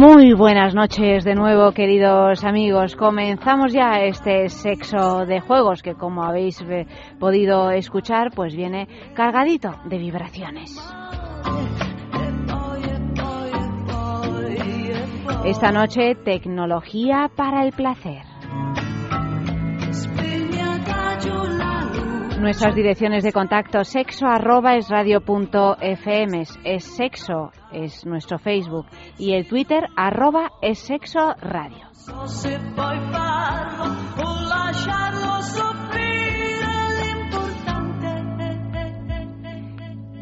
Muy buenas noches de nuevo, queridos amigos. Comenzamos ya este sexo de juegos que, como habéis eh, podido escuchar, pues viene cargadito de vibraciones. Esta noche, tecnología para el placer. Nuestras direcciones de contacto sexo arroba es es sexo, es nuestro Facebook y el Twitter arroba es sexo radio.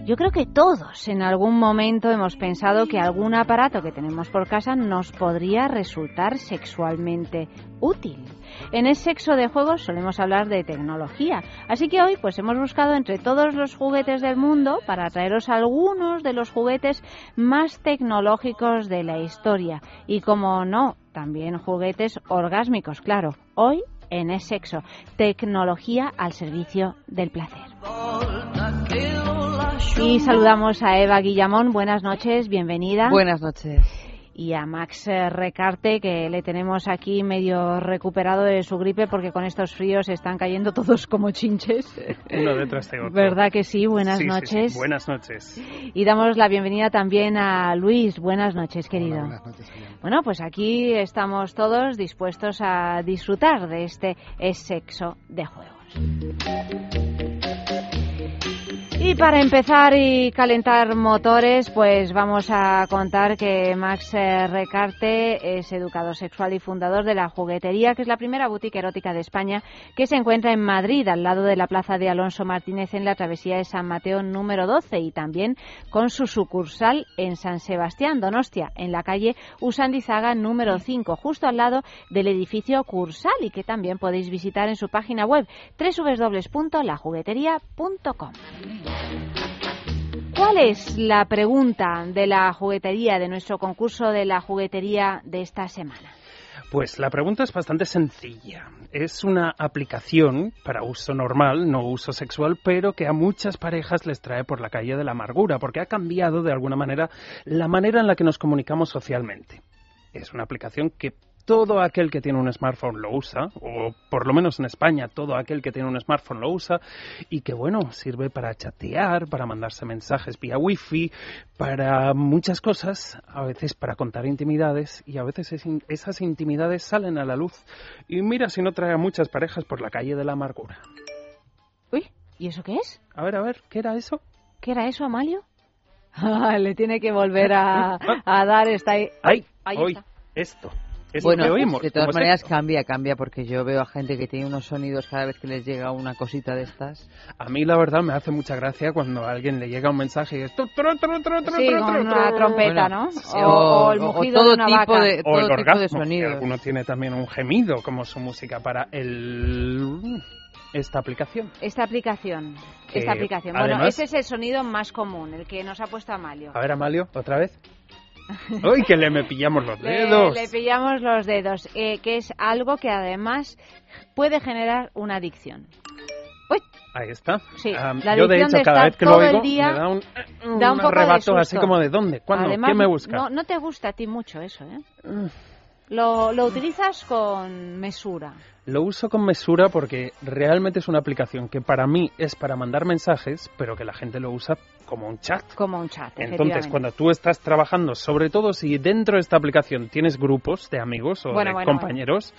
Yo creo que todos en algún momento hemos pensado que algún aparato que tenemos por casa nos podría resultar sexualmente útil. En el sexo de juegos solemos hablar de tecnología, así que hoy pues hemos buscado entre todos los juguetes del mundo para traeros algunos de los juguetes más tecnológicos de la historia y como no, también juguetes orgásmicos, claro. Hoy en el sexo, tecnología al servicio del placer. Y saludamos a Eva Guillamón. Buenas noches, bienvenida. Buenas noches. Y a Max eh, Recarte, que le tenemos aquí medio recuperado de su gripe porque con estos fríos están cayendo todos como chinches. Uno detrás de otro. ¿Verdad que sí? Buenas noches. Buenas noches. Y damos la bienvenida también a Luis. Buenas noches, querido. buenas noches, bueno, pues aquí estamos todos dispuestos a disfrutar de este sexo de juegos. Y para empezar y calentar motores, pues vamos a contar que Max eh, Recarte es educador sexual y fundador de la Juguetería, que es la primera boutique erótica de España, que se encuentra en Madrid, al lado de la plaza de Alonso Martínez, en la travesía de San Mateo número 12, y también con su sucursal en San Sebastián, Donostia, en la calle Usandizaga número 5, justo al lado del edificio Cursal, y que también podéis visitar en su página web www.lajugueteria.com. ¿Cuál es la pregunta de la juguetería, de nuestro concurso de la juguetería de esta semana? Pues la pregunta es bastante sencilla. Es una aplicación para uso normal, no uso sexual, pero que a muchas parejas les trae por la calle de la amargura, porque ha cambiado de alguna manera la manera en la que nos comunicamos socialmente. Es una aplicación que todo aquel que tiene un smartphone lo usa, o por lo menos en España todo aquel que tiene un smartphone lo usa, y que bueno, sirve para chatear, para mandarse mensajes vía wifi, para muchas cosas, a veces para contar intimidades, y a veces esas intimidades salen a la luz. Y mira si no trae a muchas parejas por la calle de la amargura. Uy, ¿y eso qué es? A ver, a ver, ¿qué era eso? ¿Qué era eso, Amalio? le tiene que volver a, dar, está ahí. Ahí, está. esto bueno, de todas maneras cambia, cambia, porque yo veo a gente que tiene unos sonidos cada vez que les llega una cosita de estas. A mí la verdad me hace mucha gracia cuando a alguien le llega un mensaje y es... Sí, con una trompeta, ¿no? o, el mugido todo de una tipo vaca. de, todo o el tipo orgasmo, de sonidos. Alguno tiene también un gemido como su música para el esta aplicación. Esta aplicación. esta aplicación. bueno, ese es el sonido más común, el que nos ha puesto Amalio. A ver, Amalio, otra vez. ¡Uy, que le me pillamos los dedos! Le, pillamos los dedos, eh, que es algo que además puede generar una adicción. ¡Uy! Ahí está. Sí, Um, la yo, de hecho, de cada vez que lo oigo, día me da un, un da un poco de arrebato así como de ¿dónde? ¿Cuándo? Además, ¿Qué me busca? No, no te gusta a ti mucho eso, ¿eh? Mm. Lo, lo utilizas con mesura. Lo uso con mesura porque realmente es una aplicación que para mí es para mandar mensajes, pero que la gente lo usa como un chat. Como un chat, Entonces, cuando tú estás trabajando, sobre todo si dentro de esta aplicación tienes grupos de amigos o Bueno, de bueno, compañeros,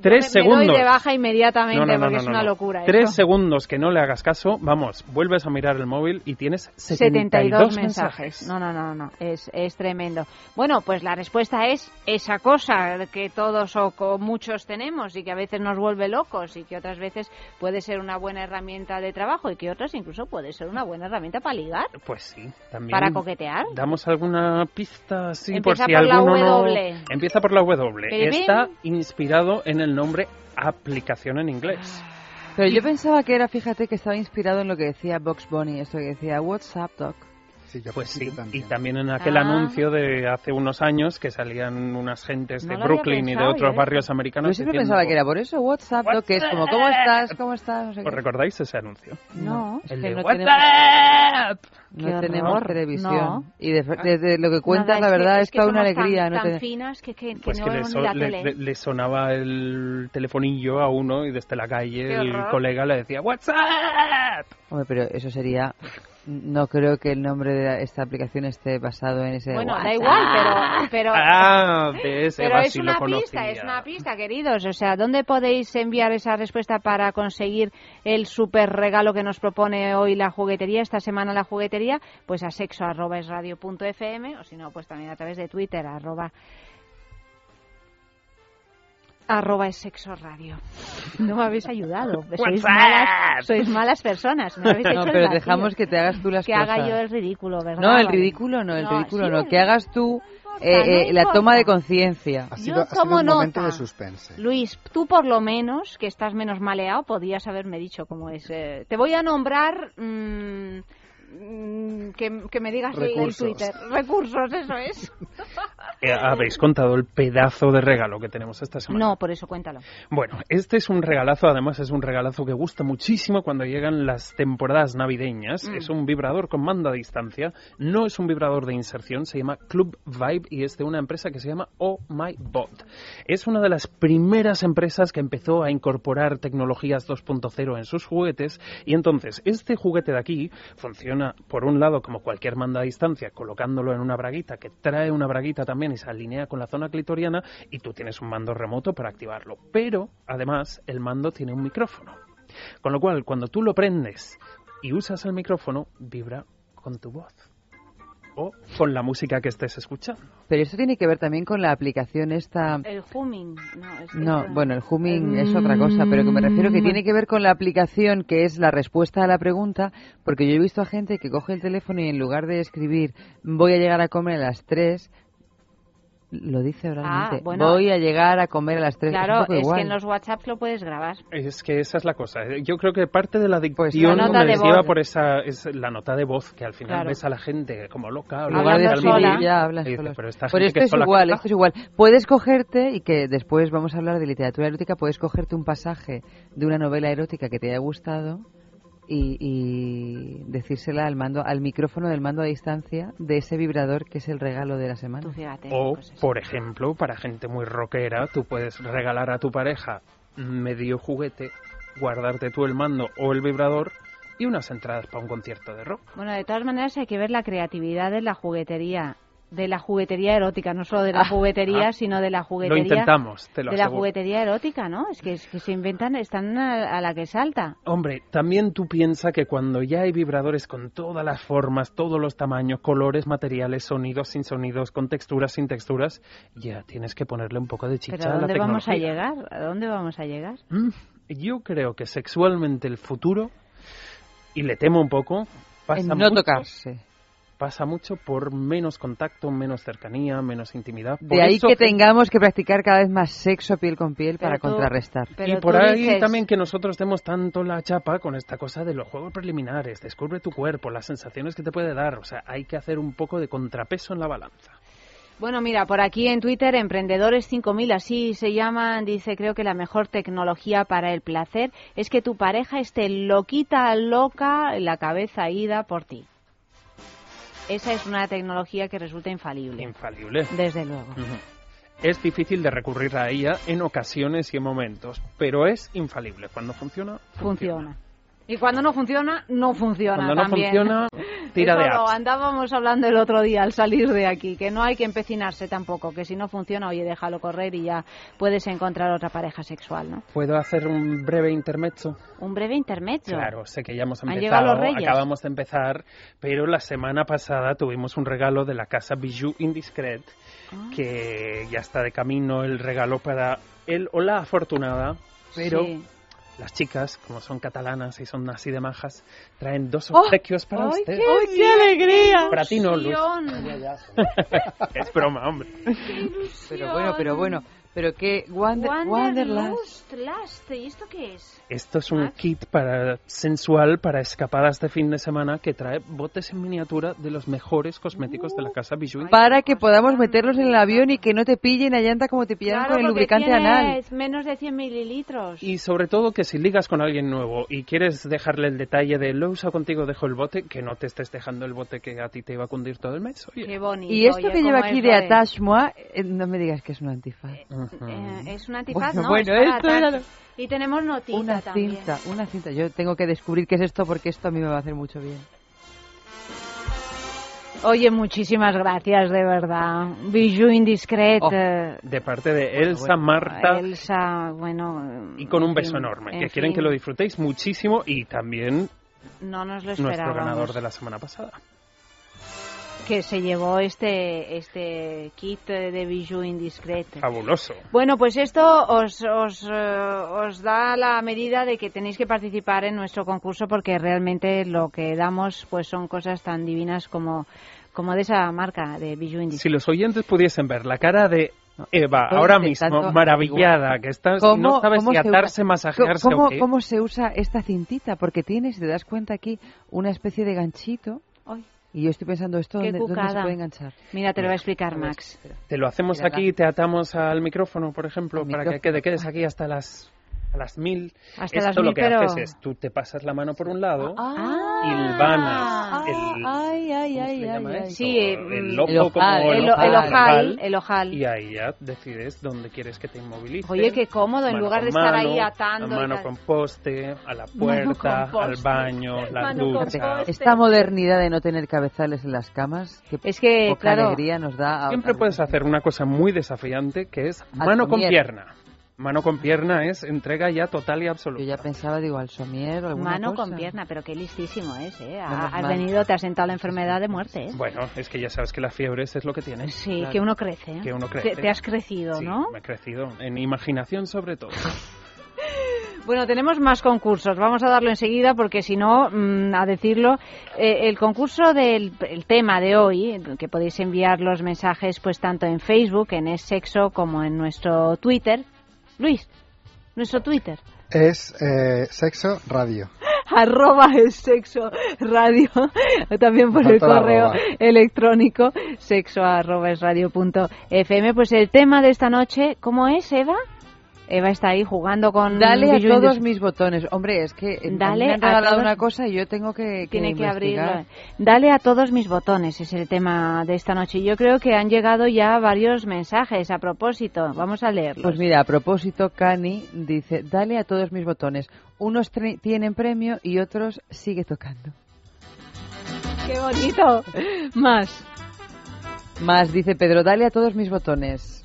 tres me, segundos. Me doy de baja inmediatamente No, no, no, porque es una locura. Tres esto. segundos que no le hagas caso, vamos, vuelves a mirar el móvil y tienes 72 72 mensajes. No, no, no, no, es, es tremendo. Bueno, pues la respuesta es esa cosa que todos o muchos tenemos y que a veces nos vuelve locos y que otras veces puede ser una buena herramienta de trabajo y que otras incluso puede ser una buena herramienta para ligar, Pues sí, también. para coquetear. ¿Damos alguna pista así Empieza por si por la alguno no- W. Empieza por la W. Está inspirado en el nombre aplicación en inglés. Pero yo pensaba que era, fíjate, que estaba inspirado en lo que decía Box Bunny, esto que decía WhatsApp Doc. Sí, Pues sí, también. y también en aquel Ah. anuncio de hace unos años que salían unas gentes No de lo había Brooklyn y de pensado otros yo barrios americanos. Yo siempre diciendo, pensaba que era por eso WhatsApp Doc, que es como, ¿cómo estás? ¿Cómo estás? No sé ¿Os recordáis ese anuncio? No, es el que de no WhatsApp. No tenemos televisión. No. Y de, de- de lo que cuentas, Nada, la es que- verdad, es que toda una somos tan- alegría. no Tan, finas que, que, que Pues no que le, so- le- le- le sonaba el telefonillo a uno y desde la calle el colega le decía WhatsApp. Hombre, pero eso sería... No creo que el nombre de esta aplicación esté basado en ese Bueno, da igual, pero... pero Ah, ese Pero es sí una pista, es una pista, queridos. O sea, ¿dónde podéis enviar esa respuesta para conseguir el super regalo que nos propone hoy la juguetería, esta semana la juguetería? Pues a sexo arroba es radio punto fm, o si no, pues también a través de Twitter, arroba arroba es sexo radio. No me habéis ayudado. Sois malas, sois malas personas. Me habéis hecho No, el pero dejamos que te hagas tú las que cosas. haga yo el ridículo, ¿verdad? No, el ridículo no, el No, ridículo sí, no. Que hagas tú eh, eh, la toma de conciencia. Ha Yo sido, ha sido tomo un momento nota. de suspense. Luis, tú por lo menos, que estás menos maleado, podías haberme dicho cómo es. eh, te voy a nombrar mm, que, que me digas el- el Recursos. Twitter. Recursos, eso es. Eh, Habéis contado el pedazo de regalo que tenemos esta semana. No, por eso cuéntalo. Bueno, este es un regalazo, además es un regalazo que gusta muchísimo cuando llegan las temporadas navideñas. Mm. Es un vibrador con mando a distancia, no es un vibrador de inserción, se llama Club Vibe y es de una empresa que se llama Oh My Bot. Es una de las primeras empresas que empezó a incorporar tecnologías 2.0 en sus juguetes y entonces este juguete de aquí funciona por un lado como cualquier mando a distancia, colocándolo en una braguita que trae una braguita también y se alinea con la zona clitoriana y tú tienes un mando remoto para activarlo. Pero además el mando tiene un micrófono. Con lo cual, cuando tú lo prendes y usas el micrófono, vibra con tu voz o con la música que estés escuchando. Pero esto tiene que ver también con la aplicación esta... El humming. No, es que No, esto- bueno, el humming es otra cosa, pero que me refiero que tiene que ver con la aplicación que es la respuesta a la pregunta, porque yo he visto a gente que coge el teléfono y en lugar de escribir voy a llegar a comer a las 3, lo dice oralmente. Ah, bueno. voy a llegar a comer a las 3. Claro, es, es que en los WhatsApps lo puedes grabar. Es que esa es la cosa. Yo creo que parte de la Pues dicción la les lleva por esa es la nota de voz que al final Claro. ves a la gente como loca. En hablando lugar de sola. ya hablas solos. pero esta gente esto que es sola igual, esto es igual. Puedes cogerte, y que después vamos a hablar de literatura erótica, puedes cogerte un pasaje de una novela erótica que te haya gustado y, y decírsela al mando, al micrófono del mando a distancia de ese vibrador que es el regalo de la semana. Tú fíjate. O, pues por ejemplo, para gente muy rockera, tú puedes regalar a tu pareja medio juguete, guardarte tú el mando o el vibrador y unas entradas para un concierto de rock. Bueno, de todas maneras hay que ver la creatividad de la juguetería. De la juguetería erótica, no solo de la juguetería, ah. sino de la Lo juguetería. intentamos, te lo de la juguetería erótica, ¿no? Es que, es que se inventan, están a, a la que salta. Hombre, también tú piensas que cuando ya hay vibradores con todas las formas, todos los tamaños, colores, materiales, sonidos sin sonidos, con texturas sin texturas, ya tienes que ponerle un poco de chicha Pero ¿a a la dónde vamos a tecnología. llegar? ¿A dónde vamos a llegar? Mm, Yo creo que sexualmente el futuro, y le temo un poco, pasa En no mucho, tocarse. Pasa mucho por menos contacto, menos cercanía, menos intimidad. Por De ahí eso que tengamos que practicar cada vez más sexo piel con piel para tú- contrarrestar. Pero y por ahí dices- también que nosotros demos tanto la chapa con esta cosa de los juegos preliminares, descubre tu cuerpo, las sensaciones que te puede dar, o sea, hay que hacer un poco de contrapeso en la balanza. Bueno, mira, por aquí en Twitter, Emprendedores 5000, así se llaman, dice, creo que la mejor tecnología para el placer es que tu pareja esté loquita, loca, la cabeza ida por ti. Esa es una tecnología que resulta infalible, Infalible. desde luego. Es difícil de recurrir a ella en ocasiones y en momentos, pero es infalible. Cuando funciona, Funciona. Y cuando no funciona, no funciona Cuando no también. funciona, tira Eso de lo apps. andábamos hablando el otro día al salir de aquí, que no hay que empecinarse tampoco, que si no funciona, oye, déjalo correr y ya puedes encontrar otra pareja sexual, ¿no? ¿Puedo hacer un breve intermezzo? Un breve intermedio. Claro, sé que ya hemos empezado, los Reyes. acabamos de empezar, pero la semana pasada tuvimos un regalo de la casa Bijou Indiscret, Ah. que ya está de camino el regalo para él o la afortunada, pero Sí. Las chicas, como son catalanas y son así de majas, traen dos ¡Oh! obsequios para ¡Ay, usted. qué, qué alegría! Para ti no. Ilusión. es broma, hombre. Pero bueno, pero bueno. Pero qué Wander, Wanderlust. ¿Y esto qué es? Esto es un Max. kit para sensual para escapadas de fin de semana que trae botes en miniatura de los mejores cosméticos de la casa Bijou. Para que podamos meterlos en el avión y que no te pillen a llanta como te pillaron Claro, con el lubricante anal. menos de 100 mililitros. Y sobre todo que si ligas con alguien nuevo y quieres dejarle el detalle de lo he usado contigo, dejo el bote, que no te estés dejando el bote que a ti te iba a cundir todo el mes. Oye. Qué bonito. Y esto oye, que lleva aquí de lo Attach Moi, eh, no me digas que es un antifaz. Ujú. Eh, es un antifaz, Bueno, ¿no? bueno, esto era atar. Y tenemos notita Una también. cinta, una cinta. Yo tengo que descubrir qué es esto porque esto a mí me va a hacer mucho bien. Oye, muchísimas gracias, de verdad. Bijou indiscret. Oh, De parte de Elsa, bueno, Marta Elsa, bueno. y con un beso fin, enorme, en que quieren fin, que lo disfrutéis muchísimo y también No nos lo nuestro esperábamos. ganador de la semana pasada. Que se llevó este, este kit de Bijou indiscret. Fabuloso. Bueno, pues esto os, os, eh, os da la medida de que tenéis que participar en nuestro concurso porque realmente lo que damos pues son cosas tan divinas como, como de esa marca de Bijou Indiscret. Si los oyentes pudiesen ver la cara de Eva Todo ahora de mismo, tanto maravillada, que está, no sabe si se atarse, usa- masajearse ¿Cómo, o qué. cómo se usa esta cintita? Porque tiene, si te das cuenta aquí, una especie de ganchito. Ay, Y yo estoy pensando, ¿esto dónde, dónde se puede enganchar? mira, te lo voy a explicar, Max. Te lo hacemos Mira, aquí, te atamos al micrófono, por ejemplo, para que micrófono. te quedes aquí hasta las a las mil. Hasta Esto las lo mil, que pero... haces es, tú te pasas la mano por un lado, Ah. hilvanas el, Ay, ay, ¿cómo se ay, ay? Sí, el loco el ojal, como El, el el ojal, ojal, el ojal. y ahí ya decides dónde quieres que te inmovilice. Oye, qué cómodo, en lugar de estar mano, ahí atando. A mano con poste, a la puerta, al baño, la ducha. Esta modernidad de no tener cabezales en las camas, que Es que, poca claro, alegría nos da. a- Siempre puedes hacer una cosa muy desafiante que es mano con pierna. Mano con pierna es entrega ya total y Yo absoluta. ya pensaba, digo, al somier o alguna mano cosa. con pierna, pero qué listísimo es, ¿eh? Ha- Has mal. venido, te has sentado la enfermedad de muerte, ¿eh? Bueno, es que ya sabes que la fiebre es lo que tienes. Sí, Claro. que uno crece, ¿eh? Que uno crece. Te, te has crecido, Sí, ¿no? me he crecido. En imaginación sobre todo. Bueno, tenemos más concursos. Vamos a darlo enseguida porque si no, mm, a decirlo, eh, el concurso del el tema de hoy, que podéis enviar los mensajes pues tanto en Facebook, en Es Sexo, como en nuestro Twitter. Luis, nuestro Twitter. Es eh, Sexo Radio. arroba es sexo radio también por el correo arroba. electrónico sexo arroba es radio punto fm pues el tema de esta noche ¿cómo es Eva? Eva está ahí jugando con Dale a todos mis botones. Hombre, es que eh, Dale me han regalado todos- una cosa y yo tengo que, que tiene que abrirlo. Dale a todos mis botones, es el tema de esta noche. Yo creo que han llegado ya varios mensajes a propósito. Vamos a leerlos. Pues mira, a propósito, Cani dice, dale a todos mis botones. Unos tre- tienen premio y otros sigue tocando. ¡Qué bonito! Más. Más dice Pedro, dale a todos mis botones.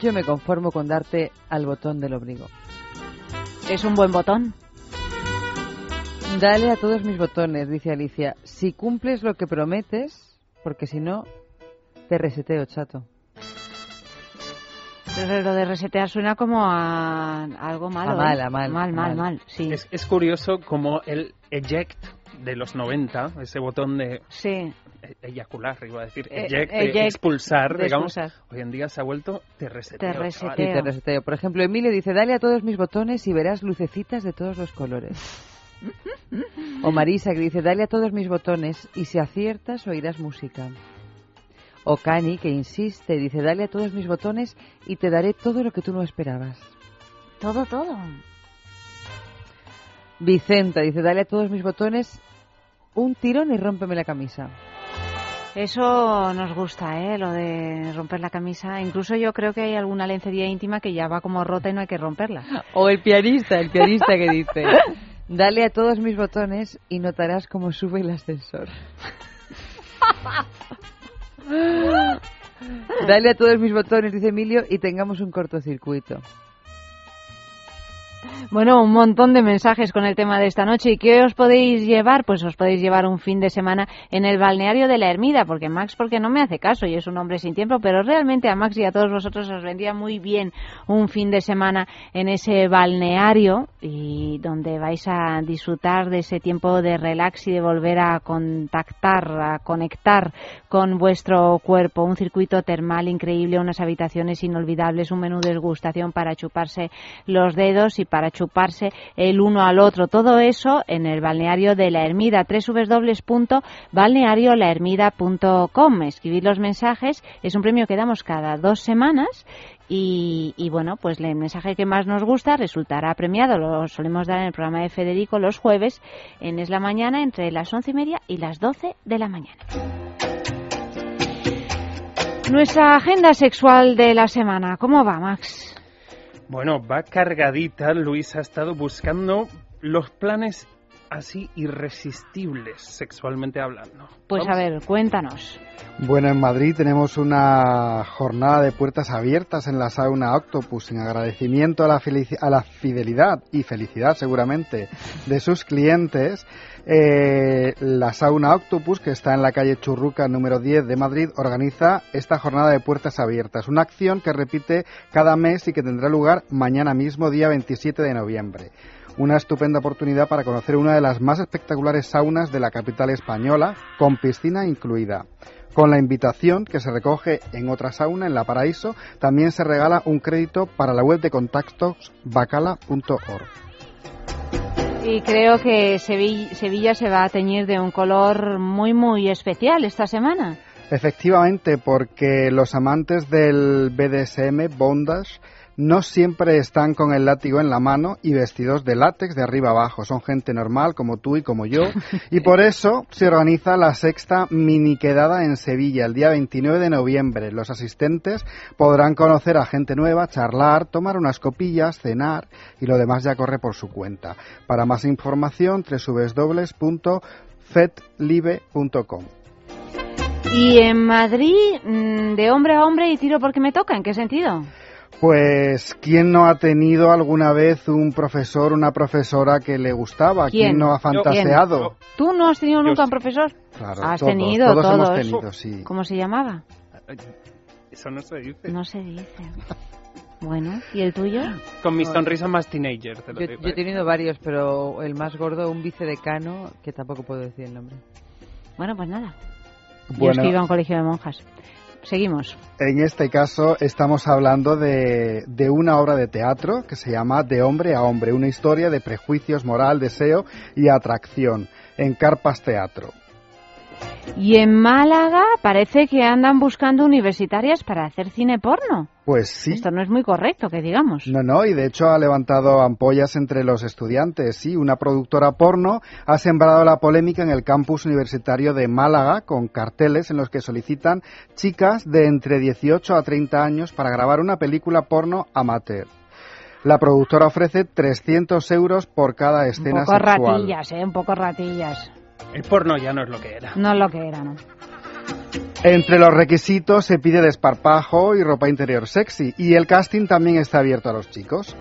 Yo me conformo con darte al botón del obligo. Es un buen botón. Dale a todos mis botones, dice Alicia. Si cumples lo que prometes, porque si no, te reseteo, chato. Pero Lo de resetear suena como a algo malo. A mal, ¿eh? a mal, Mal, a mal, mal. mal, sí. Es, es curioso como el eject de los 90, ese botón de Sí. Eyacular, iba a decir, Eh, eject, de eject, expulsar, de digamos, expulsar. hoy en día se ha vuelto te reseteo. Te reseteo. Sí, te reseteo. Por ejemplo, Emilio dice, dale a todos mis botones y verás lucecitas de todos los colores. o Marisa que dice, dale a todos mis botones y si aciertas oirás música. O Cani que insiste, dice, dale a todos mis botones y te daré todo lo que tú no esperabas. Todo, todo. Vicenta dice, dale a todos mis botones un tirón y rómpeme la camisa. Eso nos gusta, ¿eh? Lo de romper la camisa. Incluso yo creo que hay alguna lencería íntima que ya va como rota y no hay que romperla. O el pianista, el pianista que dice, Dale a todos mis botones y notarás cómo sube el ascensor. Dale a todos mis botones, dice Emilio, y tengamos un cortocircuito. Bueno, un montón de mensajes con el tema de esta noche. ¿Y qué os podéis llevar? Pues os podéis llevar un fin de semana en el balneario de la Ermida, porque Max, porque no me hace caso y es un hombre sin tiempo, pero realmente a Max y a todos vosotros os vendría muy bien un fin de semana en ese balneario y donde vais a disfrutar de ese tiempo de relax y de volver a contactar, a conectar con vuestro cuerpo. Un circuito termal increíble, unas habitaciones inolvidables, un menú de degustación para chuparse los dedos y para chuparse el uno al otro. Todo eso en el balneario de la Ermida, www.balneariolahermida.com. Escribid los mensajes, es un premio que damos cada dos semanas y, y, bueno, pues el mensaje que más nos gusta resultará premiado. Lo solemos dar en el programa de Federico los jueves en Es la Mañana entre las once y media y las doce de la mañana. Nuestra agenda sexual de la semana, ¿cómo va, Max? Bueno, va cargadita. Luis ha estado buscando los planes así irresistibles, sexualmente hablando. Pues a ver, cuéntanos. Bueno, en Madrid tenemos una jornada de puertas abiertas en la sauna Octopus en agradecimiento a la, a la fidelidad y felicidad seguramente de sus clientes. Eh, la sauna Octopus, que está en la calle Churruca número 10 de Madrid, organiza esta jornada de puertas abiertas, una acción que repite cada mes y que tendrá lugar mañana mismo, día 27 de noviembre una estupenda oportunidad para conocer una de las más espectaculares saunas de la capital española, con piscina incluida. Con la invitación que se recoge en otra sauna en La Paraíso, también se regala un crédito para la web de contactos bacala.org. Y creo que Sevilla se va a teñir de un color muy, muy especial esta semana. Efectivamente, porque los amantes del BDSM, bondage, no siempre están con el látigo en la mano y vestidos de látex de arriba abajo. Son gente normal como tú y como yo. Y por eso se organiza la sexta mini quedada en Sevilla el día 29 de noviembre. Los asistentes podrán conocer a gente nueva, charlar, tomar unas copillas, cenar y lo demás ya corre por su cuenta. Para más información, www.fetlive.com. Y en Madrid, mm, de hombre a hombre y tiro porque me toca, ¿en qué sentido? Pues, ¿quién no ha tenido alguna vez un profesor, una profesora que le gustaba? ¿Quién, no ha fantaseado? ¿Tú no has tenido nunca un profesor? Claro, has todos, tenido, todos, todos. hemos tenido, sí. ¿Cómo se llamaba? Eso no se dice. No se dice. Bueno, ¿y el tuyo? Con mi sonrisa más teenager, te lo Yo, digo. yo he tenido varios, pero el más gordo, un vicedecano, que tampoco puedo decir el nombre. Bueno, pues nada. Yo es Bueno. que iba a un colegio de monjas. Seguimos. En este caso estamos hablando de, de una obra de teatro que se llama De hombre a hombre, una historia de prejuicios, moral, deseo y atracción en Carpas Teatro. Y en Málaga parece que andan buscando universitarias para hacer cine porno. Pues sí. Esto no es muy correcto, que digamos. No, no, y de hecho ha levantado ampollas entre los estudiantes. Sí, una productora porno ha sembrado la polémica en el campus universitario de Málaga con carteles en los que solicitan chicas de entre 18 a 30 años para grabar una película porno amateur. La productora ofrece 300 euros por cada Un escena poco sexual. ratillas, ¿eh? Un poco ratillas. El porno ya no es lo que era. No es lo que era, ¿no? Entre los requisitos se pide desparpajo y ropa interior sexy y el casting también está abierto a los chicos.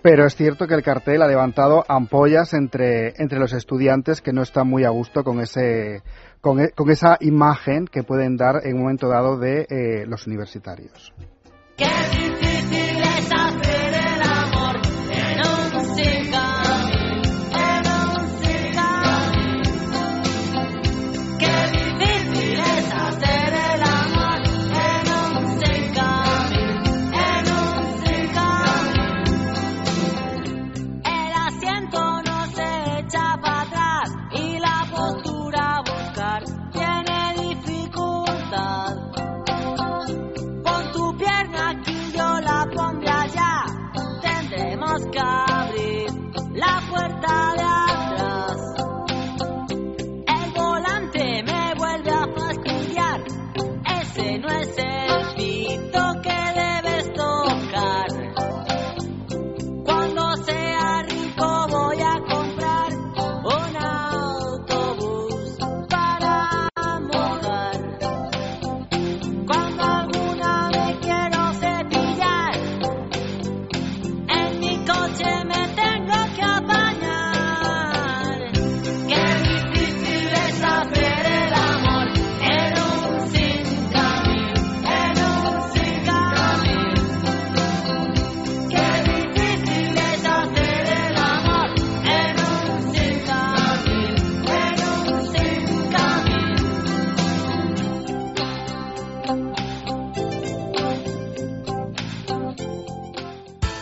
Pero es cierto que el cartel ha levantado ampollas entre, entre los estudiantes que no están muy a gusto con, ese, con, e- con esa imagen que pueden dar en un momento dado de eh, los universitarios. Qué difícil es hacer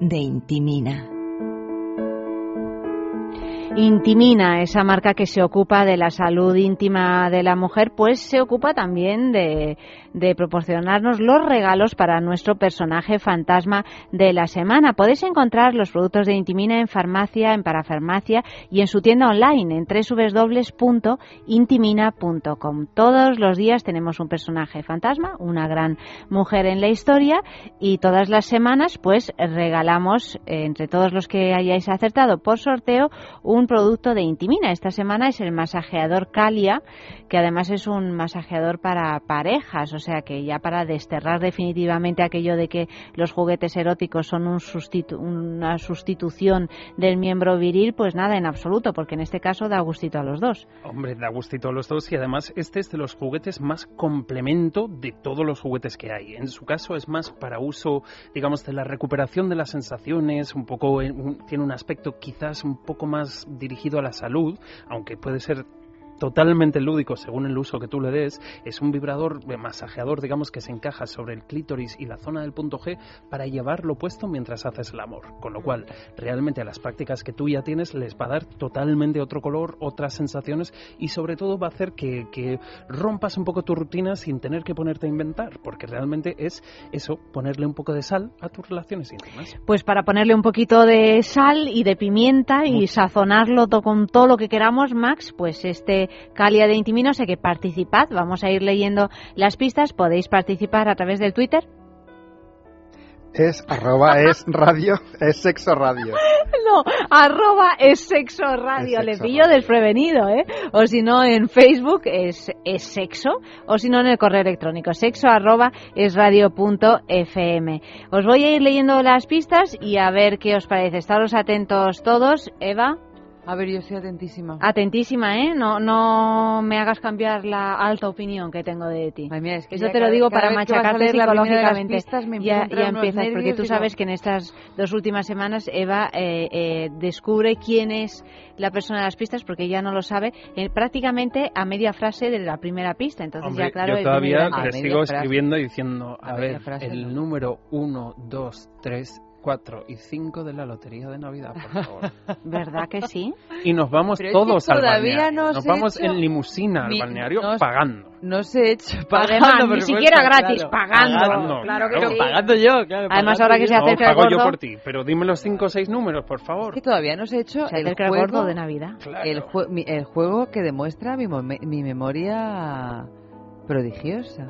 De Intimina. Intimina, esa marca que se ocupa de la salud íntima de la mujer, pues se ocupa también de, proporcionarnos los regalos para nuestro personaje fantasma de la semana. Podéis encontrar los productos de Intimina en farmacia, en parafarmacia y en su tienda online en www.intimina.com. Todos los días tenemos un personaje fantasma, una gran mujer en la historia y todas las semanas pues regalamos entre todos los que hayáis acertado por sorteo un producto de Intimina. Esta semana es el masajeador Calia, que además es un masajeador para parejas, o sea que ya para desterrar definitivamente aquello de que los juguetes eróticos son un sustitu- una sustitución del miembro viril, pues nada en absoluto, porque en este caso da gustito a los dos. Hombre, da gustito a los dos y además este es de los juguetes más complemento de todos los juguetes que hay. En su caso es más para uso, digamos, de la recuperación de las sensaciones, un poco, un- tiene un aspecto quizás un poco más dirigido a la salud, aunque puede ser totalmente lúdico según el uso que tú le des, es un vibrador masajeador, digamos, que se encaja sobre el clítoris y la zona del punto G para llevarlo puesto mientras haces el amor. Con lo cual, realmente a las prácticas que tú ya tienes les va a dar totalmente otro color, otras sensaciones y sobre todo va a hacer que, que rompas un poco tu rutina sin tener que ponerte a inventar, porque realmente es eso, ponerle un poco de sal a tus relaciones íntimas. Pues para ponerle un poquito de sal y de pimienta y sazonarlo con todo lo que queramos, Max, pues este Calia de Intimino, sé que participad, vamos a ir leyendo las pistas, podéis participar a través del Twitter. Es arroba es radio, es sexo radio. No, arroba es sexo radio, Es le sexo pillo radio. desprevenido, ¿eh? O si no en Facebook es, es sexo, o si no en el correo electrónico sexo arroba es radio punto fm. Os voy a ir leyendo las pistas y a ver qué os parece. Estaros atentos todos, Eva. A ver, yo estoy atentísima. Atentísima, ¿eh? No, no me hagas cambiar la alta opinión que tengo de ti. Ay, mira, es que Eso ya te lo digo para machacarte psicológicamente. pistas me ya, ya empiezas, porque tú sabes que en estas dos últimas semanas Eva eh, eh, descubre quién es la persona de las pistas, porque ella no lo sabe, eh, prácticamente a media frase de la primera pista. Entonces Hombre, ya claro, yo todavía media sigo frase. escribiendo y diciendo, a A ver, frase el no. número 1, 2, 3, 4 y 5 de la lotería de Navidad, por favor. ¿Verdad que sí? Y nos vamos Pero es que todos al todavía balneario. no nos vamos hecho en limusina al ni- balneario no pagando. No se he hecho Además, pagando, ni por siquiera gratis, claro. pagando. Pagando, Claro que claro. sí. Pagando yo, claro. Además, pagando ahora que se yo. No, acerca el pago yo gordo. por ti, pero dime los 5 o 6 números, por favor. Es que todavía no se ha hecho Se el acerca el juego, gordo de Navidad. Claro. el, jue- mi- el juego que demuestra mi, mi memoria prodigiosa.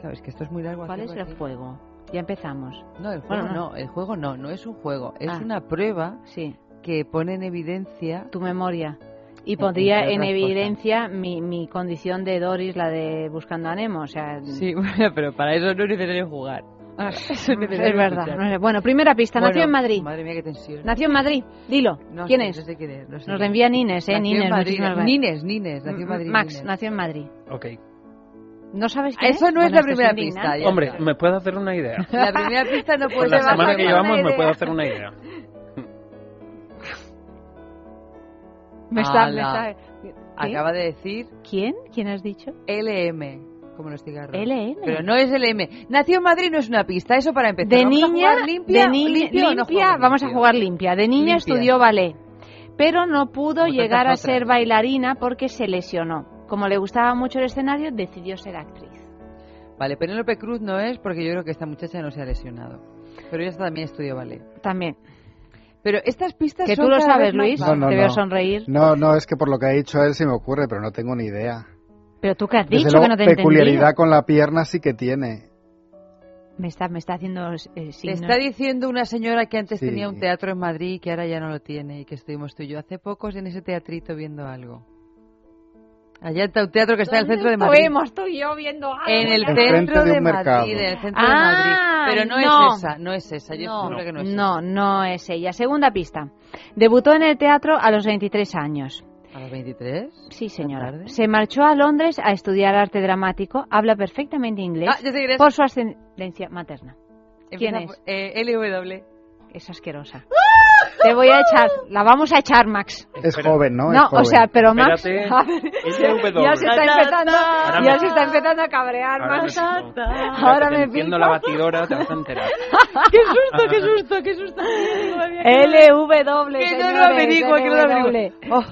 Claro, es que esto es muy largo. ¿Cuál es el juego? Ya empezamos. No, el juego Bueno, no. no. el juego no, no es un juego, es Ah. una prueba Sí, que pone en evidencia tu memoria. Y pondría entre en evidencia mi, mi condición de Doris, la de Buscando a Nemo. O sea, Sí, bueno, pero para eso no es necesario jugar. ah, Eso es necesario verdad. Bueno, primera pista. Nació Bueno, en Madrid. Madre mía, qué tensión. Nació en Madrid. Dilo. No ¿Quién sé, es? No sé quién es. no sé Nos quién envía Nines, ¿eh? Nació Nines. Nines, Nines, nació en Madrid. Max, Nines. nació en Madrid. Ok. ¿No sabes quién Eso es? no es Bueno, la primera pista. ya Hombre, está. me puedo hacer una idea. La primera pista no puede la ser semana más que llevamos me puedo hacer una idea. Me está, me está- ¿Qué? Acaba de decir ¿Quién? ¿Quién has dicho? LM, como los cigarros. LM. Pero no es LM. Nació en Madrid no es una pista, eso para empezar. De ¿Vamos a niña, jugar limpia, de niña, limpio o no limpia, vamos a jugar limpia. De niña Limpia. estudió ballet, pero no pudo Como llegar a ser bailarina porque se lesionó. Como le gustaba mucho el escenario, decidió ser actriz. Vale, Penélope Cruz no es porque yo creo que esta muchacha no se ha lesionado. Pero ella también estudió ballet. También. Pero estas pistas Que son tú lo sabes, Luis. No, no, Te veo sonreír. No, no, es que por lo que ha dicho él se me ocurre, pero no tengo ni idea. Pero tú que has Desde dicho luego, que no te peculiaridad entendido. con la pierna sí que tiene. Me está, me está haciendo eh, Te está diciendo una señora que antes Sí. tenía un teatro en Madrid y que ahora ya no lo tiene y que estuvimos tú y yo hace pocos en ese teatrito viendo algo. Allá está un teatro que está en el centro de Madrid. Tú y yo viendo algo. En el centro de de, un mercado. Madrid, en el centro Ah, de Madrid. Pero no, no. es esa, no es esa. Yo No, estoy segura que no es no, no es ella. Segunda pista. Debutó en el teatro a los 23 años. ¿A los 23? Sí, señora. Se marchó a Londres a estudiar arte dramático. Habla perfectamente inglés Ah, por su ascendencia materna. ¿Quién Empieza es? por- eh, LW. Es asquerosa. Te voy a echar. La vamos a echar, Max. Es Espera. joven, ¿no? Es No, o joven. sea, pero Max. A ver, ya se está empezando, Ahora ya me- se está empezando a cabrear, Ahora Max. me, Ahora te me pica. la batidora, te vas a enterar. ¡Qué susto, qué susto, qué susto! LW, Que no lo averigua, que no lo LW. averigua. Oh,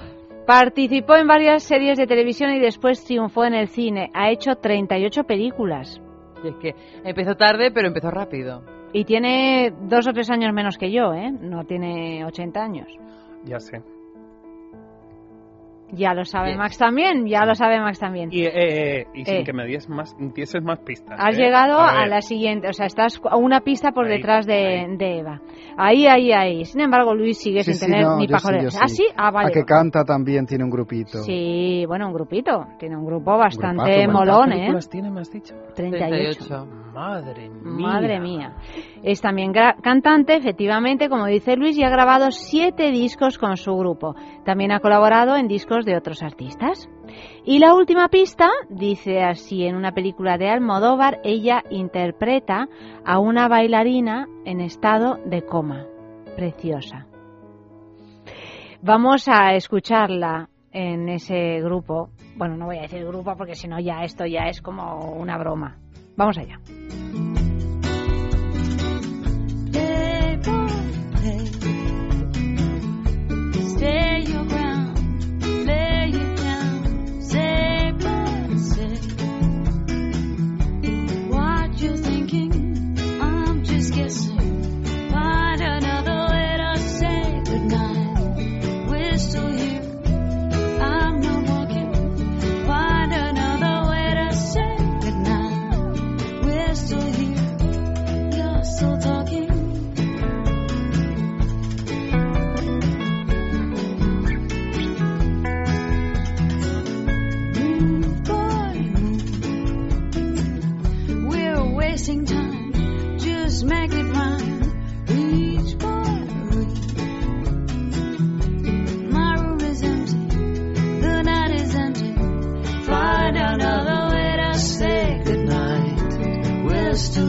Participó en varias series de televisión y después triunfó en el cine. Ha hecho 38 películas. y es que empezó tarde, pero empezó rápido. Y tiene dos o tres años menos que yo, ¿eh? No tiene 80 años. Ya sé. Ya lo sabe Bien. Max también, ya lo sabe Max también. Y, eh, eh, y sin Eh. que me dieses más, dieses más pistas. Has ¿eh? llegado a, la siguiente, o sea, estás a una pista por Ahí, detrás de, ahí. de Eva. Ahí, ahí, ahí. Sin embargo, Luis sigue Sí, sin sí, tener no, ni pajolera. sí, ¿Ah, sí? Ah, vale. A que canta también tiene un grupito. Sí, bueno, un grupito. Tiene un grupo bastante grupazo, ¿cuántas molón, ¿Cuántas ¿eh? películas tiene, me has dicho? 38. 38. Madre mía. Madre mía. Es también cantante, efectivamente, como dice Luis, y ha grabado siete discos con su grupo. También ha colaborado en discos de otros artistas. Y la última pista dice así, en una película de Almodóvar, ella interpreta a una bailarina en estado de coma. Preciosa. Vamos a escucharla en ese grupo. Bueno, no voy a decir grupo porque si no ya esto ya es como una broma. Vamos allá. What you're thinking. I'm just guessing. Wasting time. Just make it rhyme. Reach, boy, reach. My room is empty. The night is empty. Find another way to say goodnight. We're still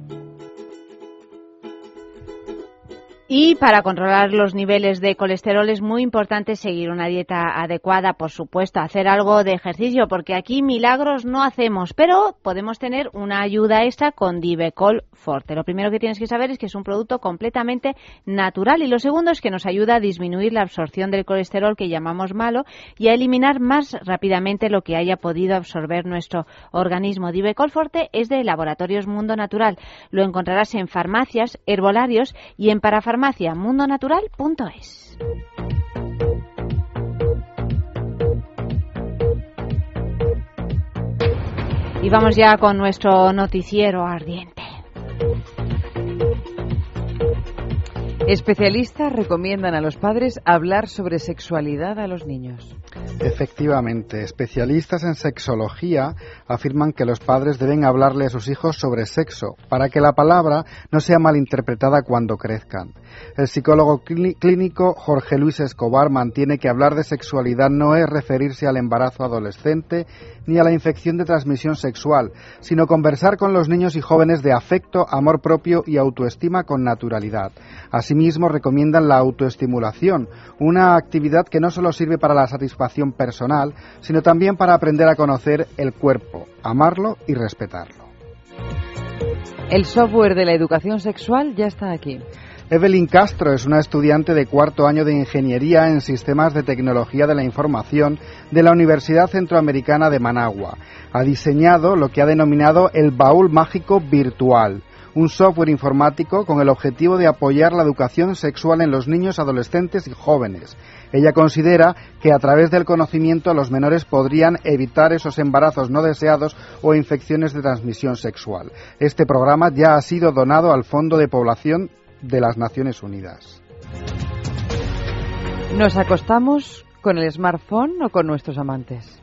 Y para controlar los niveles de colesterol es muy importante seguir una dieta adecuada, por supuesto, hacer algo de ejercicio, porque aquí milagros no hacemos, pero podemos tener una ayuda extra con Divecol Forte. Lo primero que tienes que saber es que es un producto completamente natural y lo segundo es que nos ayuda a disminuir la absorción del colesterol que llamamos malo y a eliminar más rápidamente lo que haya podido absorber nuestro organismo. Divecol Forte es de Laboratorios Mundo Natural. Lo encontrarás en farmacias, herbolarios y en parafarmacias farmaciamundonatural.es. Y vamos ya con nuestro noticiero ardiente. Especialistas recomiendan a los padres hablar sobre sexualidad a los niños. Efectivamente, especialistas en sexología afirman que los padres deben hablarle a sus hijos sobre sexo para que la palabra no sea malinterpretada cuando crezcan. El psicólogo clínico Jorge Luis Escobar mantiene que hablar de sexualidad no es referirse al embarazo adolescente ni a la infección de transmisión sexual, sino conversar con los niños y jóvenes de afecto, amor propio y autoestima con naturalidad. Asimismo, recomiendan la autoestimulación, una actividad que no solo sirve para la satisfacción personal, sino también para aprender a conocer el cuerpo, amarlo y respetarlo. El software de la educación sexual ya está aquí. Evelyn Castro es una estudiante de cuarto año de Ingeniería en Sistemas de Tecnología de la Información de la Universidad Centroamericana de Managua. Ha diseñado lo que ha denominado el baúl mágico virtual un software informático con el objetivo de apoyar la educación sexual en los niños, adolescentes y jóvenes. Ella considera que a través del conocimiento los menores podrían evitar esos embarazos no deseados o infecciones de transmisión sexual. Este programa ya ha sido donado al Fondo de Población de las Naciones Unidas. ¿Nos acostamos con el smartphone o con nuestros amantes?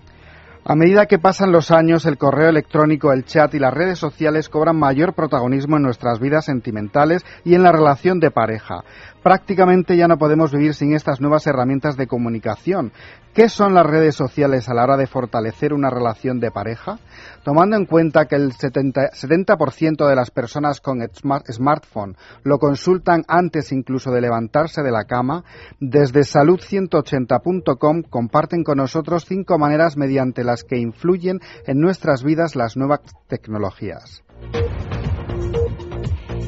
A medida que pasan los años, el correo electrónico, el chat y las redes sociales cobran mayor protagonismo en nuestras vidas sentimentales y en la relación de pareja. Prácticamente ya no podemos vivir sin estas nuevas herramientas de comunicación. ¿Qué son las redes sociales a la hora de fortalecer una relación de pareja? Tomando en cuenta que el 70%, de las personas con smartphone lo consultan antes incluso de levantarse de la cama, desde salud180.com comparten con nosotros cinco maneras mediante las que influyen en nuestras vidas las nuevas tecnologías.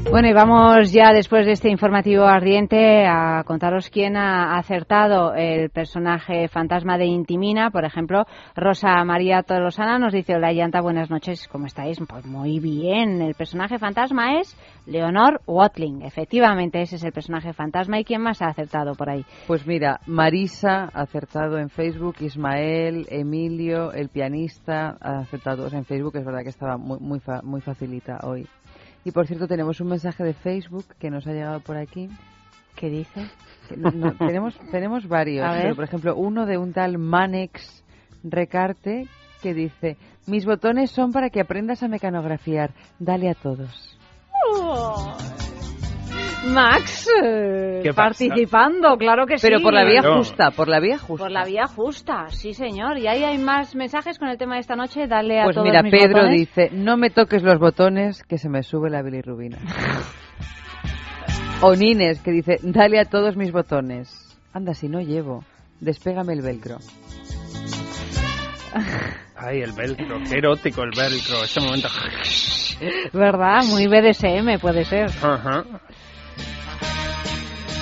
Bueno, y vamos ya después de este informativo ardiente a contaros quién ha acertado el personaje fantasma de Intimina. Por ejemplo, Rosa María Tolosana nos dice, hola Yanta, buenas noches, ¿cómo estáis? Pues muy bien, el personaje fantasma es Leonor Watling. Efectivamente, ese es el personaje fantasma. ¿Y quién más ha acertado por ahí? Pues mira, Marisa ha acertado en Facebook, Ismael, Emilio, el pianista, ha acertado en Facebook. Es verdad que estaba muy, muy, muy facilita hoy. Y por cierto, tenemos un mensaje de Facebook que nos ha llegado por aquí. ¿Qué dice? tenemos, tenemos varios. por ejemplo, uno de un tal Manex Recarte que dice: Mis botones son para que aprendas a mecanografiar. Dale a todos. Oh. Max, eh, participando, claro que sí. Pero por la vía justa, por la vía justa. Por la vía justa, sí señor. Y ahí hay más mensajes con el tema de esta noche. Dale a pues todos mira, mis Pedro botones. dice, no me toques los botones que se me sube la bilirrubina. o Nines que dice, dale a todos mis botones. Anda, si no llevo, despégame el velcro. Ay, el velcro, qué erótico el velcro, este momento. ¿Verdad? Muy BDSM puede ser. Ajá.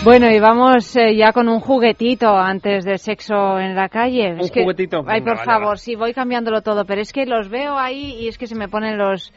Bueno, y vamos eh, ya con un juguetito antes del sexo en la calle. Un es que, juguetito. Ay, Venga, por vale, favor, vale. sí, voy cambiándolo todo, pero es que los veo ahí y es que se me ponen los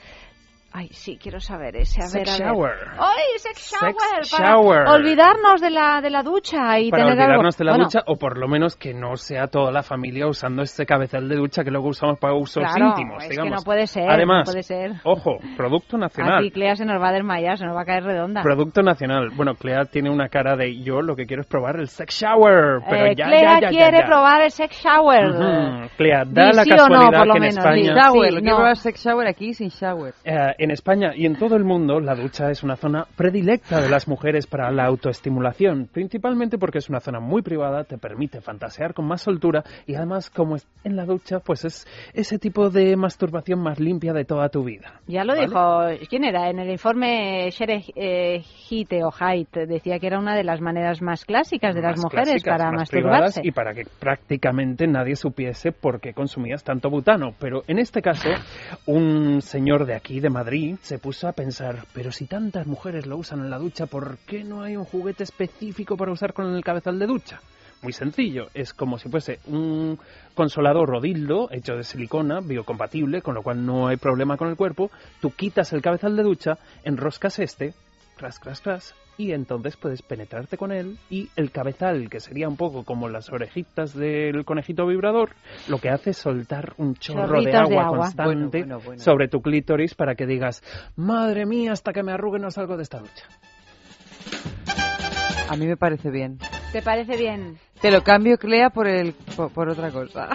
Ay, sí, quiero saber ese. A Sex ver, a ver. shower. ¡Ay, sex shower! Sex para shower. olvidarnos de la, de la ducha y Para tener olvidarnos algo. de la Bueno, ducha, o por lo menos que no sea toda la familia usando este cabezal de ducha que luego usamos para usos Claro, íntimos, es digamos. que no puede ser, Además, no puede ser. ojo, producto nacional. Aquí Clea se nos va a desmayar, se nos va a caer redonda. Producto nacional. Bueno, Clea tiene una cara de yo lo que quiero es probar el sex shower. Pero Eh, ya, Clea ya, ya, quiere ya. probar el sex shower. Ujú. Clea, Di da la sí o no, casualidad por lo que en menos, España... di. Shower, Sí, lo quiero no. probar sex shower aquí sin shower. Eh, en España y en todo el mundo, la ducha es una zona predilecta de las mujeres para la autoestimulación, principalmente porque es una zona muy privada, te permite fantasear con más soltura y además, como es en la ducha, pues es ese tipo de masturbación más limpia de toda tu vida. Ya lo ¿Vale? dijo, ¿quién era? En el informe Shere eh, Hite o Haidt decía que era una de las maneras más clásicas de las Más mujeres clásicas, para más masturbarse. y para que prácticamente nadie supiese por qué consumías tanto butano. Pero en este caso, un señor de aquí, de Madrid, se puso a pensar, pero si tantas mujeres lo usan en la ducha, ¿por qué no hay un juguete específico para usar con el cabezal de ducha? Muy sencillo, es como si fuese un consolador rodildo hecho de silicona, biocompatible, con lo cual no hay problema con el cuerpo. Tú quitas el cabezal de ducha, enroscas este, cras, cras, cras, y entonces puedes penetrarte con él y el cabezal, que sería un poco como las orejitas del conejito vibrador, lo que hace es soltar un chorro de agua, de agua. constante Bueno, bueno, bueno. sobre tu clítoris para que digas, madre mía, hasta que me arrugue no salgo de esta ducha. A mí me parece bien. ¿Te parece bien? Te lo cambio, Clea, por, el, por, por otra cosa.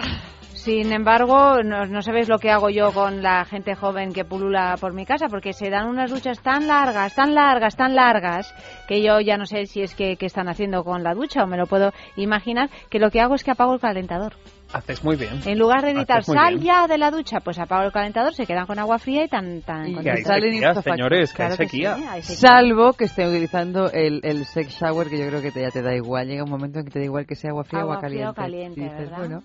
Sin embargo, no, no sabéis lo que hago yo con la gente joven que pulula por mi casa, porque se dan unas duchas tan largas, tan largas, tan largas, que yo ya no sé si es que, que están haciendo con la ducha o me lo puedo imaginar, que lo que hago es que apago el calentador. Haces muy bien. En lugar de gritar, sal bien. ya de la ducha, pues apago el calentador, se quedan con agua fría y tan... tan Y Que hay salen sequía, señores, que hay que sí, hay sequía. Salvo que estén utilizando el, el sex shower, que yo creo que te, ya te da igual. Llega un momento en que te da igual que sea agua fría o Agua agua fría o caliente. caliente, Y dices, ¿verdad? bueno,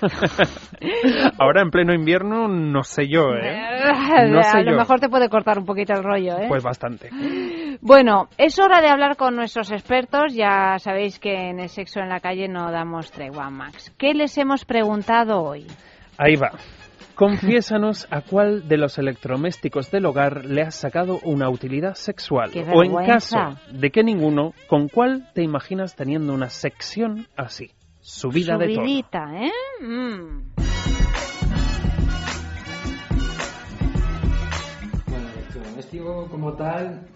Ahora en pleno invierno, no sé yo, ¿eh? No a lo yo. mejor te puede cortar un poquito el rollo, ¿eh? Pues bastante. Bueno, es hora de hablar con nuestros expertos. Ya sabéis que en el sexo en la calle no damos tregua, Max. ¿Qué les hemos preguntado hoy? Ahí va. Confiésanos a cuál de los electrodomésticos del hogar le has sacado una utilidad sexual. ¡Qué o en caso de que ninguno, ¿con cuál te imaginas teniendo una sección así? Subida de tono. Subidita, ¿eh? Mm. Bueno, electrodoméstico como tal,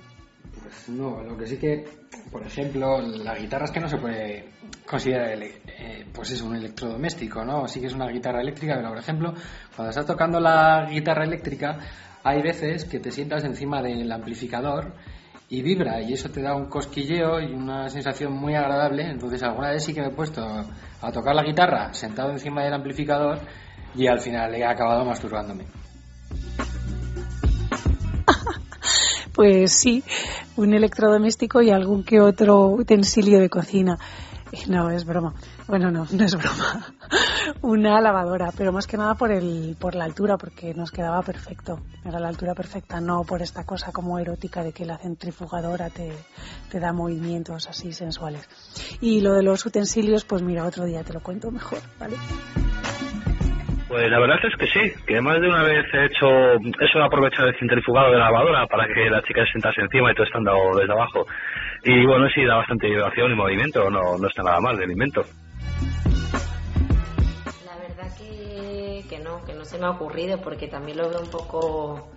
pues no. Lo que sí que, por ejemplo, la guitarra es que no se puede considerar, eh, pues es un electrodoméstico, ¿no? Sí que es una guitarra eléctrica, pero por ejemplo, cuando estás tocando la guitarra eléctrica, hay veces que te sientas encima del amplificador y vibra y eso te da un cosquilleo y una sensación muy agradable. Entonces alguna vez sí que me he puesto a tocar la guitarra sentado encima del amplificador y al final he acabado masturbándome. Pues sí, un electrodoméstico y algún que otro utensilio de cocina. No, es broma. Bueno, no, no es broma. Una lavadora, pero más que nada por el, por la altura, porque nos quedaba perfecto. Era la altura perfecta, no por esta cosa como erótica de que la centrifugadora te, te da movimientos así sensuales. Y lo de los utensilios, pues mira, otro día te lo cuento mejor, ¿vale? Pues la verdad es que sí, que más de una vez he hecho eso de aprovechar el centrifugado de la lavadora para que la chica se sentase encima y todo estando desde abajo. Y bueno, sí, da bastante vibración y movimiento, no, no está nada mal el invento. La verdad que, que no, que no se me ha ocurrido porque también lo veo un poco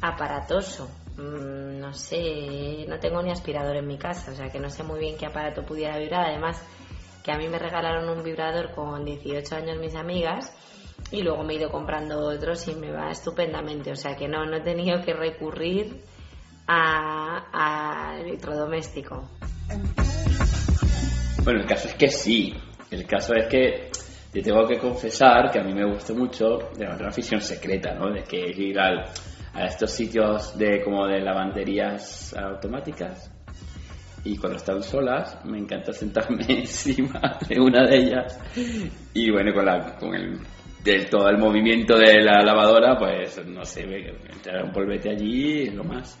aparatoso. Mm, no sé, no tengo ni aspirador en mi casa, o sea que no sé muy bien qué aparato pudiera vibrar. Además, que a mí me regalaron un vibrador con 18 años mis amigas y luego me he ido comprando otros y me va estupendamente. O sea que no, no he tenido que recurrir a, a electrodoméstico. Bueno, el caso es que sí. El caso es que te tengo que confesar que a mí me gusta mucho de una afición secreta, ¿no? De que ir al- a estos sitios de como de lavanderías automáticas y cuando están solas me encanta sentarme encima de una de ellas y bueno con la con el del todo el movimiento de la lavadora pues no sé me, me entra un polvete allí y lo más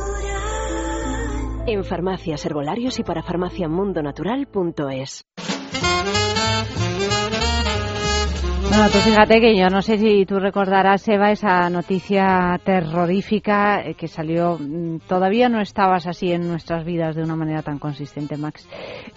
En farmacias, herbolarios y para farmaciamundonatural.es. Bueno, tú fíjate que yo no sé si tú recordarás, Eva, esa noticia terrorífica eh, que salió. mm, Todavía no estabas así en nuestras vidas de una manera tan consistente, Max.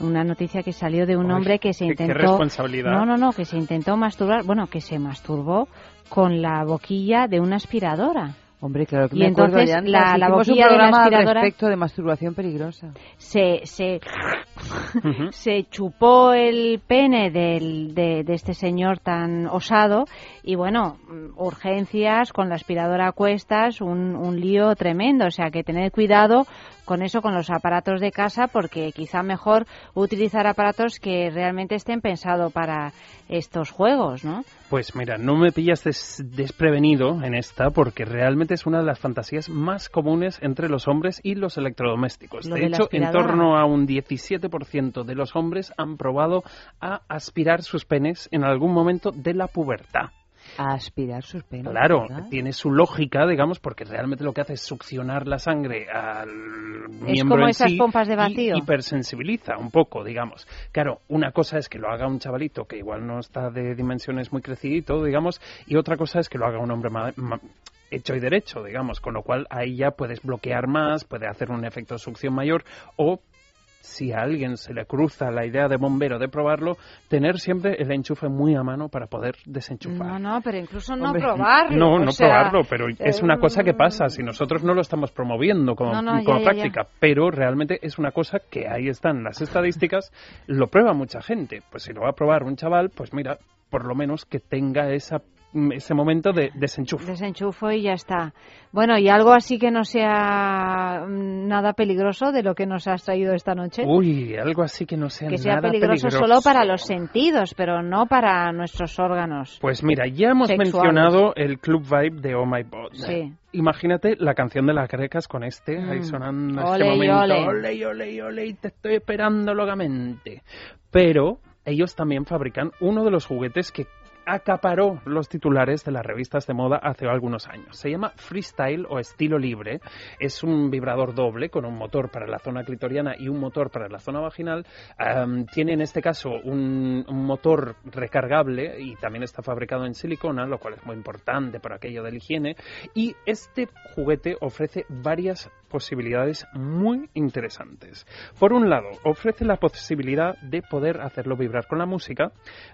Una noticia que salió de un Uy, hombre que se qué- qué intentó. responsabilidad. No, no, no, que se intentó masturbar. Bueno, que se masturbó con la boquilla de una aspiradora. Hombre, claro que Y me acuerdo, entonces Yanta, la, la hicimos un boquilla de la programa al aspiradora respecto de masturbación peligrosa. se, se, se chupó el pene del, de, de este señor tan osado y bueno, mm, urgencias con la aspiradora a cuestas, un, un lío tremendo. O sea que tened cuidado con eso, con los aparatos de casa, porque quizá mejor utilizar aparatos que realmente estén pensados para estos juegos, ¿no? Pues mira, no me pillas des- desprevenido en esta porque realmente es una de las fantasías más comunes entre los hombres y los electrodomésticos. Lo de de hecho, en torno a un 17% de los hombres han probado a aspirar sus penes en algún momento de la pubertad. A aspirar sus penas. Claro, ¿verdad? tiene su lógica, digamos, porque realmente lo que hace es succionar la sangre al Es miembro como en esas sí pompas de y vacío. hipersensibiliza un poco, digamos. Claro, una cosa es que lo haga un chavalito que igual no está de dimensiones muy crecidito, digamos, y otra cosa es que lo haga un hombre ma- ma- hecho y derecho, digamos, con lo cual ahí ya puedes bloquear más, puede hacer un efecto de succión mayor o si a alguien se le cruza la idea de bombero de probarlo, tener siempre el enchufe muy a mano para poder desenchufar. No, no, pero incluso no Hombre, probarlo. No, no sea, probarlo, pero es una cosa que pasa. Si nosotros no lo estamos promoviendo como, No, no, como ya, ya, práctica, pero realmente es una cosa que ahí están las estadísticas, lo prueba mucha gente. Pues si lo va a probar un chaval, pues mira, por lo menos que tenga esa ese momento de desenchufe. Desenchufo y ya está. Bueno, y algo así que no sea mm, nada peligroso de lo que nos has traído esta noche. Uy, algo así que no sea que sea nada peligroso, peligroso. solo para los sentidos, pero no para nuestros órganos. Pues mira, ya hemos Sexuales. mencionado el Club Vibe de Oh My God. Sí. Imagínate la canción de las grecas con este ahí Mm. sonando en este momento. ole. Ole, ole, ole, te estoy esperando locamente. Pero ellos también fabrican uno de los juguetes que acaparó los titulares de las revistas de moda hace algunos años. Se llama Freestyle o estilo libre. Es un vibrador doble con un motor para la zona clitoriana y un motor para la zona vaginal. Tiene en este caso un, un motor recargable y también está fabricado en silicona, lo cual es muy importante por aquello de la higiene. Y este juguete ofrece varias posibilidades muy interesantes. Por un lado, ofrece la posibilidad de poder hacerlo vibrar con la música.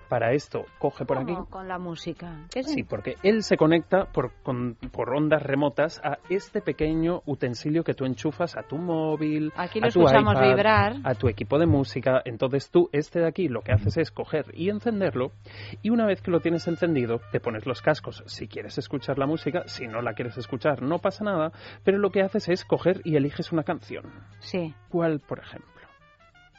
Para esto, coge por aquí. Con la música. ¿Qué es Sí, porque él se conecta por, con- por ondas remotas a este pequeño utensilio que tú enchufas a tu móvil, Aquí lo a tu escuchamos iPad, vibrar. a tu equipo de música. Entonces tú, este de aquí, lo que haces es coger y encenderlo y una vez que lo tienes encendido, te pones los cascos si quieres escuchar la música, si no la quieres escuchar no pasa nada, pero lo que haces es coger y eliges una canción. Sí. ¿Cuál, por ejemplo?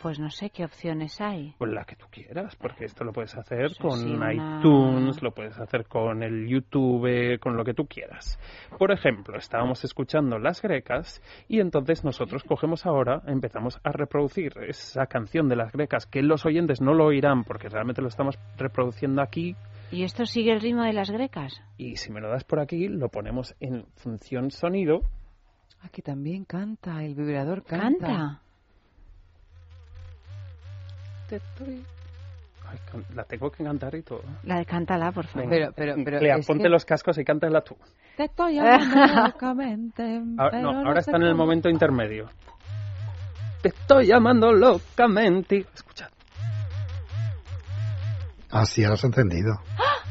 Pues no sé qué opciones hay. Pues la que tú quieras, porque esto lo puedes hacer con sí, una- iTunes, lo puedes hacer con el YouTube, con lo que tú quieras. Por ejemplo, estábamos escuchando Las Grecas y entonces nosotros cogemos ahora, empezamos a reproducir esa canción de Las Grecas, que los oyentes no lo oirán porque realmente lo estamos reproduciendo aquí ¿Y esto sigue el ritmo de las grecas? y si me lo das por aquí, lo ponemos en función sonido. Aquí también canta, el vibrador canta. ¿Canta? Ay, la tengo que cantar y todo. La de cántala, por favor. Venga. Pero, pero, pero Clea, ponte que- los cascos y cántala tú. Te estoy llamando locamente. Ahora, pero no, ahora está en el momento intermedio. te estoy llamando locamente. Escuchad. Así lo has encendido.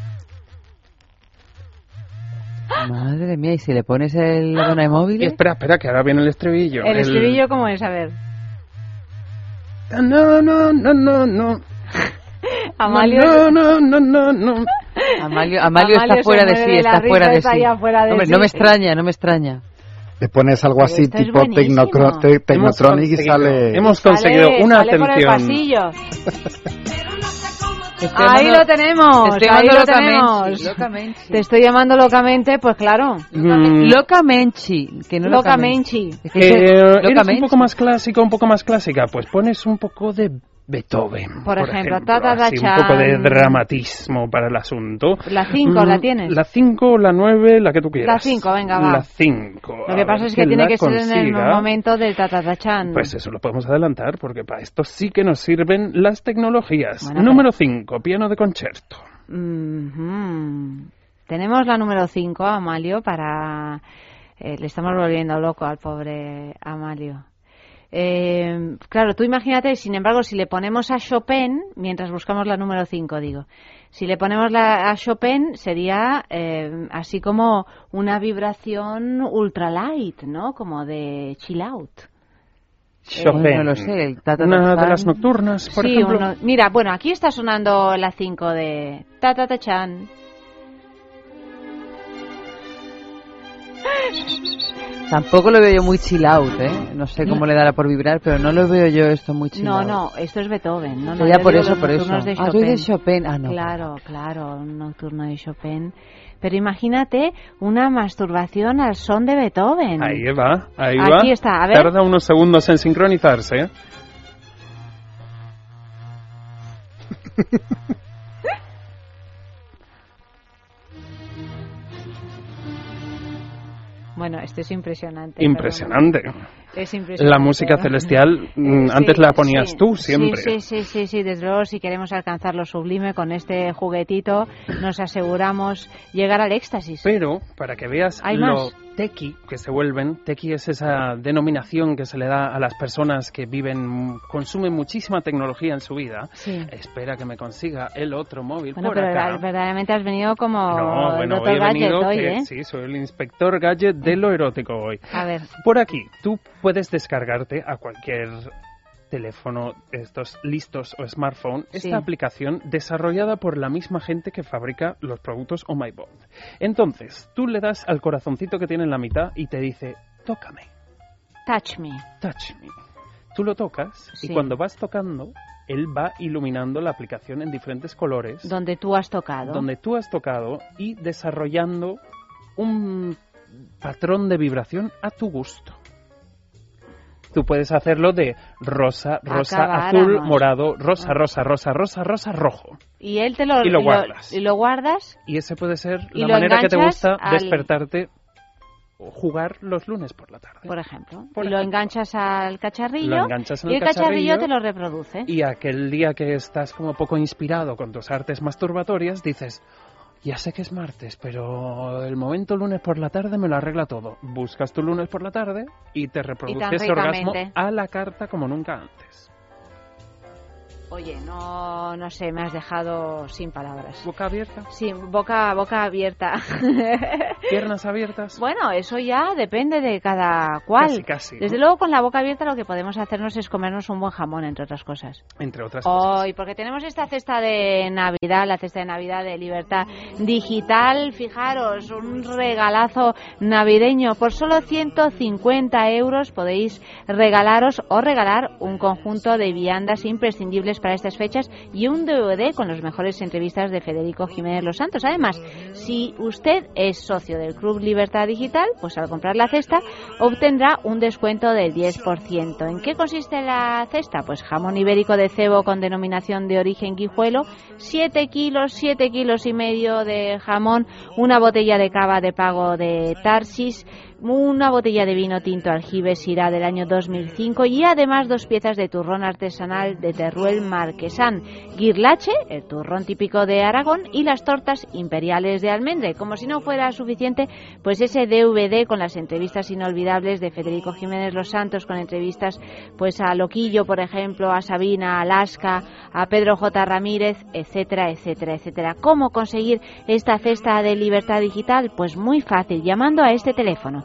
Madre mía, ¿y si le pones el dona de móvil? Espera, espera, que ahora viene el estribillo. El estribillo, ¿cómo es? A ver. No, no, no, no, no. Amalio, No, no, no, no, no. Amalio, Amalio Amalio está fuera de sí, está fuera de está sí. ya fuera de Hombre, sí. no me extraña, no me extraña. Le pones algo así esto es tipo Technotronic y sale... Hemos conseguido Sale- una sale por el atención. pasillo. Estoy Ahí llamando- lo tenemos, te estoy ahí llamando lo locamente, tenemos. locamente. Te estoy llamando locamente, pues claro. Mm, Locamente, que no Locamente. Es que que eres un poco más clásico, un poco más clásica, pues pones un poco de Beethoven. Por ejemplo, ta, ta, ta, así, un poco de dramatismo para el asunto. La 5 la Mm, tienes. La 5, la 9, la que tú quieras. La 5, venga, va. La 5. Lo que pasa es que tiene que ser en el momento del tatatachan. Pues eso lo podemos adelantar, porque para esto sí que nos sirven las tecnologías. Bueno, Número 5, piano de concierto. Tenemos la número 5, Amalio, para... eh, le estamos volviendo loco al pobre Amalio. Eh, claro, tú imagínate, sin embargo, si le ponemos a Chopin, mientras buscamos la número 5, digo, si le ponemos la, a Chopin sería eh, así como una vibración ultralight, ¿no? Como de chill out. Chopin. no lo sé, el ta, ta, ta, Una de las nocturnas, por sí, ejemplo. uno- mira, bueno, aquí está sonando la 5 de ta ta ta chan. Tampoco lo veo yo muy chill out, ¿eh? No sé cómo le dará por vibrar, pero no lo veo yo esto muy chill No, out. no, esto es Beethoven. No, no, yo por eso, por eso. de Ah, tú dices Chopin. Ah, no. Claro, claro, un nocturno de Chopin. Pero imagínate una masturbación al son de Beethoven. Ahí va, ahí va. Aquí está, a ver. Tarda unos segundos en sincronizarse. ¿eh? Bueno, esto es impresionante. Impresionante. perdón. Es impresionante. La música celestial, mm, Sí, antes la ponías sí, tú siempre. Sí, sí, sí, sí, sí, desde luego si queremos alcanzar lo sublime con este juguetito nos aseguramos llegar al éxtasis. Pero, para que veas Hay lo más. Tequi que se vuelven, tequi es esa denominación que se le da a las personas que viven, consumen muchísima tecnología en su vida. Sí. Espera que me consiga el otro móvil Bueno, por pero acá. verdaderamente has venido como No, el bueno, hoy he Gadget venido hoy, que- ¿eh? sí, soy el inspector gadget de lo erótico hoy. A ver, Por aquí, tú puedes descargarte a cualquier teléfono, estos listos o smartphone, esta aplicación desarrollada por la misma gente que fabrica los productos Oh My Bond. Entonces, tú le das al corazoncito que tiene en la mitad y te dice, tócame, touch me. touch me. Tú lo tocas Sí. y cuando vas tocando, él va iluminando la aplicación en diferentes colores Donde tú has tocado. donde tú has tocado y desarrollando un patrón de vibración a tu gusto. Tú puedes hacerlo de rosa, rosa, azul, morado, rosa, rosa, rosa, rosa, rosa, rojo. Y él te lo, Y lo guardas. y lo guardas Y ese puede ser la manera que te gusta al- despertarte o jugar los lunes por la tarde. por ejemplo. Por y lo enganchas al cacharrillo. Lo enganchas en y el el cacharrillo, cacharrillo te lo reproduce. Y aquel día que estás como poco inspirado con tus artes masturbatorias, dices, ya sé que es martes, pero el momento lunes por la tarde me lo arregla todo. Buscas tu lunes por la tarde y te reproduce tan ese orgasmo a la carta como nunca antes. Oye, no, no sé, me has dejado sin palabras. ¿Boca abierta? Sí, boca, boca abierta. ¿Piernas abiertas? Bueno, eso ya depende de cada cual. Casi, casi, ¿no? Desde luego, con la boca abierta lo que podemos hacernos es comernos un buen jamón, entre otras cosas. Entre otras cosas. Hoy, porque tenemos esta cesta de Navidad, la cesta de Navidad de Libertad Digital. Fijaros, un regalazo navideño. Por solo 150 euros podéis regalaros o regalar un conjunto de viandas imprescindibles para estas fechas y un DVD con las mejores entrevistas de Federico Jiménez Los Santos. Además, si usted es socio del Club Libertad Digital, pues al comprar la cesta obtendrá un descuento del 10%. ¿En qué consiste la cesta? Pues jamón ibérico de cebo con denominación de origen guijuelo, 7 kilos, 7 kilos y medio de jamón, una botella de cava de pago de Tarsis, una botella de vino tinto aljibe Syrah del año 2005 y además dos piezas de turrón artesanal de Teruel Marquesán, guirlache, el turrón típico de Aragón y las tortas imperiales de almendre. Como si no fuera suficiente, pues ese DVD con las entrevistas inolvidables de Federico Jiménez Los Santos, con entrevistas pues a Loquillo, por ejemplo, a Sabina, a Alaska, a Pedro J. Ramírez, etcétera, etcétera, etcétera. ¿Cómo conseguir esta cesta de libertad digital? Pues muy fácil, llamando a este teléfono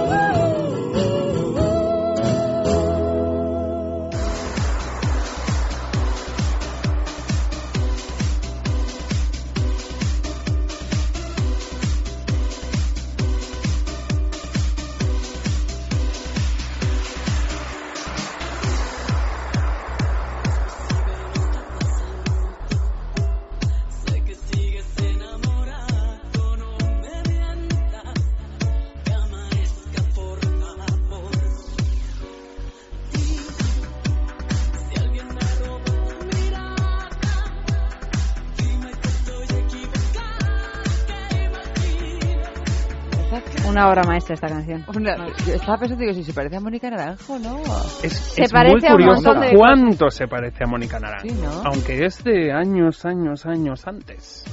Una obra maestra esta canción. Una- yo estaba pensando, digo, si se parece a Mónica Naranjo, ¿no? Es, Se es parece muy a un curioso de cuánto se parece a Mónica Naranjo. Sí, ¿no? Aunque es de años, años, años antes.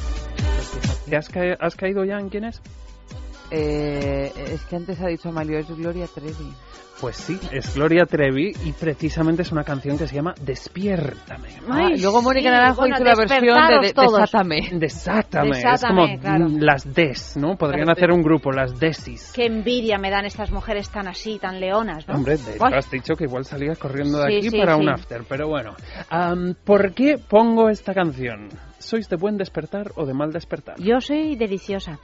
¿Te has, ca- has caído ya en quién es? Eh, es que antes ha dicho Amalio, es Gloria Trevi. Pues sí, es Gloria Trevi y precisamente es una canción que se llama Despiértame. Ah, y luego Mónica Naranjo bueno, hizo la versión de, de, de todos. Sátame. Desátame, es Desátame, como claro. las Des, ¿no? Podrían Las hacer un grupo, las Desis. Qué envidia me dan estas mujeres tan así, tan leonas, ¿no? Hombre, de Ay. has dicho que igual salías corriendo de Sí, aquí sí, para sí. un after, pero bueno. Am, ¿Por qué pongo esta canción? ¿Sois de buen despertar o de mal despertar? Yo soy deliciosa.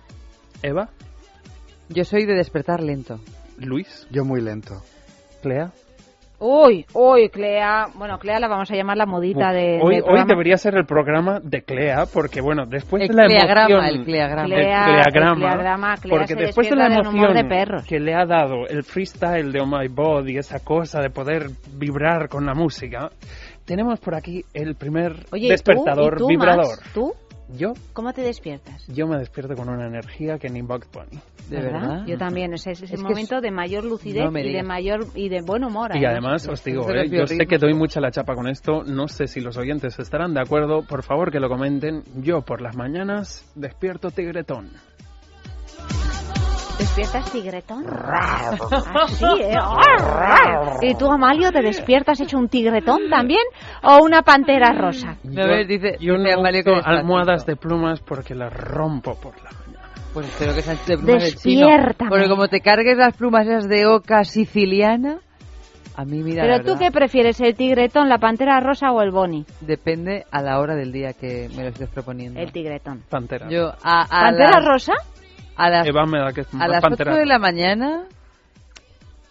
Eva, Yo soy de despertar lento. Luis, Yo muy lento. Clea. Uy, uy, Clea. Bueno, Clea la vamos a llamar la modita de. hoy, del hoy debería ser el programa de Clea, porque bueno, después El de la cleagrama, emoción... el cleagrama. Clea, el el cleagrama, cleagrama, Clea porque se después de la de emoción de que le ha dado el freestyle de Oh My Body, esa cosa de poder vibrar con la música, tenemos por aquí el primer Oye, ¿y tú? despertador ¿Y tú, vibrador. Max? ¿Tú? Yo, ¿Cómo te despiertas? yo me despierto con una energía que ni Bugs Bunny. ¿De verdad? Yo también, es ese Es que momento de mayor lucidez no y de mayor y de buen humor. Y además os digo, eh, yo sé que doy mucha la chapa con esto, no sé si los oyentes estarán de acuerdo, por favor que lo comenten. Yo por las mañanas despierto tigretón. ¿Despiertas tigretón? Así, ¿eh? ¿Y tú, Amalio, te despiertas hecho un tigretón también o una pantera rosa? A ver, dice, yo dice no Amalio que almohadas de plumas porque las rompo por la mañana. Pues espero que sean de plumas de chino. Porque como te cargues las plumas esas de oca siciliana, a mí mira, ¿Pero la tú qué prefieres, el tigretón, la pantera rosa o el boni? depende a la hora del día que me lo estés proponiendo. El tigretón. Pantera. Yo a, a ¿Pantera las, rosa? A las, Eva me da que a las pantera. 8 de la mañana,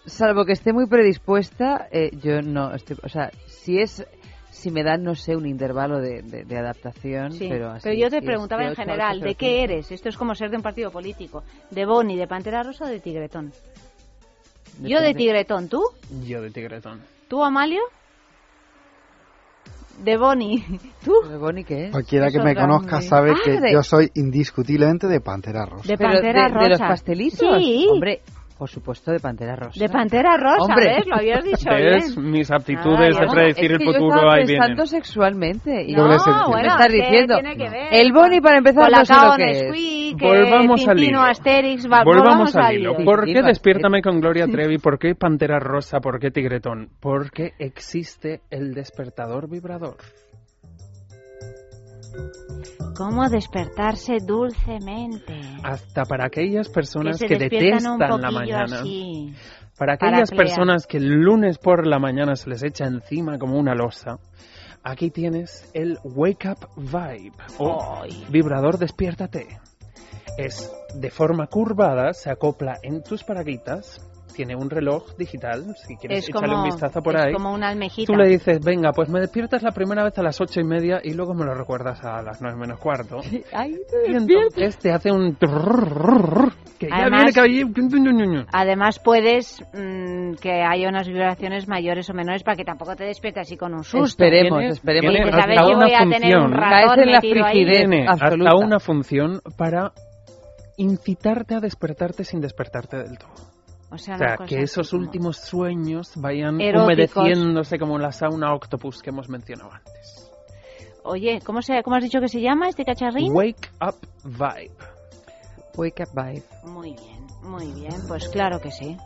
salvo que esté muy predispuesta, eh, yo no estoy, o sea, si es si me dan, no sé, un intervalo de, de- de adaptación, Sí, pero así. yo te preguntaba en 8 a general, ¿de 8:05. qué eres? Esto es como ser de un partido político. ¿De boni, de pantera rosa o de tigretón? Yo de tigretón, ¿tú? Yo de tigretón. ¿Tú, Amalio? De boni. ¿Tú? ¿De Bonnie qué es? Cualquiera que me conozca sabe Ah, que de- yo soy indiscutiblemente de Pantera Rosa. De Pero pantera de, rosa. de los pastelitos. Sí. Hombre, por supuesto de pantera rosa. De pantera rosa, Hombre. ¿ves? Lo habías dicho ¿Ves? bien. Mis aptitudes Ah, de predecir es el que futuro ahí vienen. sexualmente. Y No, sentido. bueno, me estás ¿qué diciendo. tiene que ver? El boni para empezar no sé lo que es. Que Volvamos al hilo. Asterix, va- Volvamos al hilo. ¿Por qué Despiértame con Gloria Trevi? ¿Por qué Pantera Rosa? ¿Por qué Tigretón? Porque existe el despertador vibrador. ¿Cómo despertarse dulcemente? Hasta para aquellas personas que, detestan la mañana. así. Para aquellas personas que el lunes por la mañana se les echa encima como una losa, aquí tienes el Wake Up Vibe o vibrador despiértate. Es de forma curvada, se acopla en tus paraguitas tiene un reloj digital, si quieres echarle un vistazo por es ahí. como una almejita. Tú le dices, venga, pues me despiertas la primera vez a las ocho y media y luego me lo recuerdas a las nueve menos cuarto. Ahí te y entonces te hace un... Que además, viene además puedes que haya unas vibraciones mayores o menores para que tampoco te despiertes así con un susto. Esperemos, ¿Tienes? esperemos. ¿Tienes? Hasta, una función. En la frigidez hasta una función para incitarte a despertarte sin despertarte del todo. O sea, O que esos últimos sueños vayan Eróticos. humedeciéndose como la sauna octopus que hemos mencionado antes. Oye, ¿cómo, se, ¿cómo has dicho que se llama este cacharrín? Wake up vibe. Wake up vibe. Muy bien, muy bien, pues claro que sí.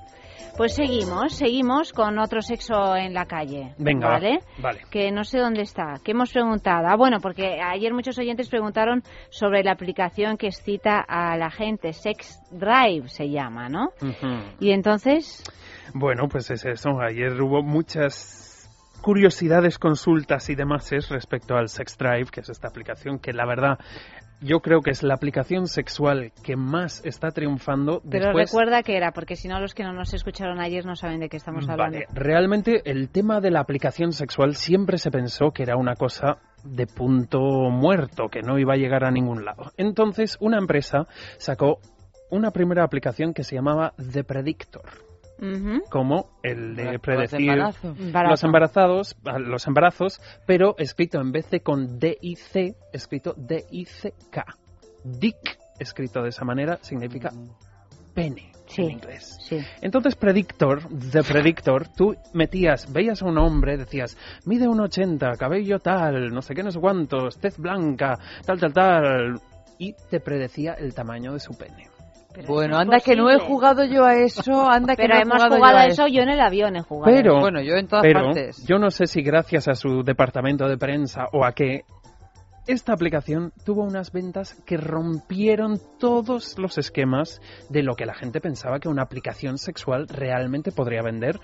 Pues seguimos, seguimos con otro sexo en la calle. Venga, va. ¿vale? Vale. Que no sé dónde está. ¿Qué hemos preguntado? Ah, bueno, porque ayer muchos oyentes preguntaron sobre la aplicación que excita a la gente. Sex Drive se llama, ¿no? Y entonces, Bueno, pues es eso. Ayer hubo muchas curiosidades, consultas y demás respecto al Sex Drive, que es esta aplicación que la verdad yo creo que es la aplicación sexual que más está triunfando pero después recuerda que era, porque si no los que no nos escucharon ayer no saben de qué estamos hablando. Vale, realmente el tema de la aplicación sexual siempre se pensó que era una cosa de punto muerto, que no iba a llegar a ningún lado. Entonces, una empresa sacó una primera aplicación que se llamaba The Predictor, Como el de los predecir embarazos. Embarazo. los embarazados, los embarazos, pero escrito en vez de con D-I-C, escrito D-I-C-K. Dick, escrito de esa manera, significa pene Sí, en inglés. sí. Entonces, Predictor, The Predictor, tú metías, veías a un hombre, decías, mide un 80, cabello tal, no sé qué, no sé cuántos, tez blanca, tal, tal, tal, y te predecía el tamaño de su pene. Pero Bueno, anda que no he jugado yo a eso, anda que Pero no he hemos jugado, jugado yo a eso, yo en el avión he jugado. Pero, Bueno, yo en todas pero partes. yo no sé si gracias a su departamento de prensa o a qué, esta aplicación tuvo unas ventas que rompieron todos los esquemas de lo que la gente pensaba que una aplicación sexual realmente podría vender,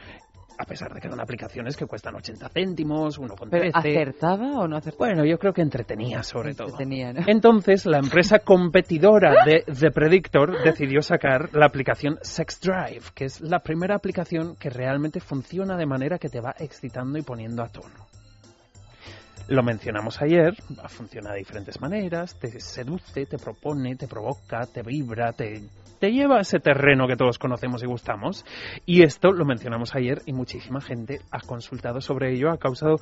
a pesar de que eran aplicaciones que cuestan 80 céntimos, 1,13. ¿Pero acertaba o no acertaba? Bueno, yo creo que entretenía sobre todo. Entretenía, ¿no? Entonces, la empresa competidora de The Predictor decidió sacar la aplicación Sex Drive, que es la primera aplicación que realmente funciona de manera que te va excitando y poniendo a tono. Lo mencionamos ayer, funciona de diferentes maneras, te seduce, te propone, te provoca, te vibra, te, te lleva a ese terreno que todos conocemos y gustamos. Y esto lo mencionamos ayer y muchísima gente ha consultado sobre ello, ha causado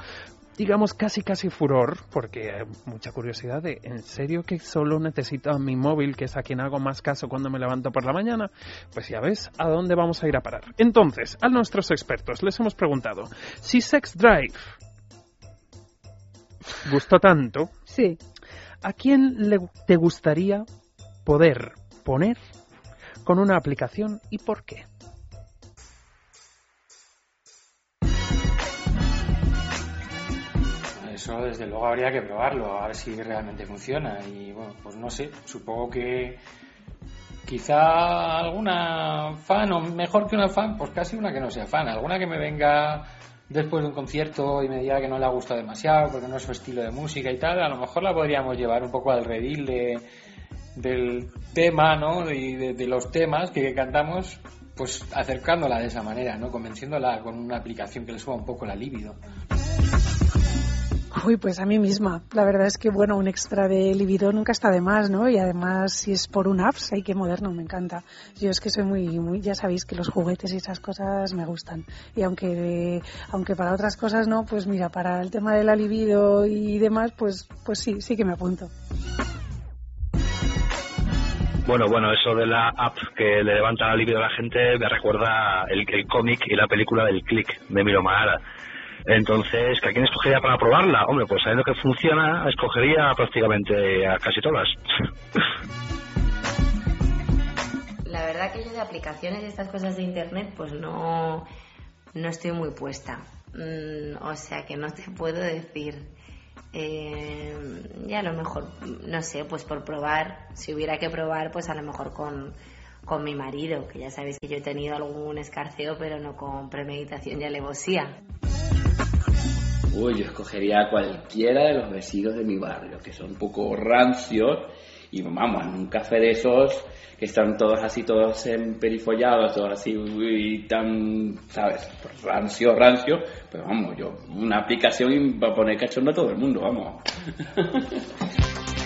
digamos, casi casi furor, porque hay mucha curiosidad de, ¿en serio que solo necesito a mi móvil, que es a quien hago más caso cuando me levanto por la mañana? Pues ya ves a dónde vamos a ir a parar. Entonces, a nuestros expertos les hemos preguntado, si Sex Drive gustó tanto, Sí. ¿a quién le, te gustaría poder poner con una aplicación y por qué? Eso desde luego habría que probarlo, a ver si realmente funciona. Y bueno, pues no sé, supongo que quizá alguna fan, o mejor que una fan, pues casi una que no sea fan, alguna que me venga después de un concierto y me diga que no le ha gustado demasiado porque no es su estilo de música y tal, a lo mejor la podríamos llevar un poco al redil de, del tema, ¿no? Y de, los temas que cantamos, pues acercándola de esa manera, ¿no? Convenciéndola con una aplicación que le suba un poco la libido. Uy, pues a mí misma. La verdad es que, bueno, un extra de libido nunca está de más, ¿no? Y además, si es por un apps, hay que moderno, me encanta. Yo es que soy muy, muy, ya sabéis que los juguetes y esas cosas me gustan. Y aunque, aunque para otras cosas no, pues mira, para el tema de la libido y demás, pues, pues sí, sí que me apunto. Bueno, bueno, eso de la app que le levanta la libido a la gente me recuerda el, el cómic y la película del Click de Miro Mahara. Entonces, ¿a quién escogería para probarla? Hombre, pues sabiendo que funciona, escogería prácticamente a casi todas. La verdad que yo de aplicaciones y estas cosas de internet, pues no, no estoy muy puesta. Mm, o sea que no te puedo decir. Eh, y a lo mejor, no sé, pues por probar, si hubiera que probar, pues a lo mejor con, con mi marido, que ya sabéis que yo he tenido algún escarceo, pero no con premeditación y alevosía. Uy, yo escogería cualquiera de los vecinos de mi barrio, que son un poco rancios Y vamos, en un café de esos que están todos así, todos emperifollados, todos así, tan, ¿sabes? Rancio, rancio. Pero vamos, yo, una aplicación y va a poner cachondo a todo el mundo, vamos.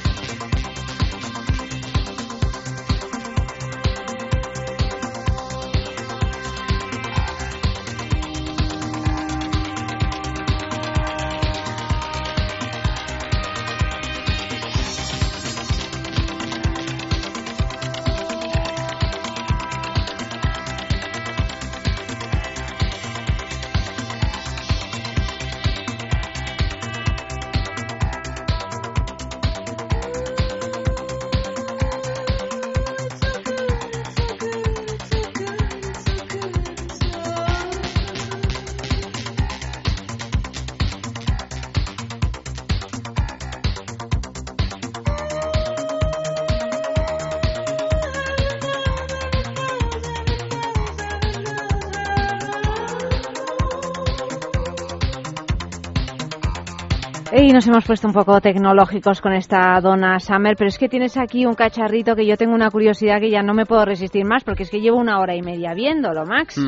nos hemos puesto un poco tecnológicos con esta Donna Summer, pero es que tienes aquí un cacharrito que yo tengo una curiosidad que ya no me puedo resistir más, porque es que llevo una hora y media viéndolo, Max.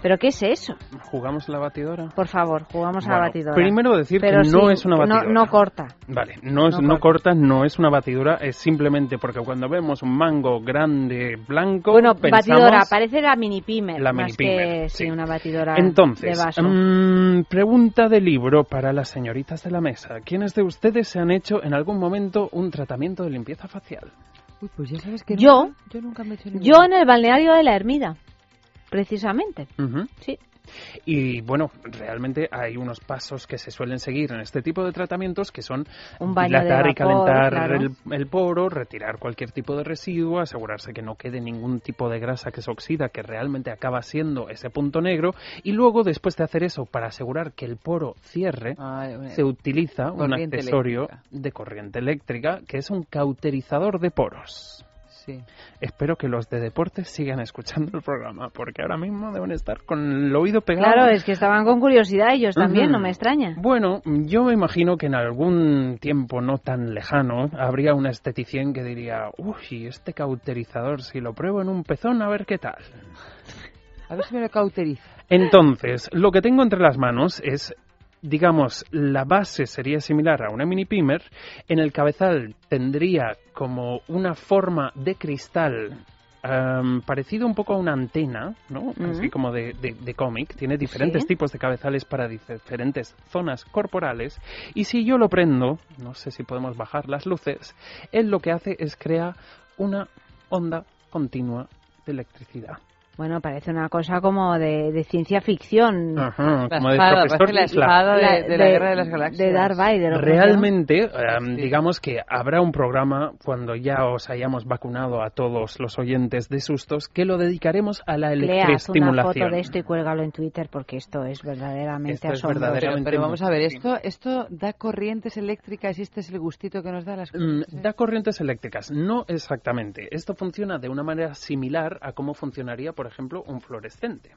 ¿Pero qué es eso? ¿Jugamos la batidora? Por favor, jugamos a la Bueno, batidora. Primero decir Pero que no sí, es una no- batidora. No, corta. Vale, no, es, No no, corta, no es una batidora, es simplemente porque cuando vemos un mango grande blanco, Bueno, pensamos... batidora, parece la mini pimer, La mini pimer, sí, sí. una batidora Entonces, de vaso. mm, pregunta de libro para las señoritas de la mesa. ¿Quiénes de ustedes se han hecho en algún momento un tratamiento de limpieza facial? Uy, pues ya sabes que Yo, nunca- yo nunca me he hecho yo en el balneario de la Ermida, precisamente. Ujú. Sí. Y bueno, realmente hay unos pasos que se suelen seguir en este tipo de tratamientos que son Un dilatar y calentar claro. el, el poro, retirar cualquier tipo de residuo, asegurarse que no quede ningún tipo de grasa que se oxida, que realmente acaba siendo ese punto negro. Y luego, después de hacer eso, para asegurar que el poro cierre, Ay, bueno. se utiliza un accesorio de corriente eléctrica que es un cauterizador de poros. Sí. Espero que los de deportes sigan escuchando el programa, porque ahora mismo deben estar con el oído pegado. Claro, es que estaban con curiosidad ellos también, no me extraña. Bueno, yo me imagino que en algún tiempo no tan lejano habría una esteticien que diría, uy, este cauterizador, si lo pruebo en un pezón, a ver qué tal. A ver si me lo cauteriza. Entonces, lo que tengo entre las manos es, digamos, la base sería similar a una mini pimer, en el cabezal tendría como una forma de cristal em, parecido un poco a una antena, ¿no? Así Ujú. como de, de- de cómic. Tiene diferentes Sí. tipos de cabezales para diferentes zonas corporales. Y si yo lo prendo, no sé si podemos bajar las luces, él lo que hace es crear una onda continua de electricidad. Bueno, parece una cosa como de, de ciencia ficción. Ajá, como de espada, profesor parece la Isla. espada de, La- de la de- Guerra de las Galaxias. de Darth Vader. Realmente, em, digamos que habrá un programa cuando ya os hayamos vacunado a todos los oyentes de sustos que lo dedicaremos a la Lea, haz una electroestimulación. foto de esto y cuélgalo en Twitter porque esto es verdaderamente Esto es asombroso. verdaderamente Pero, pero vamos a ver, Sí. esto, esto da corrientes eléctricas y este es el gustito que nos da las Mm, cosas. ¿eh? Da corrientes eléctricas, no exactamente. Esto funciona de una manera similar a cómo funcionaría, por ejemplo, un fluorescente.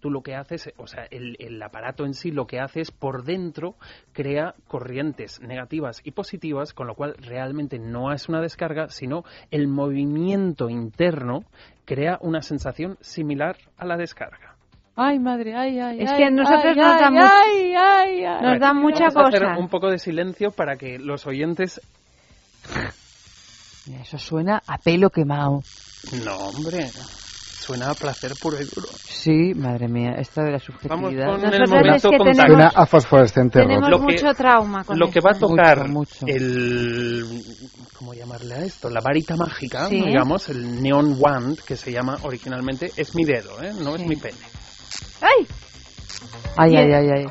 Tú lo que haces, o sea, el, el aparato en sí lo que hace es por dentro crea corrientes negativas y positivas, con lo cual realmente no es una descarga, sino el movimiento interno crea una sensación similar a la descarga. Ay, madre, ay, ay. Es ay, que nosotros ay, nos ay, da mucho- ay, ay, ay. Nos da mucha Vamos a hacer cosa. un poco de silencio para que los oyentes... Eso suena a pelo quemado. No, hombre, suena a placer puro y duro. Sí, madre mía, esta de la subjetividad. Vamos con el Nosotros momento es que tenemos- Suena a fosforescente Tenemos. Lo que- mucho trauma con Lo que va a esto. tocar Mucho, mucho. el ¿cómo llamarle a esto? La varita mágica, Sí. digamos, el neon wand que se llama originalmente es mi dedo, ¿eh? no es mi pene. ¡Ay! Ay, ay, ay, ay.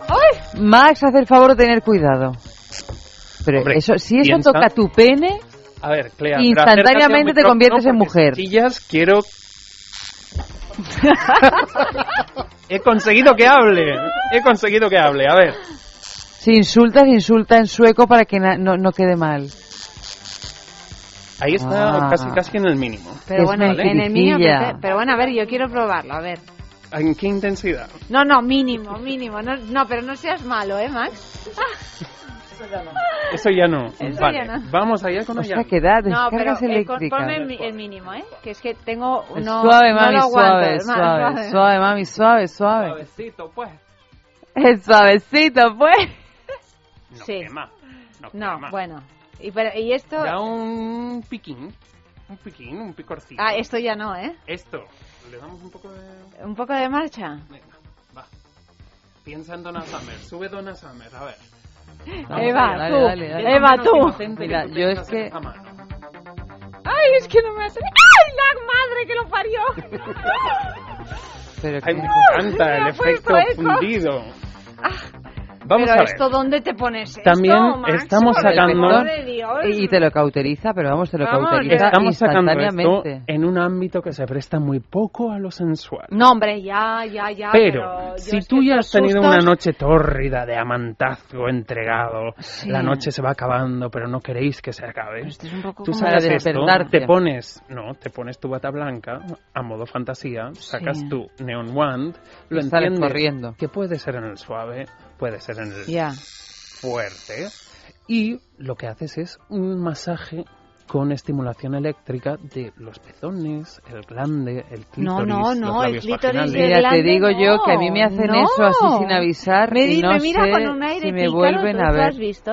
Max, haz el favor de tener cuidado. Pero Hombre, eso, si eso piensa- toca tu pene, A ver, Clea, Instantáneamente te conviertes en mujer. quiero He conseguido que hable. He conseguido que hable. A ver. si insultas, insulta en sueco para que no, no quede mal. Ahí está Ah. casi casi en el mínimo. Pero Es bueno, en el mínimo. mentiricilla. que te- Pero bueno, a ver, yo quiero probarlo, a ver. ¿En qué intensidad? No, no, mínimo, mínimo. No, no pero no seas malo, ¿eh, Max? Eso ya no. Eso vale, ya no. vamos allá con O ella. sea, que da No, pero eh, con- ponme el, el mínimo, ¿eh? Que es que tengo... No, suave, no mami, lo aguanto, suave, más, suave, suave, mami, suave, suave. Suavecito, pues. Es suavecito, pues. sí. quema, no No, quema. bueno. Y, pero- y esto... Da un piquín. Un piquín, un picorcito. Ah, esto ya no, ¿eh? Esto. Le damos un poco de... Un poco de marcha. Va. Piensa en Donna Summer. Sube Donna Summer, a ver. Eva, dale, tú. dale, dale. Eva, tú. Mira, yo es que-. Ay, es que no me hace... ¡Ay, la madre que lo parió! Pero Ay, que- me encanta el efecto puesto eco. Vamos pero a ver. esto, ¿dónde te pones esto, También Max? estamos sacando- de. Y, te lo cauteriza, pero vamos, te lo Vamos, cauteriza Estamos sacando esto instantáneamente. en un ámbito que se presta muy poco a lo sensual. No, hombre, ya, ya, ya. Pero, yo si tú ya has tenido sustos- una noche tórrida de amantazgo entregado, Sí. la noche se va acabando, pero no queréis que se acabe. Esto es un poco Tú sacas Para esto, te pones, no, te pones tu bata blanca a modo fantasía, sacas Sí. tu neon wand, lo Y entiendes corriendo. que puede ser en el suave, puede ser en el Ya. fuerte y lo que haces es un masaje con estimulación eléctrica de los pezones, el glande, el clítoris, No, no, no, los el clítoris vaginales. de Mira, te glande digo yo no, que a mí me hacen no. eso así sin avisar Me, y no me mira sé con un aire si me pícaro, vuelven ¿tú a lo ver. has visto?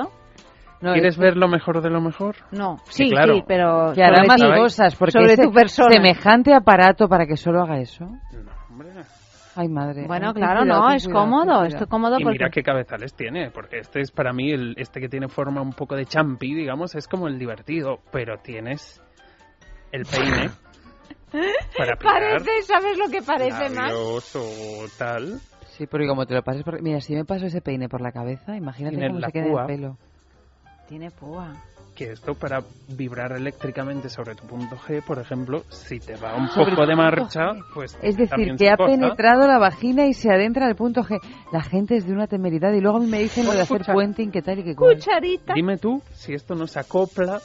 No, ¿Quieres ver lo mejor de lo mejor? No, Sí, sí, claro. sí, pero que hará más cosas, porque sobre tu persona. semejante aparato para que solo haga eso. Hombre. Ay, madre. Bueno, claro, cuidado, no, es cuidado, cómodo, cuidado. es cómodo Y porque... mira qué cabezales tiene, porque este es para mí, el, este que tiene forma un poco de champi, digamos, es como el divertido, pero tienes el peine para aplicar Parece, ¿sabes lo que parece más? o tal. Sí, porque como te lo pases por... Mira, si me paso ese peine por la cabeza, imagínate Tiene cómo se queda púa. el pelo. Tiene púa. Que esto para vibrar eléctricamente sobre tu punto G, por ejemplo, si te va un Sobre poco de marcha, pues Es decir, que ha corta. penetrado la vagina y se adentra al punto G. La gente es de una temeridad y luego a mí me dicen lo de hacer puenting, que tal y que cual. Cucharita. Dime tú si esto no se acopla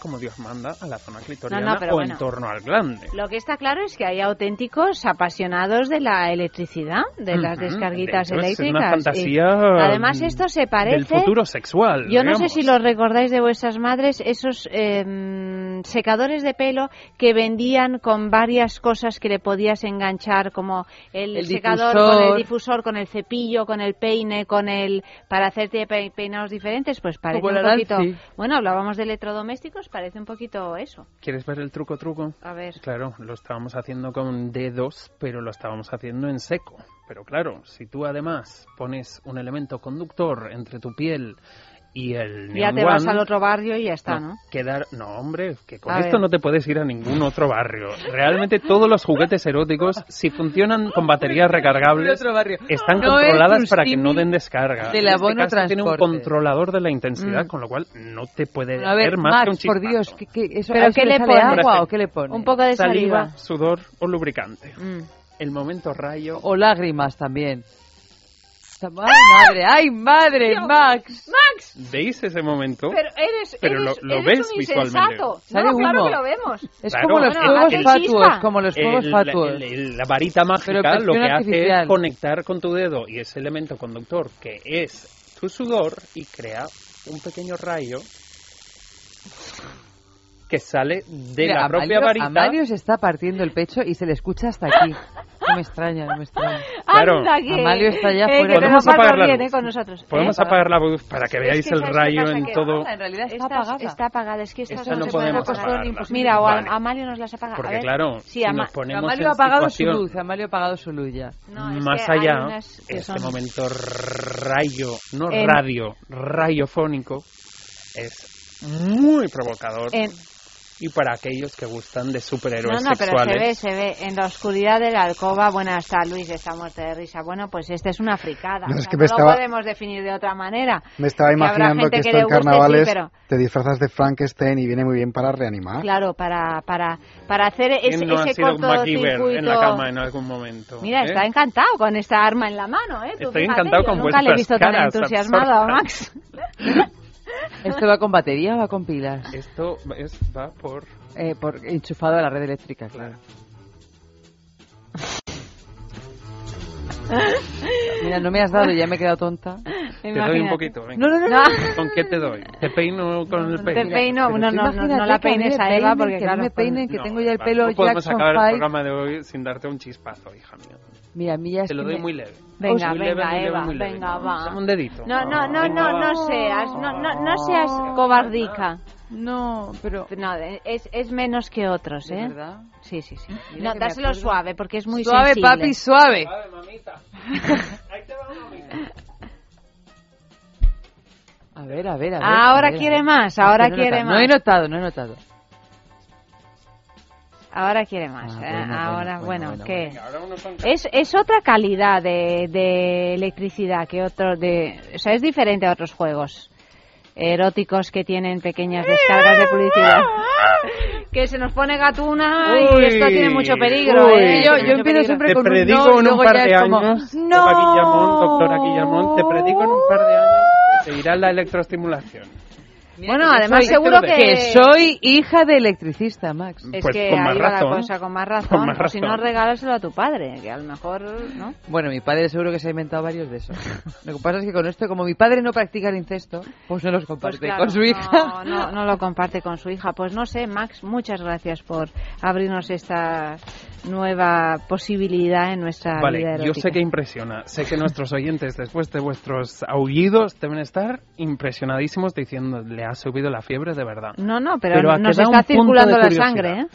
como Dios manda a la zona clitoriana No, no, pero o bueno. en torno al glande. Lo que está claro es que hay auténticos apasionados de la electricidad, de las descarguitas De hecho, es eléctricas. una Y fantasía además esto se parece del futuro sexual. Yo no sé si los recordáis de vuestras madres, esos eh, secadores de pelo que vendían con varias cosas que le podías enganchar, como el, El secador difusor. con el difusor, con el cepillo, con el peine, con el para hacerte pe- peinados diferentes, pues parece un poquito. Bueno, hablábamos de electrodomésticos, parece un poquito eso. ¿Quieres ver el truco truco? A ver. Claro, lo estábamos haciendo con dedos, pero lo estábamos haciendo en seco. Pero claro, si tú además pones un elemento conductor entre tu piel y el Ya te vas al otro barrio y ya está, ¿no? Quedar, no, hombre, que con A esto ver. no te puedes ir a ningún otro barrio. Realmente todos los juguetes eróticos, si funcionan con baterías recargables, están No es controladas un para que no den descarga. del En este abono caso tiene un controlador de la intensidad, Mm. con lo cual no te puede A ver, más que un Max, por. Dios, ¿qué, qué, eso, ¿Pero qué le pone? agua o qué le pone? Un poco de Saliva, saliva. sudor o lubricante. Mm. El momento rayo. O lágrimas también. ¡Ay, madre! ¡Ay, madre! ¡Max! ¡Max! ¿Veis ese momento? Pero eres, Pero eres, lo- lo eres ves un visualmente. no, claro que lo vemos. Es Claro. como los Bueno, fuegos hace fatuos, como los fuegos El- fatuos. el- el- la varita mágica lo que presión hace artificial. es conectar con tu dedo y ese elemento conductor que es tu sudor y crea un pequeño rayo que sale de Mira, la propia Amalio, varita. Amalio se está partiendo el pecho y se le escucha hasta aquí. No me extraña, no me extraña. Claro. Anda, que, Amalio está ya eh, fuera. Podemos apagar la bien, luz. eh, con nosotros. Podemos ¿eh? apagar la luz para que veáis Es que el ¿sabes qué rayo en todo. En realidad está, Está apagada. Está apagada, es que esta Esta no, no se podemos. Mira, o Vale. a Amalio nos las apaga. A Porque ver. claro, si Ama- nos ponemos Amalio ha apagado su luz, Amalio ha apagado su luz ya. No, es más allá, este son- momento rayo, no En- radio, rayofónico, es muy provocador. En- Y para aquellos que gustan de No, superhéroes no, pero se sexuales. ve, se ve. En la oscuridad de la alcoba, bueno, está Luis, está muerto de risa. Bueno, pues este es una fricada. No, o es sea, que no me lo estaba- podemos definir de otra manera. Me estaba imaginando que que esto en guste, sí, carnavales pero- te disfrazas de Frankenstein y viene muy bien para reanimar. Claro, para, para, para hacer ¿Quién ese, no ha ese sido un MacGyver cortocircuito. en la cama en algún momento? Mira, ¿eh? está encantado con esta arma en la mano, ¿eh? Tú Estoy fíjate, encantado yo con Nunca le he visto tan entusiasmado a. Max. ¿Esto va con batería o va con pilas? Esto es, va por... Eh, por enchufado a la red eléctrica, claro. Mira, no me has dado, ya me he quedado tonta. Te doy un poquito, venga. No, no, no, ¿Con qué te doy? ¿Te peino con el Te peine? peino, Pero no, no, no, la peines a Eva porque que claro, no me peinen, que tengo ya el pelo no podemos Jackson acabar el programa de hoy sin darte un chispazo, hija mía. Mira, a mí ya es Te lo doy me- muy leve. Venga, venga, Eva, venga, va. Dame un dedito. No, no, no, no, no seas, no, no, no seas cobardica. No, pero... No, es, es menos que otros, ¿De ¿eh? verdad? Sí, sí, sí. Mira No, dáselo suave porque es muy Suave, sensible. papi, suave. Suave, mamita. Ahí te va una mamita. A ver, a ver, a ver. Ahora a ver, quiere a ver. más, Es que ahora no he quiere notado, más. No he notado, no he notado. Ahora quiere más. Ah, ¿eh? bueno, Ahora, bueno, bueno, bueno, ¿qué? Venga, Es, es otra calidad de, de electricidad que otro de, o sea, es diferente a otros juegos eróticos que tienen pequeñas descargas de publicidad. Que se nos pone gatuna Uy, y esto tiene mucho peligro. uy. ¿eh? Yo, yo empiezo peligro. siempre Te con un predigo no y en luego un par de es como, años, ¡No! Eva Guillamón, doctora Guillamón, te predigo en un par de años que te irá la electroestimulación. Mira Bueno, que además soy- seguro que- que... soy hija de electricista, Max. Es Pues que con ahí más va la razón. cosa, con más razón. Con más O si no, razón. regálaselo a tu padre, que a lo mejor, ¿no? Bueno, mi padre seguro que se ha inventado varios de esos. Lo que pasa es que con esto, como mi padre no practica el incesto, pues no los comparte Pues claro, con su hija. No, no, no lo comparte con su hija. Pues no sé, Max, muchas gracias por abrirnos esta nueva posibilidad en nuestra vida Vale, yo erótica. sé que impresiona. Sé que nuestros oyentes, después de vuestros aullidos, deben estar impresionadísimos diciendo, le ha subido la fiebre de verdad. No, no, pero, Pero nos está circulando la sangre, ¿eh?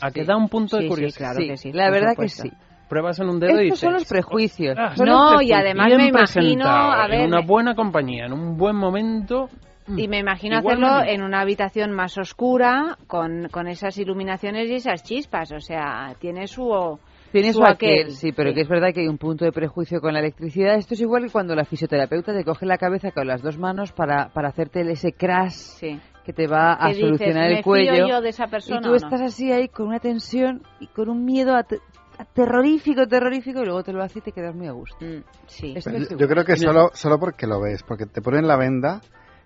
A que da un punto Sí, de sí, curiosidad. claro que sí, la verdad que sí. Pruebas en un dedo y Estos son dices, los prejuicios. "Ostras, Son No, los y prejuicios. además bien me imagino, a ver, en una buena compañía, en un buen momento. Y me imagino Igual hacerlo en una habitación más oscura, con, con esas iluminaciones y esas chispas. O sea, tiene su... Tiene su aquel, sí, pero sí. que es verdad que hay un punto de prejuicio con la electricidad. Esto es igual que cuando la fisioterapeuta te coge la cabeza con las dos manos para, para hacerte ese crash Sí. que te va a dices, solucionar ¿me el cuello. fío yo de esa persona y tú no? estás así ahí con una tensión y con un miedo a terrorífico, terrorífico, y luego te lo hace y te quedas muy a gusto. Mm, sí. Yo, creo que solo, solo porque lo ves, porque te ponen la venda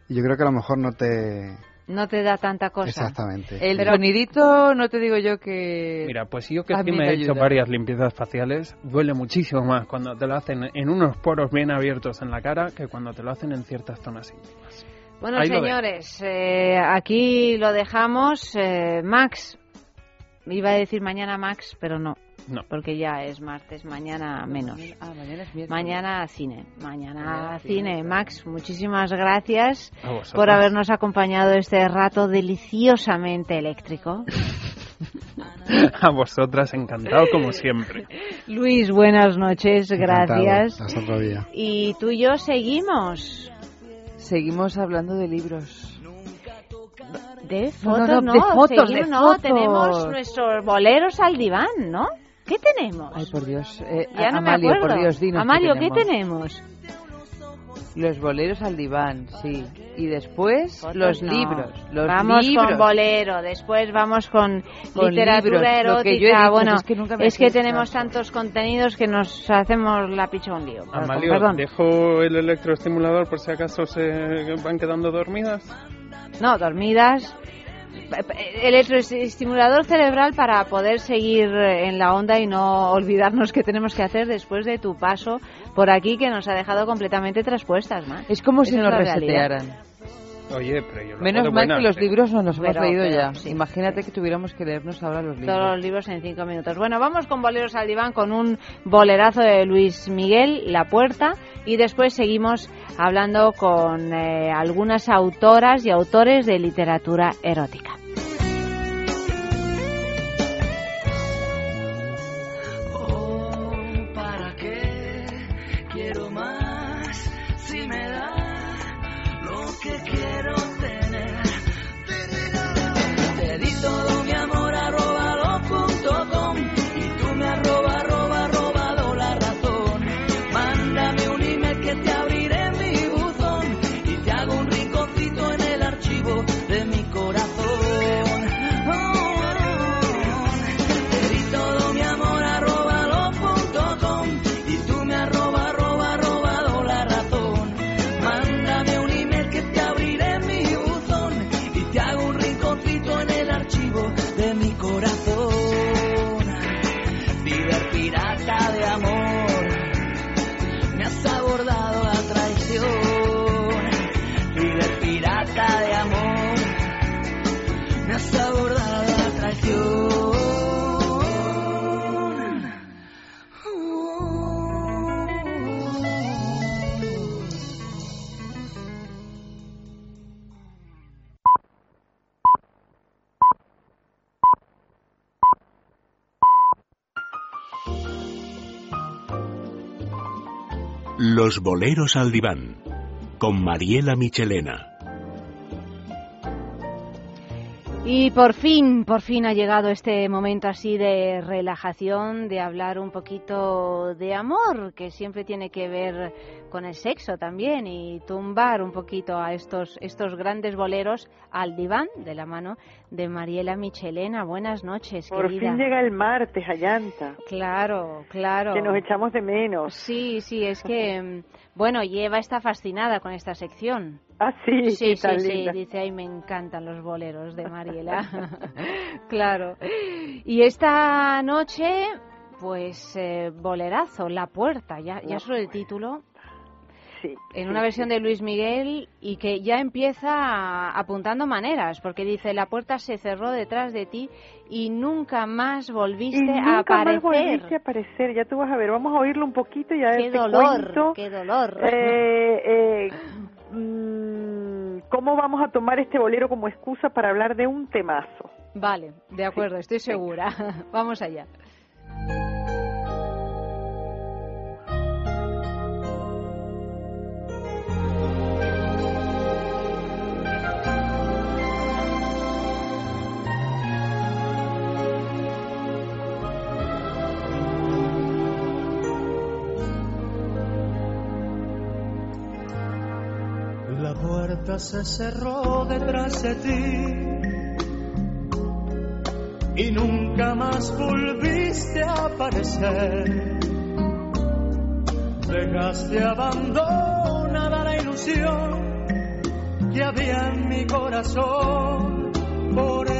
y yo creo que a lo mejor no te... No te da tanta cosa. Exactamente. El sonidito, no te digo yo que... Mira, pues yo que sí me he hecho varias limpiezas faciales, duele muchísimo más cuando te lo hacen en unos poros bien abiertos en la cara que cuando te lo hacen en ciertas zonas íntimas. Bueno, Ahí lo señores, eh, aquí lo dejamos. Eh, Max, iba a decir mañana Max, pero no. No. Porque ya es martes, mañana menos. Ah, mañana es miércoles. Mañana cine, mañana Mañana cine. cine. Max, muchísimas gracias por habernos acompañado este rato deliciosamente eléctrico. A vosotras, encantado como siempre. Luis, buenas noches, Encantado. gracias. Hasta otro día. Y tú y yo seguimos. Seguimos hablando de libros. De No, no, fotos, no, no, de fotos, seguimos, de no, fotos. tenemos nuestros boleros al diván, ¿no? ¿Qué tenemos? Ay, por Dios. Eh, ya no Amalio, me acuerdo. por Dios, dinos Amalio, qué ¿qué tenemos? tenemos? Los boleros al diván, sí. Y después Fotos los no. libros. Los vamos libros. con bolero, después vamos con, Con literatura libros, lo que erótica. yo he dicho, bueno, es que nunca me es que tenemos tantos contenidos que nos hacemos la picha un lío. Amalio, perdón. dejo el electroestimulador por si acaso se van quedando dormidas. No, dormidas. Electroestimulador cerebral para poder seguir en la onda y no olvidarnos qué tenemos que hacer después de tu paso por aquí que nos ha dejado completamente traspuestas, más. Es como si es nos resetearan. Oye, pero yo lo Menos mal que los libros nos los hemos leído pero, ya. sí. Imagínate que tuviéramos que leernos ahora los libros. Todos los libros en cinco minutos. Bueno, vamos con Boleros al Diván con un bolerazo de Luis Miguel, La Puerta, y después seguimos hablando con eh, algunas autoras y autores de literatura erótica. Oh, que quiero tener. Te di todo Los boleros al diván, con Mariela Michelena. Y por fin, por fin ha llegado este momento así de relajación, de hablar un poquito de amor, que siempre tiene que ver con el sexo también, y tumbar un poquito a estos, estos grandes boleros al diván de la mano de Mariela Michelena. Buenas noches, Por querida. fin llega el martes, Allanta. Claro, claro. Que nos echamos de menos. Sí, sí, es que, bueno, Lleva está fascinada con esta sección. Ah, sí, Sí, tan sí, dice, ay, me encantan los boleros de Mariela. claro. Y esta noche, pues, eh, bolerazo, La Puerta, ya, ya solo el título. Sí, En sí, una versión sí. de Luis Miguel y que ya empieza apuntando maneras, porque dice, la puerta se cerró detrás de ti y nunca más volviste Y a nunca aparecer. más volviste a aparecer, ya tú vas a ver, vamos a oírlo un poquito y ya Qué dolor, cuento, qué dolor. eh, eh, mm, ¿Cómo vamos a tomar este bolero como excusa para hablar de un temazo? Vale, de acuerdo, estoy segura. Vamos allá. Puerta se cerró detrás de ti y nunca más volviste a aparecer. Dejaste abandonada la ilusión que había en mi corazón por.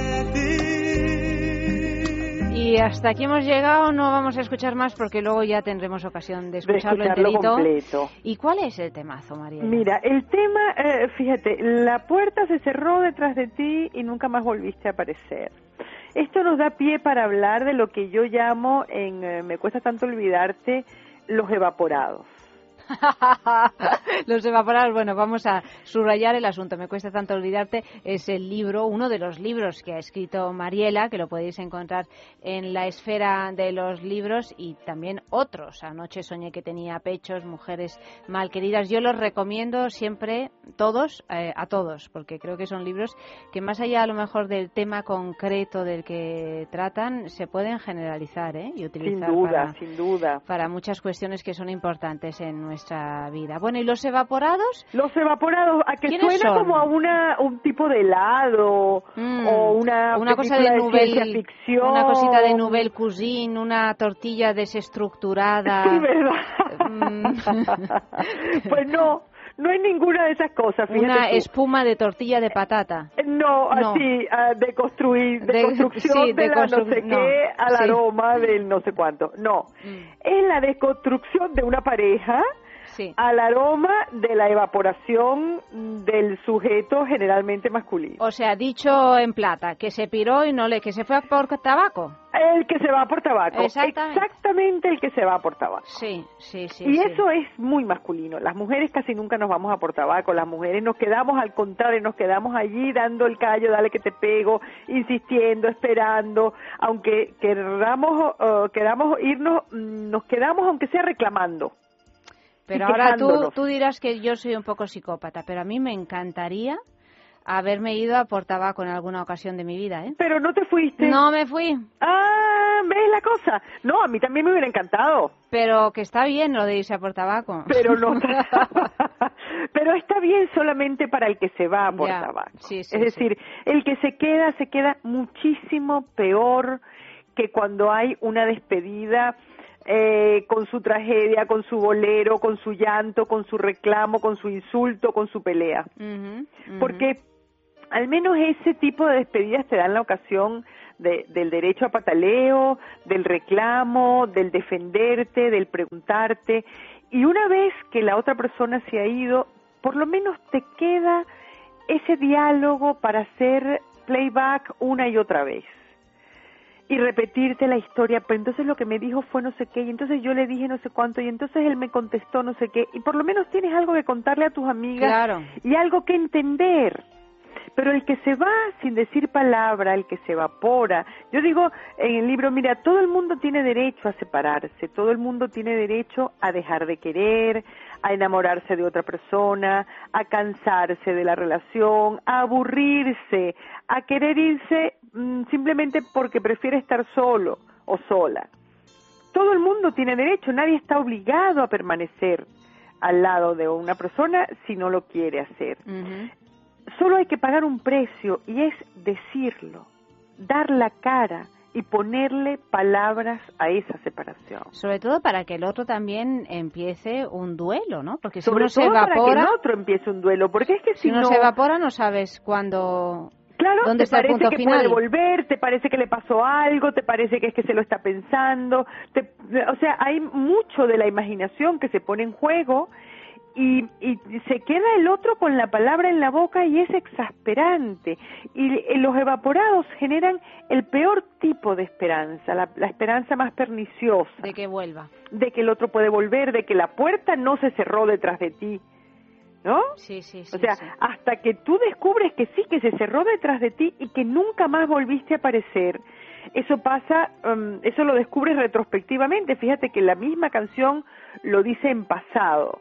Y hasta aquí hemos llegado, no vamos a escuchar más porque luego ya tendremos ocasión de escucharlo, escucharlo enterito. completo. ¿Y cuál es el temazo, María? Mira, el tema, eh, fíjate, la puerta se cerró detrás de ti y nunca más volviste a aparecer. Esto nos da pie para hablar de lo que yo llamo, en eh, Me cuesta tanto olvidarte, los evaporados. los evaporados, bueno, vamos a subrayar el asunto. Me cuesta tanto olvidarte. Es el libro, uno de los libros que ha escrito Mariela, que lo podéis encontrar en la esfera de los libros y también otros. Anoche soñé que tenía pechos, mujeres malqueridas. Yo los recomiendo siempre, todos, eh, a todos, porque creo que son libros que más allá a lo mejor del tema concreto del que tratan, se pueden generalizar ¿eh? y Sin utilizar duda, para, sin duda. para muchas cuestiones que son importantes en nuestra vida. Bueno, ¿y los evaporados? Los evaporados, a que ¿Quiénes suena son? como a una, un tipo de helado Mm, o una, una cosa de nouvelle, ficción. una cosita de nouvelle cuisine, una tortilla desestructurada. Sí, ¿verdad? pues no, no hay ninguna de esas cosas. Fíjate una tú. espuma de tortilla de patata. No, No. así, ah, de construir, de, De- construcción sí, de, de la no sé no, qué al sí. aroma del no sé cuánto. No, es la desconstrucción de una pareja Sí. al aroma de la evaporación del sujeto generalmente masculino. O sea, dicho en plata, que se piró y no le, que se fue por tabaco. El que se va por tabaco. Exactamente. Exactamente el que se va por tabaco. Sí, sí, sí. y sí. eso es muy masculino. Las mujeres casi nunca nos vamos a por tabaco. Las mujeres nos quedamos al contrario, nos quedamos allí dando el callo, dale que te pego, insistiendo, esperando. Aunque queramos, eh, queramos irnos, mm, nos quedamos aunque sea reclamando. Pero ahora tú, tú dirás que yo soy un poco psicópata, pero a mí me encantaría haberme ido a por tabaco en alguna ocasión de mi vida, ¿eh? Pero no te fuiste. No me fui. Ah, ¿ves la cosa? No, a mí también me hubiera encantado. Pero que está bien lo de irse a por tabaco. Pero no. Pero está bien solamente para el que se va por Ya, tabaco. sí, sí, es decir, el que se queda, se queda muchísimo peor que cuando hay una despedida eh, con su tragedia, con su bolero, con su llanto, con su reclamo, con su insulto, con su pelea. Porque al menos ese tipo de despedidas te dan la ocasión de- del derecho a pataleo, del reclamo, del defenderte, del preguntarte. Y una vez que la otra persona se ha ido, por lo menos te queda ese diálogo para hacer playback una y otra vez y repetirte la historia, pero entonces lo que me dijo fue no sé qué, y entonces yo le dije no sé cuánto, y entonces él me contestó no sé qué, y por lo menos tienes algo que contarle a tus amigas Claro. y algo que entender. Pero el que se va sin decir palabra, el que se evapora, yo digo en el libro, mira, todo el mundo tiene derecho a separarse, todo el mundo tiene derecho a dejar de querer, a enamorarse de otra persona, a cansarse de la relación, a aburrirse, a querer irse simplemente porque prefiere estar solo o sola. Todo el mundo tiene derecho, nadie está obligado a permanecer al lado de una persona si no lo quiere hacer. Solo hay que pagar un precio y es decirlo, dar la cara y ponerle palabras a esa separación. Sobre todo para que el otro también empiece un duelo, ¿no? Porque si Sobre uno se todo para que evapora, el otro empiece un duelo, porque es que si, si uno no se evapora no sabes cuándo Claro, dónde te está el parece punto que final. puede volver, te parece que le pasó algo, te parece que es que se lo está pensando, te- o sea, hay mucho de la imaginación que se pone en juego y, y se queda el otro con la palabra en la boca y es exasperante. Y eh, los evaporados generan el peor tipo de esperanza, la, la esperanza más perniciosa de que vuelva. de que el otro puede volver, de que la puerta no se cerró detrás de ti, ¿no? Sí, sí, sí. O sea, sí. hasta que tú descubres que sí, que se cerró detrás de ti y que nunca más volviste a aparecer. Eso pasa, um, eso lo descubres retrospectivamente. Fíjate que la misma canción lo dice en pasado.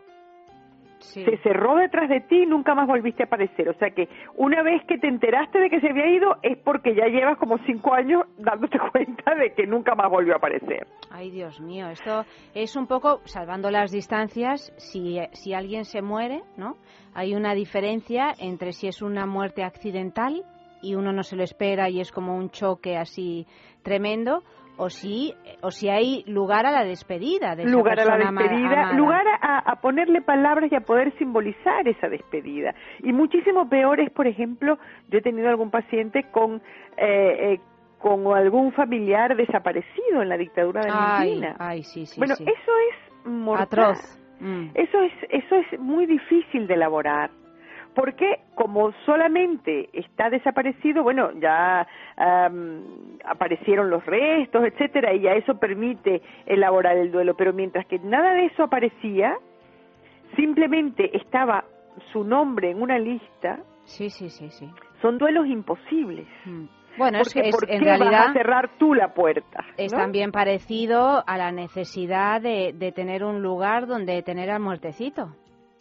Se cerró detrás de ti y nunca más volviste a aparecer. O sea que una vez que te enteraste de que se había ido es porque ya llevas como cinco años dándote cuenta de que nunca más volvió a aparecer. Ay, Dios mío, esto es un poco, salvando las distancias, si, si alguien se muere, ¿no? Hay una diferencia entre si es una muerte accidental y uno no se lo espera y es como un choque así tremendo, o si, o si hay lugar a la despedida de esa lugar a la despedida, amada. lugar a, a ponerle palabras y a poder simbolizar esa despedida. Y muchísimo peor es, por ejemplo, yo he tenido algún paciente con eh, eh, con algún familiar desaparecido en la dictadura de Ay, Argentina. ay, sí, sí, bueno, sí. eso es mortal. Atroz. Mm. Eso es eso es muy difícil de elaborar. Porque como solamente está desaparecido, bueno, ya aparecieron los restos, etcétera, y ya eso permite elaborar el duelo. Pero mientras que nada de eso aparecía, simplemente estaba su nombre en una lista. Sí, sí, sí, sí. Son duelos imposibles. Bueno, es Porque que es- ¿por en qué realidad vas a cerrar tú la puerta? es ¿no? también parecido a la necesidad de, de tener un lugar donde tener al muertecito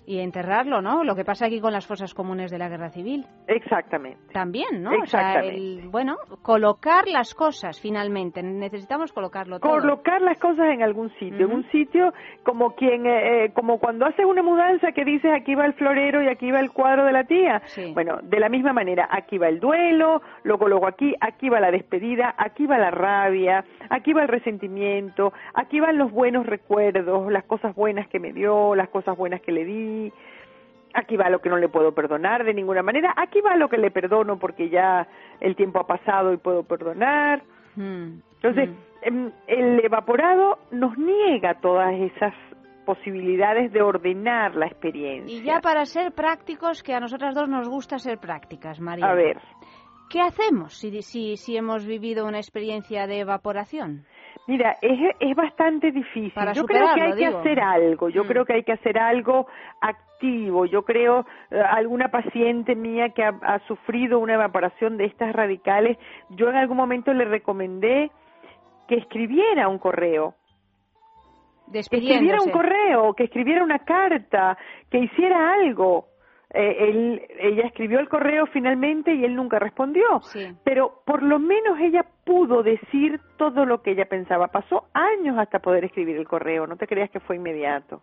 y enterrarlo, ¿no? Lo que pasa aquí con las fosas comunes de la guerra civil. Exactamente. También, ¿no? O sea, Exactamente. el- bueno, colocar las cosas finalmente. Necesitamos colocarlo todo. colocar las cosas en algún sitio, en un sitio como quien, eh, eh, como cuando haces una mudanza que dices aquí va el florero y aquí va el cuadro de la tía. Bueno, de la misma manera, aquí va el duelo, lo coloco aquí, aquí va la despedida, aquí va la rabia, aquí va el resentimiento, aquí van los buenos recuerdos, las cosas buenas que me dio, las cosas buenas que le di. Aquí va lo que no le puedo perdonar de ninguna manera. Aquí va lo que le perdono porque ya el tiempo ha pasado y puedo perdonar. Mm. Entonces, em, el evaporado nos niega todas esas posibilidades de ordenar la experiencia. Y ya para ser prácticos, que a nosotras dos nos gusta ser prácticas, María. A ver. ¿Qué hacemos si, si, si hemos vivido una experiencia de evaporación? Mira, es, es bastante difícil. Para yo creo que hay que hacer algo. Yo Mm. creo que hay que hacer algo activo. Yo creo eh, alguna paciente mía que ha, ha sufrido una evaporación de estas radicales, yo en algún momento le recomendé que escribiera un correo. Que escribiera un correo, que escribiera una carta, que hiciera algo. Eh, él, ella escribió el correo finalmente y él nunca respondió. Pero por lo menos ella pudo decir todo lo que ella pensaba. Pasó años hasta poder escribir el correo, no te creas que fue inmediato.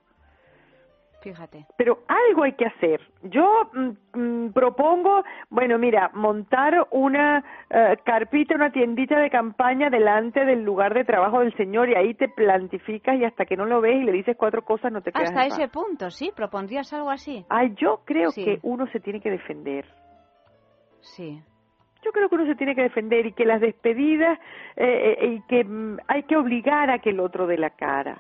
Fíjate. Pero algo hay que hacer. Yo mm, mm, propongo, bueno, mira, montar una eh, carpita, una tiendita de campaña delante del lugar de trabajo del señor y ahí te plantificas y hasta que no lo ves y le dices cuatro cosas no te quedas Hasta paz. ese punto, ¿sí? ¿Propondrías algo así? Ay, yo creo Sí. que uno se tiene que defender. Sí. Yo creo que uno se tiene que defender y que las despedidas eh, eh, y que mm, hay que obligar a que el otro dé la cara.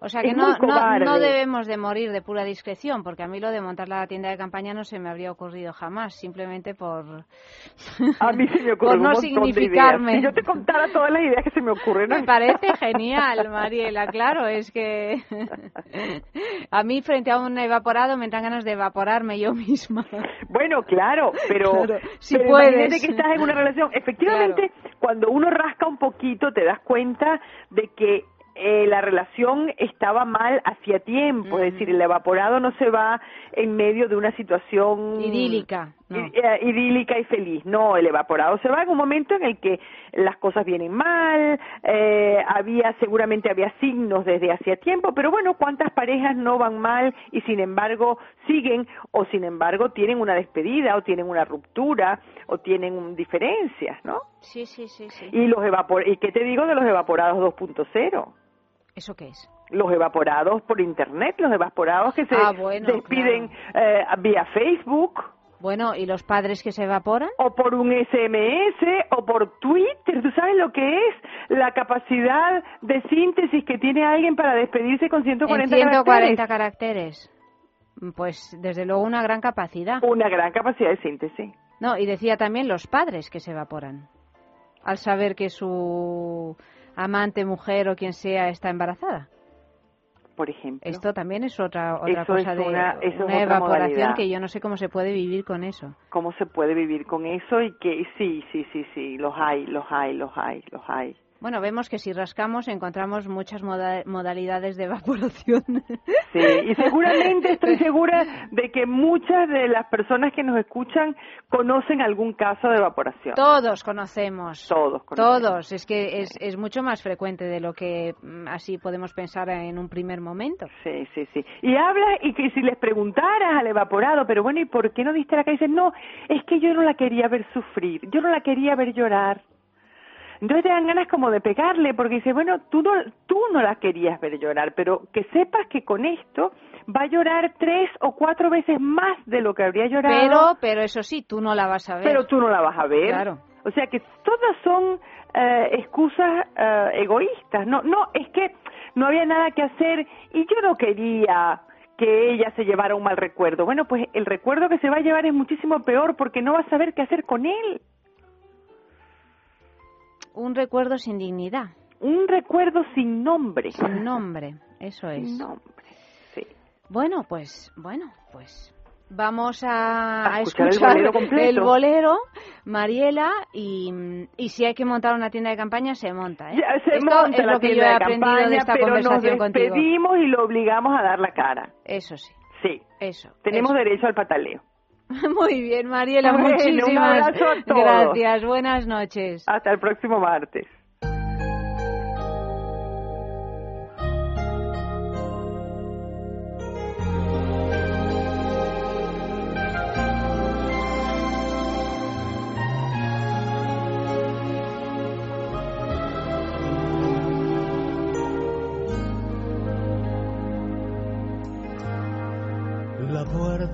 O sea que no, no, no debemos de morir de pura discreción, porque a mí lo de montar la tienda de campaña no se me habría ocurrido jamás, simplemente por... A mí se me ocurre por no significarme. Si yo te contara todas las ideas que se me ocurren. Me parece genial, Mariela, claro, es que a mí frente a un evaporado me dan ganas de evaporarme yo misma. Bueno, claro, pero, Claro, si pero puedes. que estás en una relación. Efectivamente, cuando uno rasca un poquito te das cuenta de que eh, la relación estaba mal hacía tiempo, es decir, el evaporado no se va en medio de una situación Idílica, no. eh, idílica y feliz. No, el evaporado se va en un momento en el que las cosas vienen mal, eh, había seguramente había signos desde hacía tiempo, pero bueno, cuántas parejas no van mal y sin embargo siguen o sin embargo tienen una despedida o tienen una ruptura o tienen un- diferencias, ¿no? Sí, sí, sí, sí. Y los evapor y qué te digo de los evaporados 2.0? ¿Eso qué es? Los evaporados por internet, los evaporados que se Ah, bueno, despiden eh, vía Facebook. Bueno, ¿y los padres que se evaporan? O por un SMS o por Twitter. ¿Tú sabes lo que es la capacidad de síntesis que tiene alguien para despedirse con 140 en 140 caracteres? caracteres. Pues desde luego una gran capacidad. Una gran capacidad de síntesis. No, y decía también los padres que se evaporan al saber que su amante, mujer o quien sea está embarazada. Por ejemplo. Esto también es otra otra Eso cosa es de una- eso es una evaporación modalidad. que yo no sé cómo se puede vivir con eso. ¿Cómo se puede vivir con eso? Y que sí, sí, sí, sí, los hay, los hay, los hay, los hay. Bueno, vemos que si rascamos encontramos muchas moda- modalidades de evaporación. Sí, y seguramente estoy segura de que muchas de las personas que nos escuchan conocen algún caso de evaporación. Todos conocemos. Todos conocemos. Todos. Es que es, es mucho más frecuente de lo que mm, así podemos pensar en un primer momento. Sí, sí, sí. Y hablas y que si les preguntaras al evaporado, pero bueno, ¿y por qué no diste la cara? Dices, no, es que yo no la quería ver sufrir, yo no la quería ver llorar. Entonces te dan ganas como de pegarle, porque dices, bueno, tú no, tú no la querías ver llorar, pero que sepas que con esto va a llorar tres o cuatro veces más de lo que habría llorado. Pero, pero eso sí, tú no la vas a ver. Pero tú no la vas a ver. Claro. O sea que todas son eh, excusas eh, egoístas. No, no, es que no había nada que hacer y yo no quería que ella se llevara un mal recuerdo. Bueno, pues el recuerdo que se va a llevar es muchísimo peor porque no va a saber qué hacer con él. Un recuerdo sin dignidad. Un recuerdo sin nombre. Sin nombre, eso es. Sin nombre, sí. Bueno, pues, bueno, pues vamos a, escuchar el bolero completo. el bolero, Mariela, y, y si hay que montar una tienda de campaña, se monta. ¿eh? Ya se Esto monta es la lo que yo tienda he de aprendido campaña, de esta pero conversación nos contigo. despedimos y lo obligamos a dar la cara. Eso sí, Sí, eso. tenemos eso. derecho al pataleo. Muy bien, Mariela, Bueno, muchísimas gracias. Buenas noches. Hasta el próximo martes.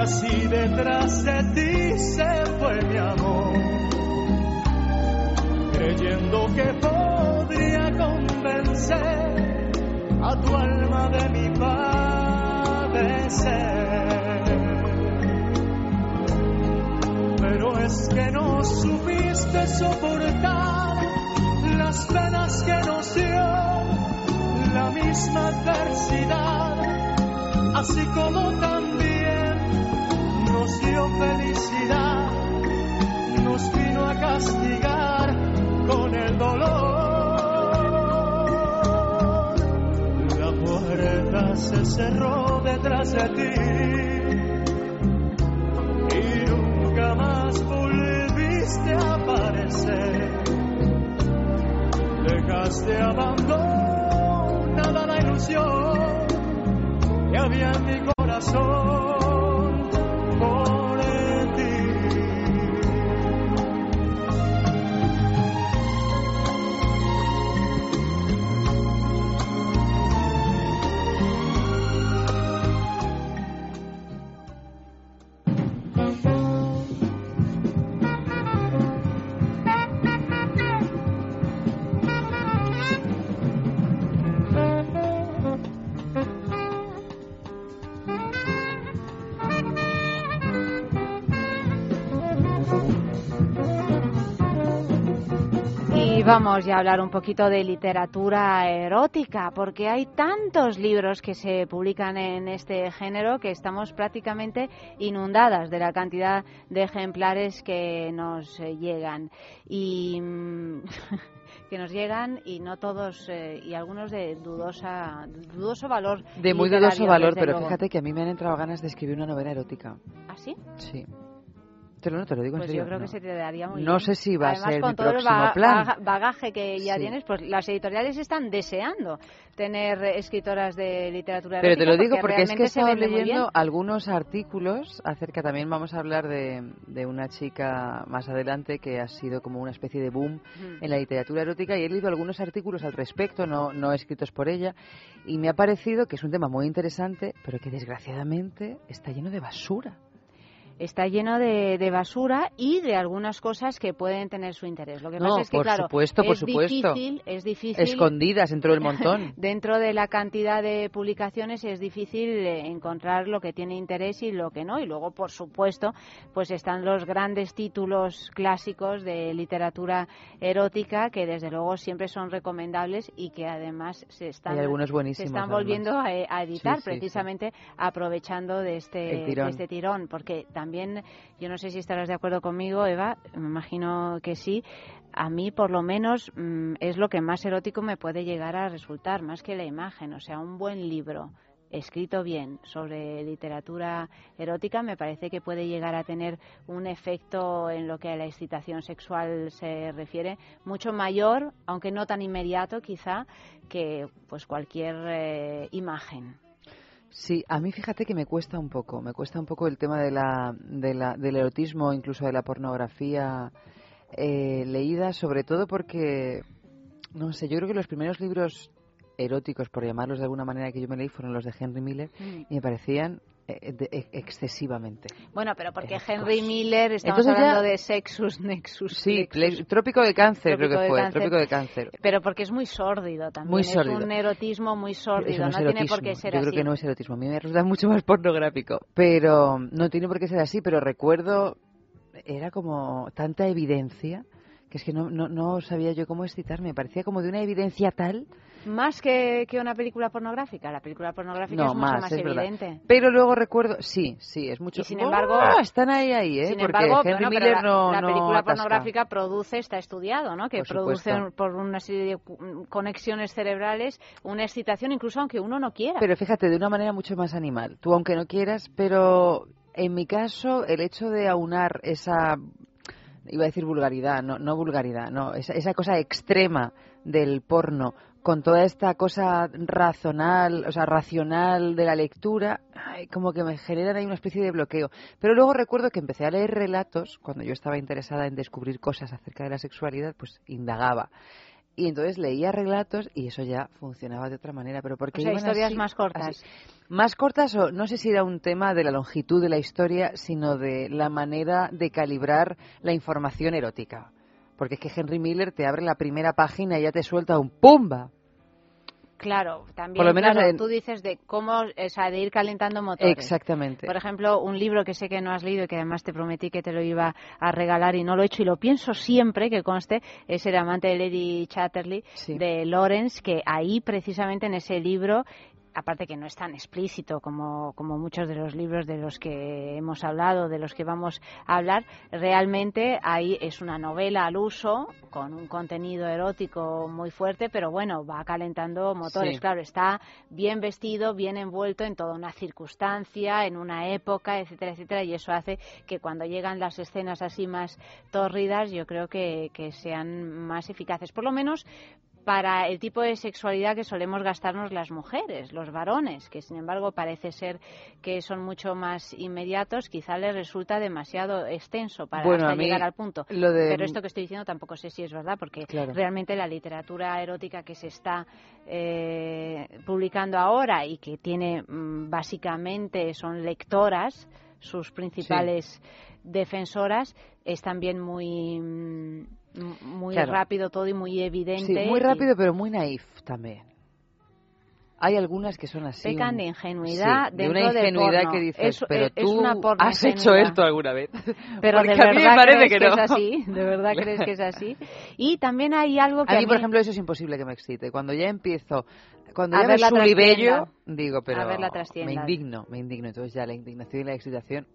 así detrás de ti se fue mi amor, creyendo que podría convencer a tu alma de mi padecer. Pero es que no supiste soportar las penas que nos dio la misma adversidad, así como también nos dio felicidad, nos vino a castigar con el dolor. La puerta se cerró detrás de ti y nunca más volviste a aparecer. Dejaste abandonada la ilusión que había en mi corazón vamos ya a hablar un poquito de literatura erótica, porque hay tantos libros que se publican en este género que estamos prácticamente inundadas de la cantidad de ejemplares que nos eh, llegan. Y. mm, que nos llegan y no todos eh, y algunos de dudosa dudoso valor De muy dudoso valor, pero luego. fíjate que a mí me han entrado ganas de escribir una novela erótica. ¿Ah, sí? Sí. Te lo, no, te lo digo en Pues serio. yo creo no. que se te daría muy No bien. sé si va a ser con mi todo el próximo plan. bagaje que ya Sí. tienes, pues las editoriales están deseando tener escritoras de literatura Pero te lo digo porque es que he estado leyendo algunos artículos acerca, también vamos a hablar de, de una chica más adelante que ha sido como una especie de boom en la literatura erótica y he leído algunos artículos al respecto, no, no escritos por ella, y me ha parecido que es un tema muy interesante, pero que desgraciadamente está lleno de basura. Está lleno de, de basura y de algunas cosas que pueden tener su interés. Lo que No, pasa es que, por claro, supuesto, por es supuesto. difícil, es difícil Escondidas dentro del montón. Dentro de la cantidad de publicaciones es difícil eh, encontrar lo que tiene interés y lo que no. Y luego, por supuesto, pues están los grandes títulos clásicos de literatura erótica que desde luego siempre son recomendables y que además se están, se están volviendo a, a editar Sí, sí, sí. precisamente aprovechando de este, de este tirón. Porque también, yo no sé si estarás de acuerdo conmigo, Eva, me imagino que sí, a mí por lo menos mm, es lo que más erótico me puede llegar a resultar, más que la imagen. O sea, un buen libro escrito bien sobre literatura erótica me parece que puede llegar a tener un efecto en lo que a la excitación sexual se refiere mucho mayor, aunque no tan inmediato quizá, que pues cualquier eh, imagen. Sí, a mí fíjate que me cuesta un poco, me cuesta un poco el tema de la, de la, del erotismo, incluso de la pornografía eh, leída, sobre todo porque, no sé, yo creo que los primeros libros eróticos, por llamarlos de alguna manera, que yo me leí fueron los de Henry Miller Mm. y me parecían excesivamente. Bueno, pero porque. Henry Miller, estamos Entonces ya- hablando de Sexus Nexus. Sí, Nexus. Trópico de Cáncer Trópico creo que fue. Trópico de Cáncer. Pero porque es muy sórdido también. Muy es sórdido. un erotismo muy sórdido. No, no tiene por qué ser Yo así. creo que no es erotismo. A mí me resulta mucho más pornográfico. Pero no tiene por qué ser así. Pero recuerdo, era como tanta evidencia que es que no, no, no sabía yo cómo excitarme. Me parecía como de una evidencia tal. Más que, que una película pornográfica. La película pornográfica No, es mucho más, más, es verdad. evidente. Pero luego recuerdo, sí, sí, es mucho. Y sin ¡Oh! embargo, están ahí, ahí, ¿eh? sin Porque embargo, Henry Miller la, no, la no película atasca. pornográfica produce, está estudiado, ¿no? Que Por produce supuesto. por una serie de cu- conexiones cerebrales una excitación, incluso aunque uno no quiera. Pero fíjate, de una manera mucho más animal. Tú, aunque no quieras, pero en mi caso, el hecho de aunar esa. Iba a decir vulgaridad, no, no vulgaridad, no, esa, esa cosa extrema del porno con toda esta cosa razonal, o sea, racional de la lectura, ay, como que me generan ahí una especie de bloqueo. Pero luego recuerdo que empecé a leer relatos, cuando yo estaba interesada en descubrir cosas acerca de la sexualidad, pues indagaba. Y entonces leía relatos y eso ya funcionaba de otra manera. Pero porque O sea, historias así, más cortas. así. Más cortas o no sé si era un tema de la longitud de la historia, sino de la manera de calibrar la información erótica. Porque es que Henry Miller te abre la primera página y ya te suelta un ¡pumba! Claro, también Por lo menos claro, en- tú dices de cómo, o sea, de ir calentando motores. Exactamente. Por ejemplo, un libro que sé que no has leído y que además te prometí que te lo iba a regalar y no lo he hecho y lo pienso siempre, que conste, es El amante de Lady Chatterley Sí. de Lawrence, que ahí precisamente en ese libro aparte que no es tan explícito como, como muchos de los libros de los que hemos hablado, de los que vamos a hablar, realmente ahí es una novela al uso, con un contenido erótico muy fuerte, pero bueno, va calentando motores. Sí. Claro, está bien vestido, bien envuelto en toda una circunstancia, en una época, etcétera, etcétera, y eso hace que cuando llegan las escenas así más tórridas, yo creo que, que sean más eficaces. Por lo menos para el tipo de sexualidad que solemos gastarnos las mujeres, los varones, que sin embargo parece ser que son mucho más inmediatos, quizá les resulta demasiado extenso para Bueno, hasta llegar al punto. lo de- Pero esto que estoy diciendo tampoco sé si es verdad, porque Claro. realmente la literatura erótica que se está eh, publicando ahora y que tiene mm, básicamente son lectoras, sus principales defensoras, es también muy mm, muy Claro. rápido todo y muy evidente. Sí, muy y- rápido, pero muy naif también. Hay algunas que son así. Pecan de ingenuidad sí, de una ingenuidad porno. que dices, Es- pero es- es tú porno has hecho esto alguna vez. Pero Porque de a mí me verdad parece crees que que, es no. así, de verdad crees que es así. Y también hay algo que A mí, por ejemplo, eso es imposible que me excite. Cuando ya empiezo, cuando A ya ver libello, digo, pero A ver la me indigno, me indigno. Entonces ya la indignación y la excitación,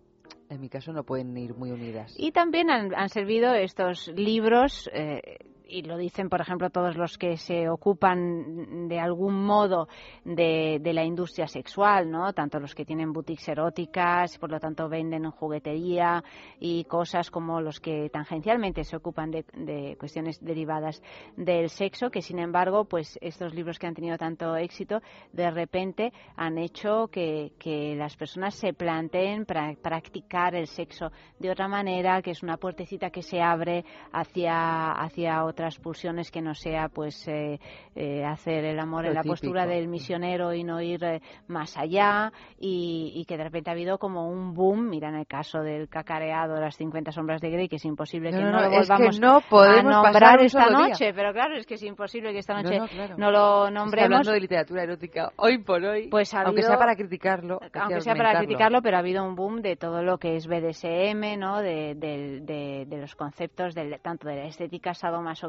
en mi caso, no pueden ir muy unidas. Y también han, servido estos libros, eh, y lo dicen, por ejemplo, todos los que se ocupan de algún modo de, de la industria sexual, ¿no? Tanto los que tienen boutiques eróticas, por lo tanto venden en juguetería y cosas como los que tangencialmente se ocupan de, de cuestiones derivadas del sexo, que sin embargo, pues estos libros que han tenido tanto éxito, de repente han hecho que, que las personas se planteen pra- practicar el sexo de otra manera, que es una puertecita que se abre hacia, hacia otras pulsiones que no sea pues eh, eh, hacer el amor Lo en la típico. postura del misionero y no ir eh, más allá y, y que de repente ha habido como un boom, mira en el caso del cacareado de las 50 sombras de Grey, que es imposible No, que no, lo es que volvamos no podemos a nombrar esta día. noche, pero claro, es que es imposible que esta No, noche no, claro. lo Está nombremos. hablando de literatura erótica hoy por hoy, Pues ha aunque habido- sea para criticarlo, aunque sea para criticarlo, pero ha habido un boom de todo lo que es BDSM, ¿no? De, de- de- de los conceptos del- tanto de la estética sadomasoquista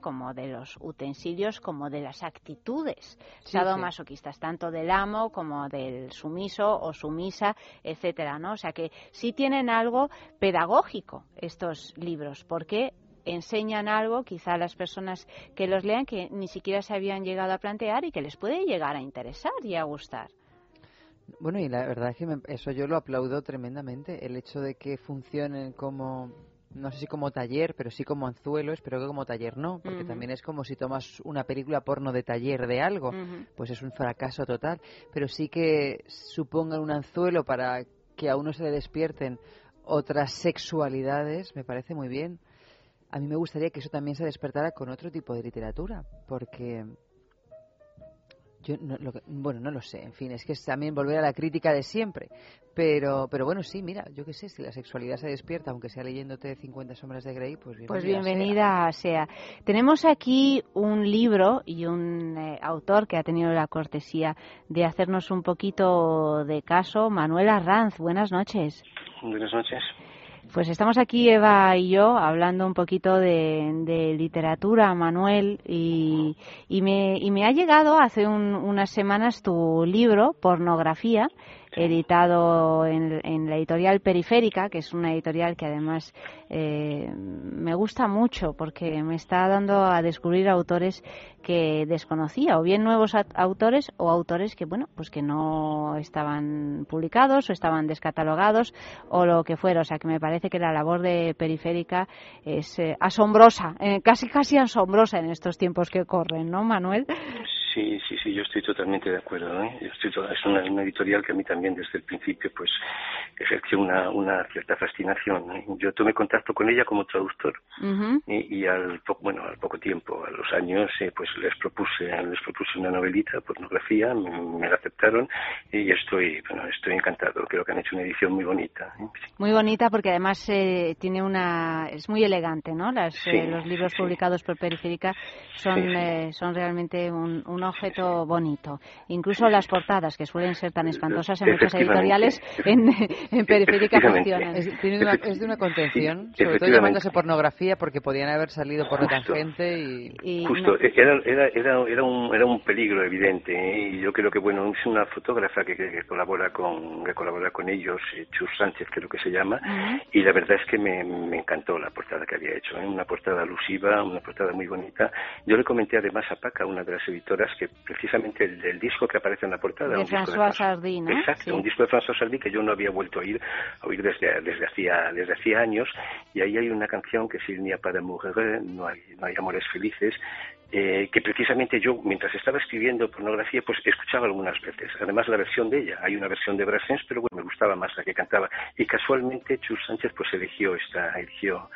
como de los utensilios, como de las actitudes Sí, sadomasoquistas, tanto del amo como del sumiso o sumisa, etcétera, ¿no? O sea que sí tienen algo pedagógico estos libros, porque enseñan algo quizá a las personas que los lean que ni siquiera se habían llegado a plantear y que les puede llegar a interesar y a gustar. Bueno, y la verdad es que me- eso yo lo aplaudo tremendamente, el hecho de que funcionen como, no sé si como taller, pero sí como anzuelo, espero que como taller no, porque también es como si tomas una película porno de taller de algo, pues es un fracaso total, pero sí que supongan un anzuelo para que a uno se le despierten otras sexualidades, me parece muy bien. A mí me gustaría que eso también se despertara con otro tipo de literatura, porque yo no, lo que- bueno, no lo sé, en fin, es que es también volver a la crítica de siempre. Pero, pero bueno, sí, mira, yo qué sé, si la sexualidad se despierta, aunque sea leyéndote 50 sombras de Grey, pues bienvenida. Pues sea. bienvenida sea. Tenemos aquí un libro y un eh, autor que ha tenido la cortesía de hacernos un poquito de caso, Manuel Arranz. Buenas noches. Buenas noches. Pues estamos aquí, Eva y yo, hablando un poquito de, literatura, Manuel, y, y, me, y me ha llegado hace un- unas semanas tu libro, Pornografía, editado en, en la editorial Periférica, que es una editorial que además eh, me gusta mucho porque me está dando a descubrir autores que desconocía, o bien nuevos a- autores o autores que, bueno, pues que no estaban publicados o estaban descatalogados o lo que fuera. O sea, que me parece que la labor de Periférica es eh, asombrosa, eh, casi casi asombrosa en estos tiempos que corren, ¿no, Manuel? Sí, sí, sí, yo estoy totalmente de acuerdo. ¿eh? Yo estoy to- es una, una editorial que a mí también desde el principio pues ejerció una, una cierta fascinación. ¿eh? Yo tomé contacto con ella como traductor Ujú. y, y al poco bueno al poco tiempo, a los años, eh, pues les propuse les propuse una novelita, pornografía, me, me la aceptaron y estoy bueno estoy encantado. Creo que han hecho una edición muy bonita. ¿eh? Muy bonita porque además eh, tiene una es muy elegante, ¿no? Las, Sí, eh, los libros sí, sí. publicados por Periférica son Sí, sí. son realmente un, un objeto bonito. Incluso las portadas que suelen ser tan espantosas en muchas editoriales en, en Periférica funcionan. Es, tiene una- es de una contención, Sí, sobre todo llamándose pornografía, porque podían haber salido por la Justo. tangente y... Justo, era, era, era, era, un, era un peligro evidente ¿eh? y yo creo que bueno es una fotógrafa que, que- que colabora con que colabora con ellos, eh, Chus Sánchez creo que se llama y la verdad es que me, me encantó la portada que había hecho, ¿eh? una portada alusiva, una portada muy bonita. Yo le comenté además a Paca, una de las editoras, que precisamente el, el disco que aparece en la portada, De un disco François. Exacto, Sí. un disco de François Sardy que yo no había vuelto a oír, a oír desde, desde hacía desde hacía años y ahí hay una canción que es Il n'y a pas d'amour no hay, no hay amores felices, eh, que precisamente yo, mientras estaba escribiendo pornografía, pues escuchaba algunas veces. Además, la versión de ella. Hay una versión de Brassens, pero bueno, me gustaba más la que cantaba. Y casualmente, Chus Sánchez, pues eligió esta, eligió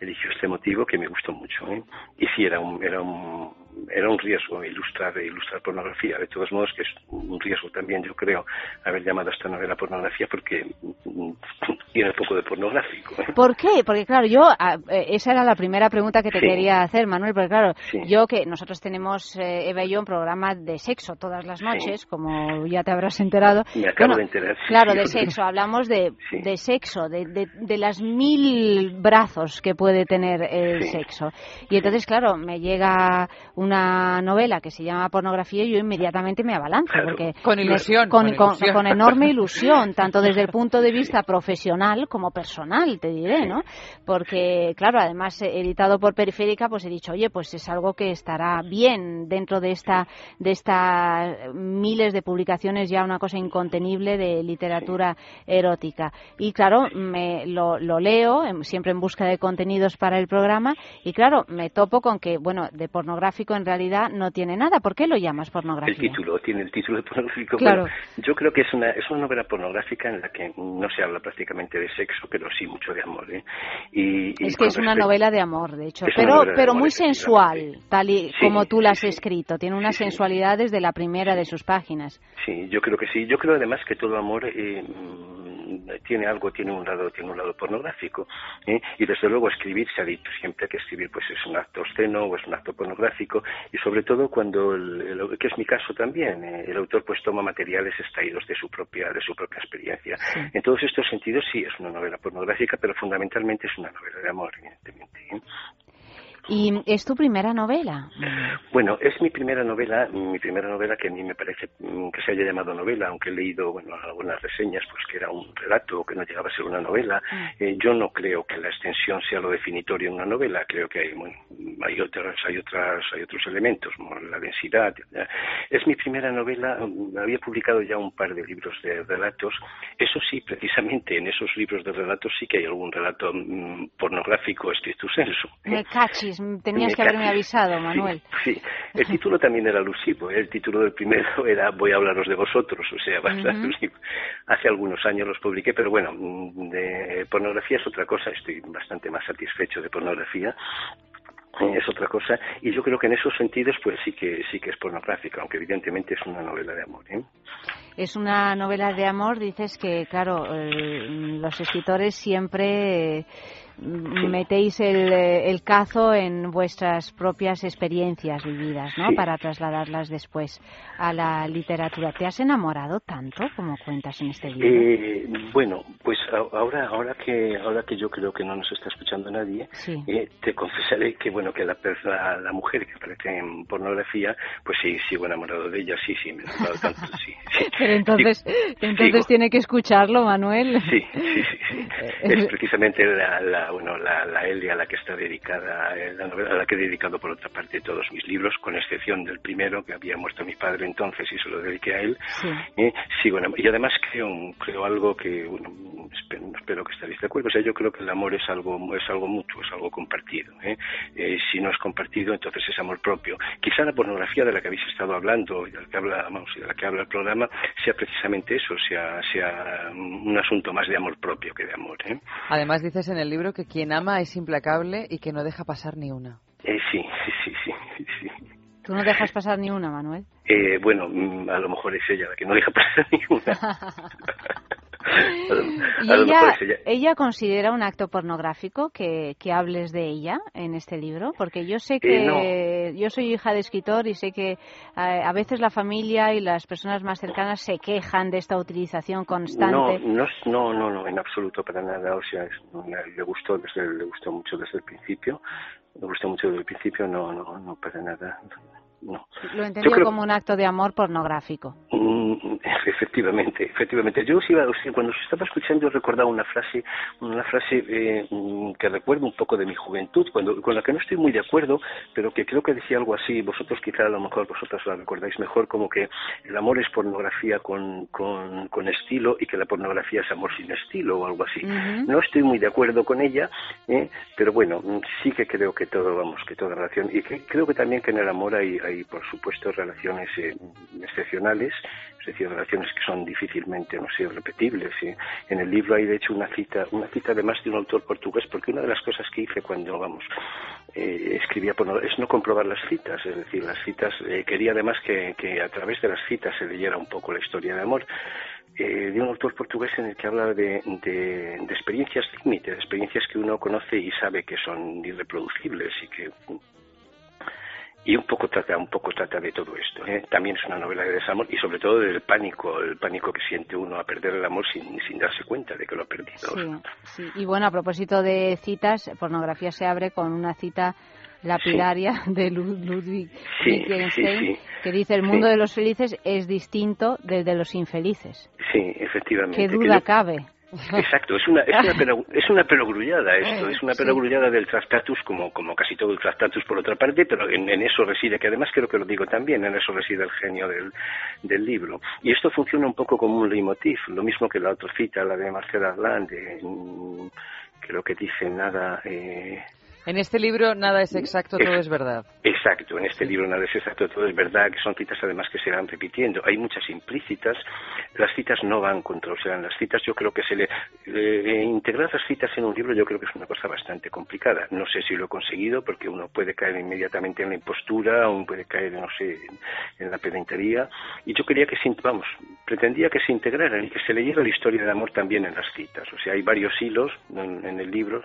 eligió este motivo que me gustó mucho. ¿eh? Y sí, era un, era un, era un riesgo ilustrar, ilustrar pornografía. De todos modos, que es un riesgo también, yo creo, haber llamado a esta novela pornografía porque tiene un poco de pornográfico. ¿eh? ¿Por qué? Porque claro, yo ah, eh, esa era la primera pregunta que te Sí. quería hacer, Manuel, porque claro, Sí. yo que nosotros tenemos eh, Eva y yo un programa de sexo todas las noches, como ya te habrás enterado. Me acabo Bueno, de enterar. sí, Claro, sí. de sexo, hablamos de, de sexo, de, de, de las mil brazos que puede tener el Sí. sexo. Y entonces, claro, me llega una novela que se llama Pornografía y yo inmediatamente me abalanzo. Porque Con ilusión, con, con con- ilusión. con enorme ilusión, tanto desde el punto de vista profesional como personal, te diré, ¿no? Porque, claro, además editado por Periférica, pues he dicho, oye, pues es algo que estará bien dentro de esta de estas miles de publicaciones, ya una cosa incontenible de literatura erótica. Y claro, me lo, lo leo, em, siempre en busca de contenidos para el programa, y claro, me topo con que, bueno, de pornográfico en realidad no tiene nada. ¿Por qué lo llamas pornografía? El título, tiene el título de pornográfico. Claro. Yo creo que es una, es una novela pornográfica en la que no se habla prácticamente de sexo, pero sí mucho de amor. ¿eh? Y, y Es que es una respecto- novela de amor, de hecho, Es una pero, pero amor, muy sensual, tal y Sí, como tú la has escrito. Tiene una sensualidad desde la primera de sus páginas. Sí, yo creo que sí. Yo creo además que todo amor eh, tiene algo, tiene un lado, tiene un lado pornográfico. ¿eh? Y desde luego escribir se ha dicho siempre que escribir pues es un acto obsceno o es un acto pornográfico y sobre todo cuando el, el- que es mi caso también eh, el autor pues toma materiales extraídos de su propia de su propia experiencia. En todos estos sentidos sí es una novela pornográfica, pero fundamentalmente es una novela de amor, evidentemente. ¿eh? ¿Y es tu primera novela? Bueno, es mi primera novela, mi primera novela que a mí me parece que se haya llamado novela, aunque he leído bueno algunas reseñas, pues que era un relato, que no llegaba a ser una novela. Eh, yo no creo que la extensión sea lo definitorio en una novela, creo que hay bueno, hay otras, hay otras, hay otros elementos, como la densidad. Es mi primera novela, había publicado ya un par de libros de relatos. Eso sí, precisamente en esos libros de relatos sí que hay algún relato mm, pornográfico estricto sensu. Me cachis, tenías que haberme avisado, Manuel. Sí, el título también era alusivo. ¿eh? El título del primero era Voy a hablaros de vosotros, o sea, bastante Ujú. alusivo. Hace algunos años los publiqué, pero bueno, mm, de pornografía es otra cosa. Estoy bastante más satisfecho de pornografía. Eh, Es otra cosa y yo creo que en esos sentidos pues sí que sí que es pornográfica, aunque evidentemente es una novela de amor. ¿eh? Es una novela de amor, dices que, claro, los escritores siempre eh, metéis el, eh, el cazo en vuestras propias experiencias vividas, ¿no? Sí. Para trasladarlas después a la literatura. ¿Te has enamorado tanto como cuentas en este libro? Eh, bueno, pues ahora ahora que ahora que yo creo que no nos está escuchando nadie, Sí. eh, te confesaré que bueno que la, per- la, la mujer que aparece en pornografía, pues sí sigo enamorado de ella, sí sí me he enamorado tanto, sí. sí. Pero entonces, entonces Sigo. tiene que escucharlo, Manuel. Sí, sí, sí, sí. Es precisamente la, la, bueno, la, la Elia a la que está dedicada, eh, la novela a la que he dedicado por otra parte todos mis libros, con excepción del primero que había muerto mi padre entonces y se lo dediqué a él. Sí. Eh, sí, bueno, y además creo, creo algo que, bueno, espero, espero que estaréis de acuerdo. O sea, yo creo que el amor es algo, es algo mutuo, es algo compartido. ¿eh? Eh, si no es compartido, entonces es amor propio. Quizá la pornografía de la que habéis estado hablando y de la que habla, vamos, y de la que habla el programa sea precisamente eso, sea, sea un asunto más de amor propio que de amor. ¿eh? Además dices en el libro que quien ama es implacable y que no deja pasar ni una. Eh, sí, sí, sí, sí, sí. Tú no dejas pasar ni una, Manuel. Eh, bueno, mm, a lo mejor es ella la que no deja pasar ninguna. A lo- ¿Y a lo ella, considera un acto pornográfico que, que hables de ella en este libro? Porque yo sé que yo soy hija de escritor y sé que eh, a veces la familia y las personas más cercanas se quejan de esta utilización constante. no, no, no, no, en absoluto para nada. O sea, le gustó, desde, le gustó mucho desde el principio. Le gustó mucho desde el principio. No, no, no para nada. No. Lo entendió creo- como un acto de amor pornográfico. Mm, Efectivamente, efectivamente. Yo os iba, os- cuando os estaba escuchando recordaba una frase, una frase eh, mm, que recuerdo un poco de mi juventud, cuando, con la que no estoy muy de acuerdo, pero que creo que decía algo así. Vosotros quizá a lo mejor vosotras la recordáis mejor, como que el amor es pornografía con, con, con estilo y que la pornografía es amor sin estilo o algo así. No estoy muy de acuerdo con ella, ¿eh? pero bueno, sí que creo que todo, vamos, que toda relación, y que creo que también que en el amor hay, hay por supuesto, relaciones eh, excepcionales, es decir, relaciones que son difícilmente, no sé, repetibles. ¿sí? En el libro hay, de hecho, una cita, una cita además de un autor portugués, porque una de las cosas que hice cuando, vamos, eh, escribía por, es no comprobar las citas, es decir, las citas, eh, quería además que, que a través de las citas se leyera un poco la historia de amor eh, de un autor portugués en el que habla de, de, de experiencias límite, de experiencias que uno conoce y sabe que son irreproducibles y que y un poco trata un poco trata de todo esto ¿eh? también es una novela de desamor y sobre todo del pánico el pánico que siente uno a perder el amor sin, sin darse cuenta de que lo ha perdido Sí, sí. Y bueno, a propósito de citas, pornografía se abre con una cita lapidaria de Lu- Ludwig Sí, Wittgenstein sí, sí. que dice el mundo de los felices es distinto del de los infelices. sí efectivamente ¿Qué que duda yo- cabe? Exacto, es una, es una, pero- es una perogrullada esto, es una perogrullada del Tractatus como, como casi todo el Tractatus por otra parte, pero en, en eso reside, que además creo que lo digo también, en eso reside el genio del, del libro. Y esto funciona un poco como un leitmotiv, lo mismo que la otra cita, la de Marcel Arland, de, mm, que lo que dice nada... Eh, En este libro nada es exacto, todo es verdad. Exacto, en este libro nada es exacto, todo es verdad, que son citas además que se van repitiendo. Hay muchas implícitas, las citas no van contra, o sea, las citas yo creo que se le... eh, integrar las citas en un libro yo creo que es una cosa bastante complicada. No sé si lo he conseguido porque uno puede caer inmediatamente en la impostura, uno puede caer, no sé, en, la pedantería. Y yo quería que se, vamos, pretendía que se integrara y que se leyera la historia del amor también en las citas. O sea, hay varios hilos en, en el libro,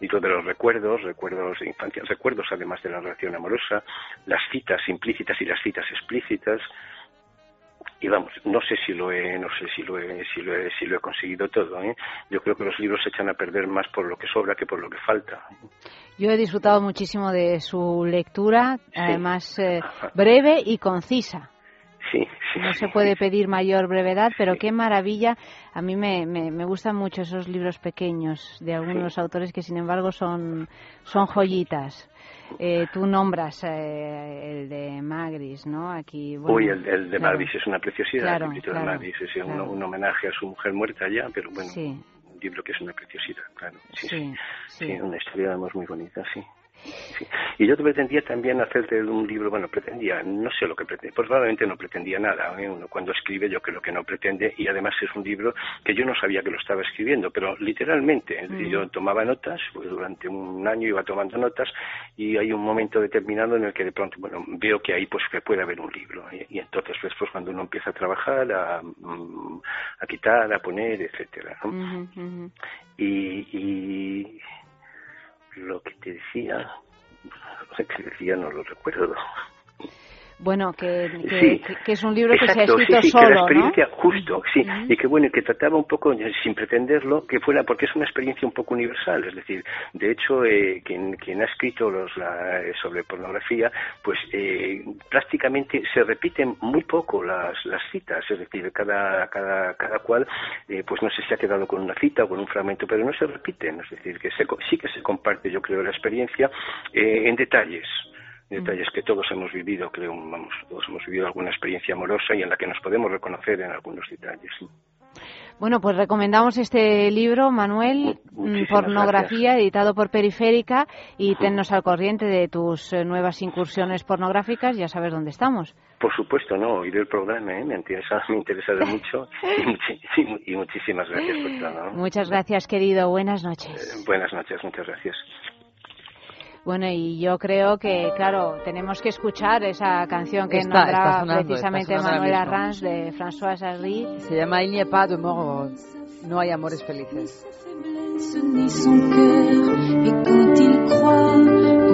libro de los recuerdos, recuerdos de infancia, recuerdos además de la relación amorosa, las citas implícitas y las citas explícitas. Y vamos, no sé si lo he, no sé si lo he, si lo he, si lo he conseguido todo. ¿eh? Yo creo que los libros se echan a perder más por lo que sobra que por lo que falta. Yo he disfrutado muchísimo de su lectura, además eh, breve y concisa. Sí, sí. No se puede pedir mayor brevedad, pero qué maravilla. A mí me, me, me gustan mucho esos libros pequeños de algunos autores que, sin embargo, son, son joyitas. Eh, tú nombras eh, el de Magris, ¿no? Aquí, bueno, Uy, el, el de claro. Magris es una preciosidad, Claro, el librito claro, de Magris es un, un homenaje a su mujer muerta ya, pero bueno, Sí. un libro que es una preciosidad, claro. Sí, Sí, sí, Sí, una historia además muy bonita, sí. Sí. Y yo pretendía también hacerte un libro, bueno, pretendía, no sé lo que pretendía, pues probablemente no pretendía nada. ¿eh? Uno cuando escribe yo creo que no pretende y además es un libro que yo no sabía que lo estaba escribiendo, pero literalmente es decir, yo tomaba notas, pues durante un año iba tomando notas y hay un momento determinado en el que de pronto, bueno, veo que ahí pues que puede haber un libro y, y entonces después cuando uno empieza a trabajar, a, mm, a quitar, a poner, etcétera. y, y lo que te decía, lo que te decía no lo recuerdo. Bueno, que, que, Sí. que- que es un libro que se ha Exacto, sí, escrito sí, que la solo, ¿no? experiencia, justo, sí, y que bueno, y que trataba un poco, eh, sin pretenderlo, que fuera, porque es una experiencia un poco universal, es decir, de hecho, eh, quien, quien ha escrito los, la- eh, sobre pornografía, pues eh, prácticamente se repiten muy poco las, las citas, es decir, cada, cada, cada cual, eh, pues no sé si ha quedado con una cita o con un fragmento, pero no se repiten, es decir, que se sí que se comparte, yo creo, la experiencia eh, en detalles detalles que todos hemos vivido, creo, vamos, todos hemos vivido alguna experiencia amorosa y en la que nos podemos reconocer en algunos detalles. Bueno, pues recomendamos este libro, Manuel, mm, muchísimas Pornografía, editado por Periférica, y tennos al corriente de tus eh, nuevas incursiones pornográficas, ya sabes dónde estamos. Por supuesto, no, oír el programa, ¿eh? me interesa, me interesa de mucho y, muchi- y- y muchísimas gracias por todo. ¿no? Muchas gracias, querido. Buenas noches. Eh, Buenas noches, muchas gracias. Bueno, y yo creo que, claro, tenemos que escuchar esa canción que Está- está sonando, precisamente Manuel. Arranz de François Hardy. Se llama Il n'y a pas de mort, no hay amores felices. ni son cœur et quand il croit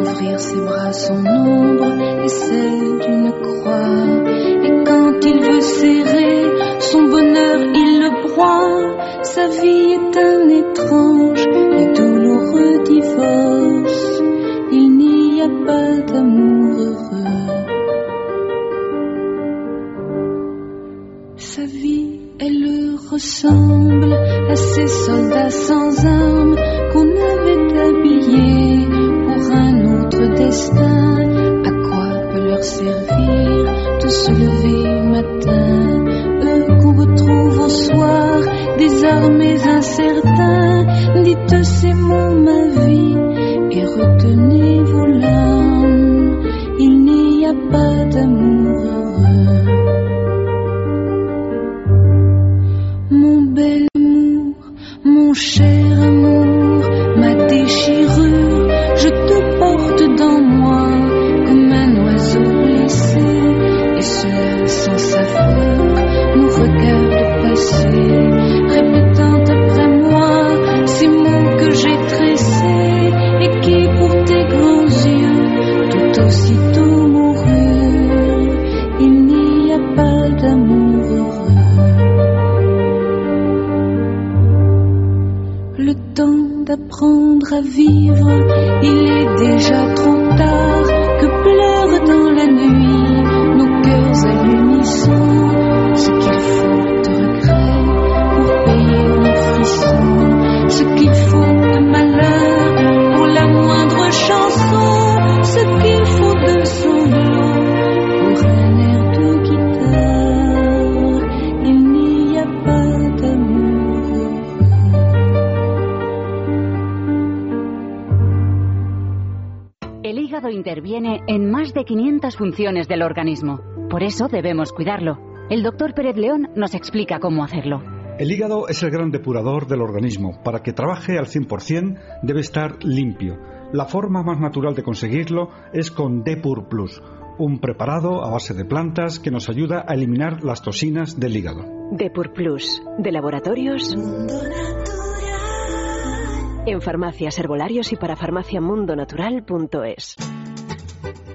ouvrir ses bras son ombre est celle d'une croix et quand il veut serrer son bonheur il le broie sa vie est un étrange et douloureux divorce il n'y pas d'amour heureux sa vie elle ressemble à ces soldats sans armes qu'on avait habillés pour un autre destin. À quoi peut leur servir de se lever matin, eux qu'on retrouve au soir, désarmés incertains. Dites ces mots ma vie et retenez mon cher amour, ma déchirure, je te porte dans mon de 500 funciones del organismo. Por eso debemos cuidarlo. El doctor Pérez León nos explica cómo hacerlo. El hígado es el gran depurador del organismo. Para que trabaje al 100% debe estar limpio. La forma más natural de conseguirlo es con Depur Plus, un preparado a base de plantas que nos ayuda a eliminar las toxinas del hígado. Depur Plus, de laboratorios. En farmacias, herbolarios y para farmaciamundonatural.es.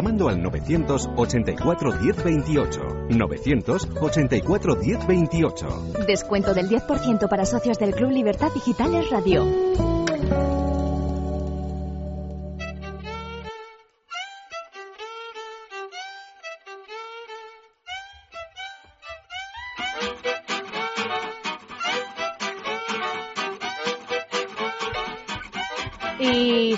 llamando al 984 1028. 984 1028. Descuento del 10% para socios del Club Libertad Digitales Radio.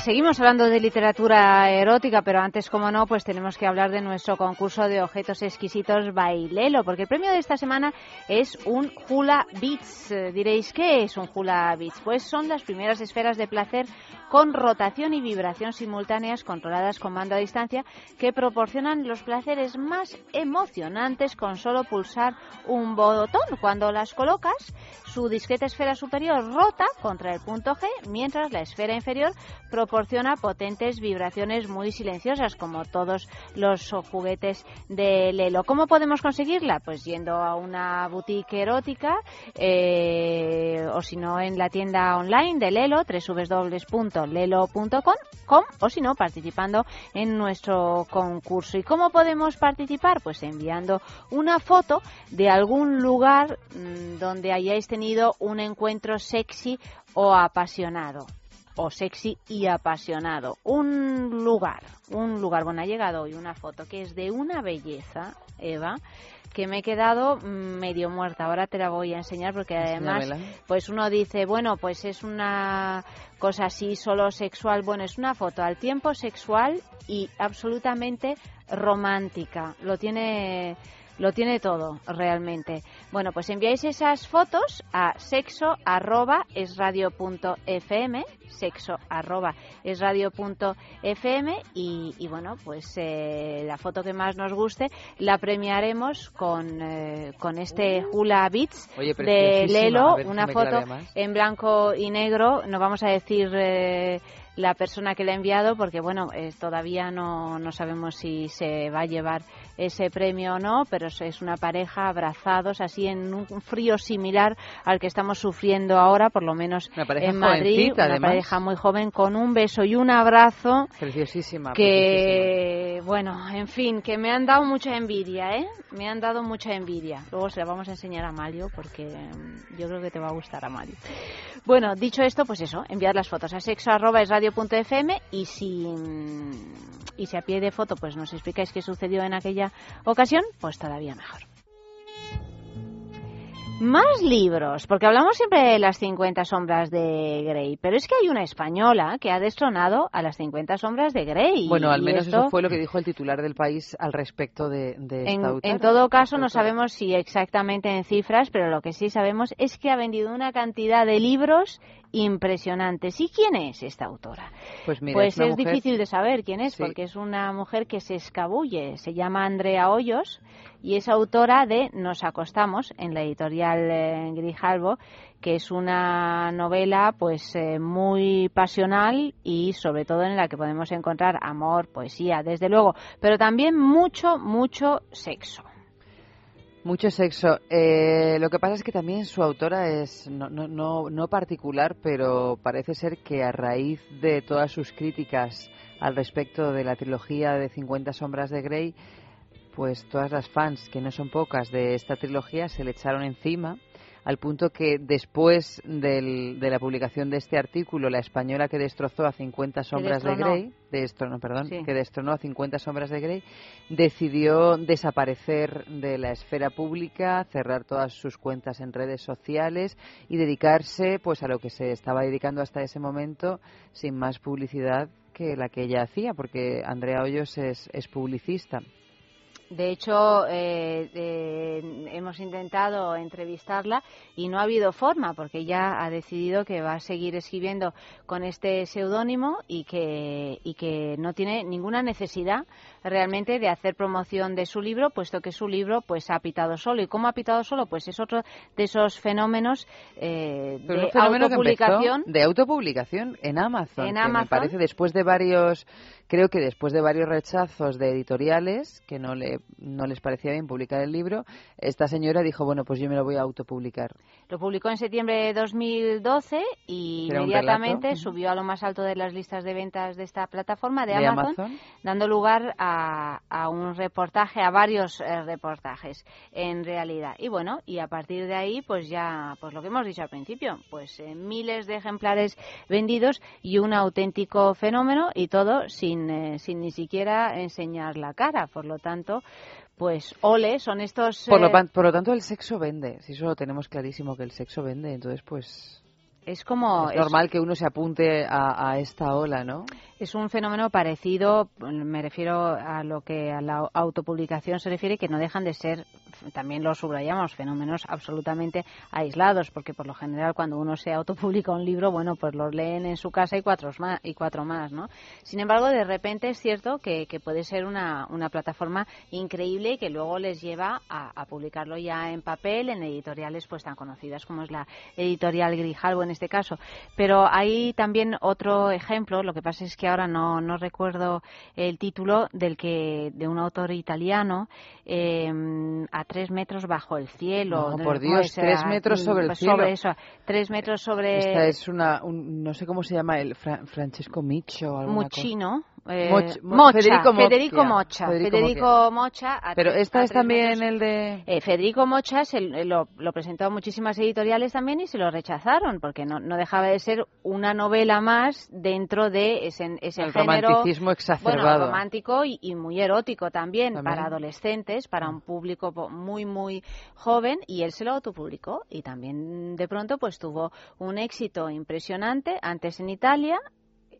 Seguimos hablando de literatura erótica, pero antes, como no, pues tenemos que hablar de nuestro concurso de objetos exquisitos Bailelo, porque el premio de esta semana es un Hula Beats. Eh, Diréis, ¿qué es un Hula Beats? Pues son las primeras esferas de placer con rotación y vibración simultáneas controladas con mando a distancia que proporcionan los placeres más emocionantes con solo pulsar un botón. Cuando las colocas, su discreta esfera superior rota contra el punto G, mientras la esfera inferior proporciona potentes vibraciones muy silenciosas, como todos los juguetes de Lelo. ¿Cómo podemos conseguirla? Pues yendo a una boutique erótica eh, o si no en la tienda online de Lelo, www.lelo.com o si no participando en nuestro concurso. ¿Y cómo podemos participar? Pues enviando una foto de algún lugar mm, donde hayáis tenido un encuentro sexy o apasionado o sexy y apasionado. Un lugar, un lugar, bueno, ha llegado hoy una foto que es de una belleza, Eva, que me he quedado mm, medio muerta. Ahora te la voy a enseñar porque además, pues uno dice, bueno, pues es una cosa así solo sexual. Bueno, es una foto al tiempo sexual y absolutamente romántica. Lo tiene lo tiene todo realmente. Bueno, pues enviáis esas fotos a sexo arroba es radio punto fm, sexo arroba es radio punto fm y, y bueno, pues eh, la foto que más nos guste la premiaremos con, eh, con este Hula Beats Oye, de. Lelo, ver, una foto en blanco y negro. No vamos a decir eh, la persona que la ha enviado porque, bueno, eh, todavía no, no sabemos si se va a llevar ese premio o no, pero es- es una pareja abrazados así en un frío similar al que estamos sufriendo ahora, por lo menos en Madrid. Una además. pareja muy joven con un beso y un abrazo Preciosísima. preciosísima. que bueno, en fin, que me han dado mucha envidia, ¿eh? Me han dado mucha envidia. Luego se la vamos a enseñar a Mario porque mm, yo creo que te va a gustar a Mario. Bueno, dicho esto, pues eso, enviar las fotos a sexo@esradio.fm y si y si a pie de foto pues nos explicáis qué sucedió en aquella ocasión, pues todavía mejor. Más libros, porque hablamos siempre de las 50 sombras de Grey, pero es que hay una española que ha destronado a las 50 sombras de Grey. Bueno, al menos esto- eso fue lo que dijo el titular del país al respecto de, de esta en, autora. en todo caso, no sabemos si exactamente en cifras, pero lo que sí sabemos es que ha vendido una cantidad de libros impresionantes. ¿Y quién es esta autora? Pues mira, pues es una es mujer- difícil de saber quién es, Sí. porque es una mujer que se escabulle. Se llama Andrea Hoyos y es autora de Nos acostamos en la editorial eh, Grijalbo, que es una novela pues eh, muy pasional y sobre todo en la que podemos encontrar amor, poesía, desde luego, pero también mucho, mucho sexo. Mucho sexo. Eh, lo que pasa es que también su autora es no, no, no, particular, pero parece ser que a raíz de todas sus críticas al respecto de la trilogía de 50 sombras de Grey, pues todas las fans, que no son pocas, de esta trilogía se le echaron encima al punto que después del- de la publicación de este artículo, la española que destrozó a 50 sombras de. Grey, destronó, perdón, Sí. que destronó a 50 sombras de Grey, decidió desaparecer de la esfera pública, cerrar todas sus cuentas en redes sociales y dedicarse pues a lo que se estaba dedicando hasta ese momento sin más publicidad que la que ella hacía, porque Andrea Hoyos es, es publicista. De hecho, eh, eh, hemos intentado entrevistarla y no ha habido forma porque ella ha decidido que va a seguir escribiendo con este seudónimo y que, y que no tiene ninguna necesidad realmente de hacer promoción de su libro, puesto que su libro pues ha pitado solo. ¿Y cómo ha pitado solo? Pues es otro de esos fenómenos eh, de fenómeno autopublicación. de autopublicación en Amazon. En que Amazon. Me parece después de varios, creo que después de varios rechazos de editoriales que no le no les parecía bien publicar el libro, esta señora dijo bueno pues yo me lo voy a autopublicar. Lo publicó en septiembre de 2012 y inmediatamente subió a lo más alto de las listas de ventas de esta plataforma de, De Amazon, Amazon. dando lugar a, a un reportaje, a varios eh, reportajes en realidad. Y bueno, y a partir de ahí, pues ya, pues lo que hemos dicho al principio, pues eh, miles de ejemplares vendidos y un auténtico fenómeno y todo sin, eh, sin ni siquiera enseñar la cara. Por lo tanto, pues ole, son estos... Por lo, eh, por lo tanto el sexo vende, si eso lo tenemos clarísimo que el sexo vende, entonces pues es como... es normal que uno se apunte a, a esta ola, ¿no? Es un fenómeno parecido, me refiero a lo que a la autopublicación se refiere, que no dejan de ser, también lo subrayamos, fenómenos absolutamente aislados, porque por lo general cuando uno se autopublica un libro, bueno, pues lo leen en su casa y cuatro más, y cuatro más ¿no? Sin embargo, de repente es cierto que, que puede ser una, una plataforma increíble que luego les lleva a, a publicarlo ya en papel, en editoriales pues tan conocidas como es la editorial Grijalbo en este caso. Pero hay también otro ejemplo, lo que pasa es que ahora no, no recuerdo el título del que de un autor italiano eh, a tres metros bajo el cielo. Por ¿Cómo Dios, es? tres metros sobre el cielo. Sobre eso, tres metros sobre Esta es una, un- no sé cómo se llama, el Fra- Francesco Micho o alguna cosa. Eh, Moch- Mo- Mocha, Federico Mocha, Federico Federico Mocha. a Pero esta es también el de... Eh, Federico Mocha se- eh, lo, lo presentó a muchísimas editoriales también y se lo rechazaron porque no, no dejaba de ser una novela más dentro de ese, ese El género romanticismo exacerbado. bueno, romántico y, y muy erótico también, También. para adolescentes, para un público muy muy joven y él se lo autopublicó y también de pronto pues tuvo un éxito impresionante antes en Italia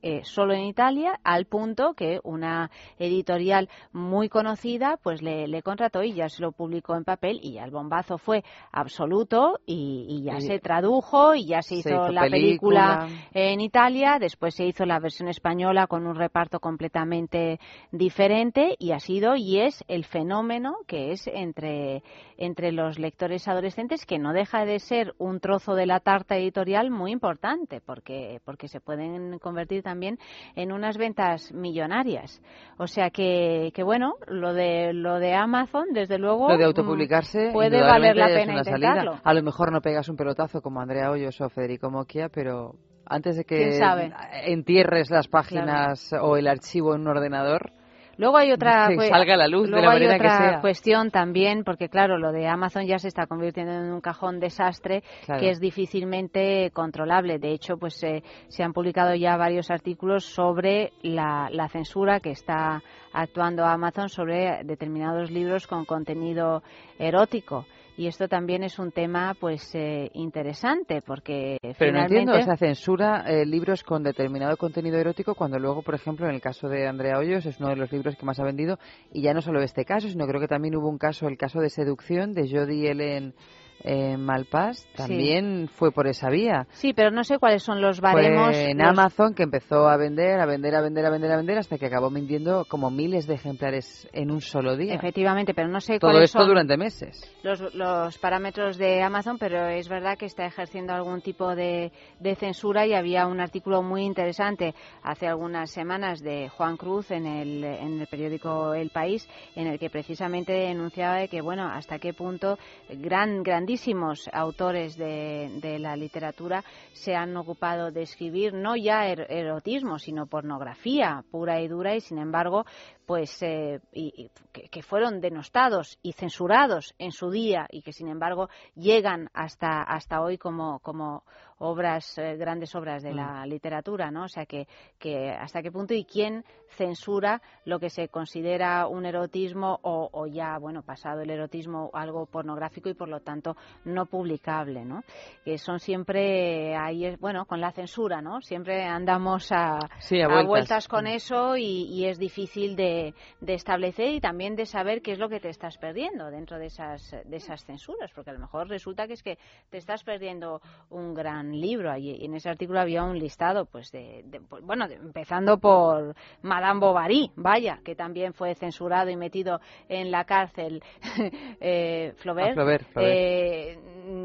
eh, solo en Italia, al punto que una editorial muy conocida pues le, le contrató y ya se lo publicó en papel y ya el bombazo fue absoluto y, y ya se tradujo y ya se hizo, se hizo la película, película. en Italia, después se hizo la versión española con un reparto completamente diferente y ha sido y es el fenómeno que es entre, entre los lectores adolescentes que no deja de ser un trozo de la tarta editorial muy importante porque, porque se pueden convertir también en unas ventas millonarias. O sea que, que bueno, lo de, lo de Amazon, desde luego, Lo de mm, autopublicarse puede valer la pena salida. A lo mejor no pegas un pelotazo como Andrea Hoyos o Federico Mocchia, pero antes de que entierres las páginas o el archivo en un ordenador, Luego hay otra que salga la luz de luego la hay que otra sea. cuestión también, porque claro, lo de Amazon ya se está convirtiendo en un cajón desastre Claro. que es difícilmente controlable. De hecho, pues eh, se han publicado ya varios artículos sobre la, la censura que está actuando Amazon sobre determinados libros con contenido erótico. Y esto también es un tema pues eh, interesante porque Pero no finalmente entiendo, o sea, censura eh, libros con determinado contenido erótico cuando luego, por ejemplo, en el caso de Andrea Hoyos es uno de los libros que más ha vendido y ya no solo este caso, sino creo que también hubo un caso, el caso de seducción de Jodie Ellen eh, Malpass también fue por esa vía. Sí, pero no sé cuáles son los baremos. Fue en los- Amazon que empezó a vender, a vender, a vender, a vender, a vender, hasta que acabó vendiendo como miles de ejemplares en un solo día. Efectivamente, pero no sé Todo cuáles esto son durante meses. los, los parámetros de Amazon, pero es verdad que está ejerciendo algún tipo de, de censura y había un artículo muy interesante hace algunas semanas de Juan Cruz en el, en el periódico El País, en el que precisamente denunciaba de que, bueno, hasta qué punto gran, grandísimos autores de, la literatura se han ocupado de escribir no ya er- erotismo, sino pornografía pura y dura y, sin embargo, pues eh, y- y que, que fueron denostados y censurados en su día y que sin embargo llegan hasta hasta hoy como como obras eh, grandes obras de la literatura no o sea que que hasta qué punto y quién censura lo que se considera un erotismo o, o ya bueno pasado el erotismo algo pornográfico y por lo tanto no publicable no que son siempre ahí es- bueno con la censura no siempre andamos a, Sí, a a vueltas. vueltas con eso y, y es difícil de, de establecer y también de saber qué es lo que te estás perdiendo dentro de esas, de esas censuras, porque a lo mejor resulta que es que te estás perdiendo un gran libro. Y en ese artículo había un listado, pues, de, de- pues, bueno, empezando por Madame Bovary, vaya, que también fue censurado y metido en la cárcel, eh, Flaubert, Ah, Flaubert, Flaubert. eh,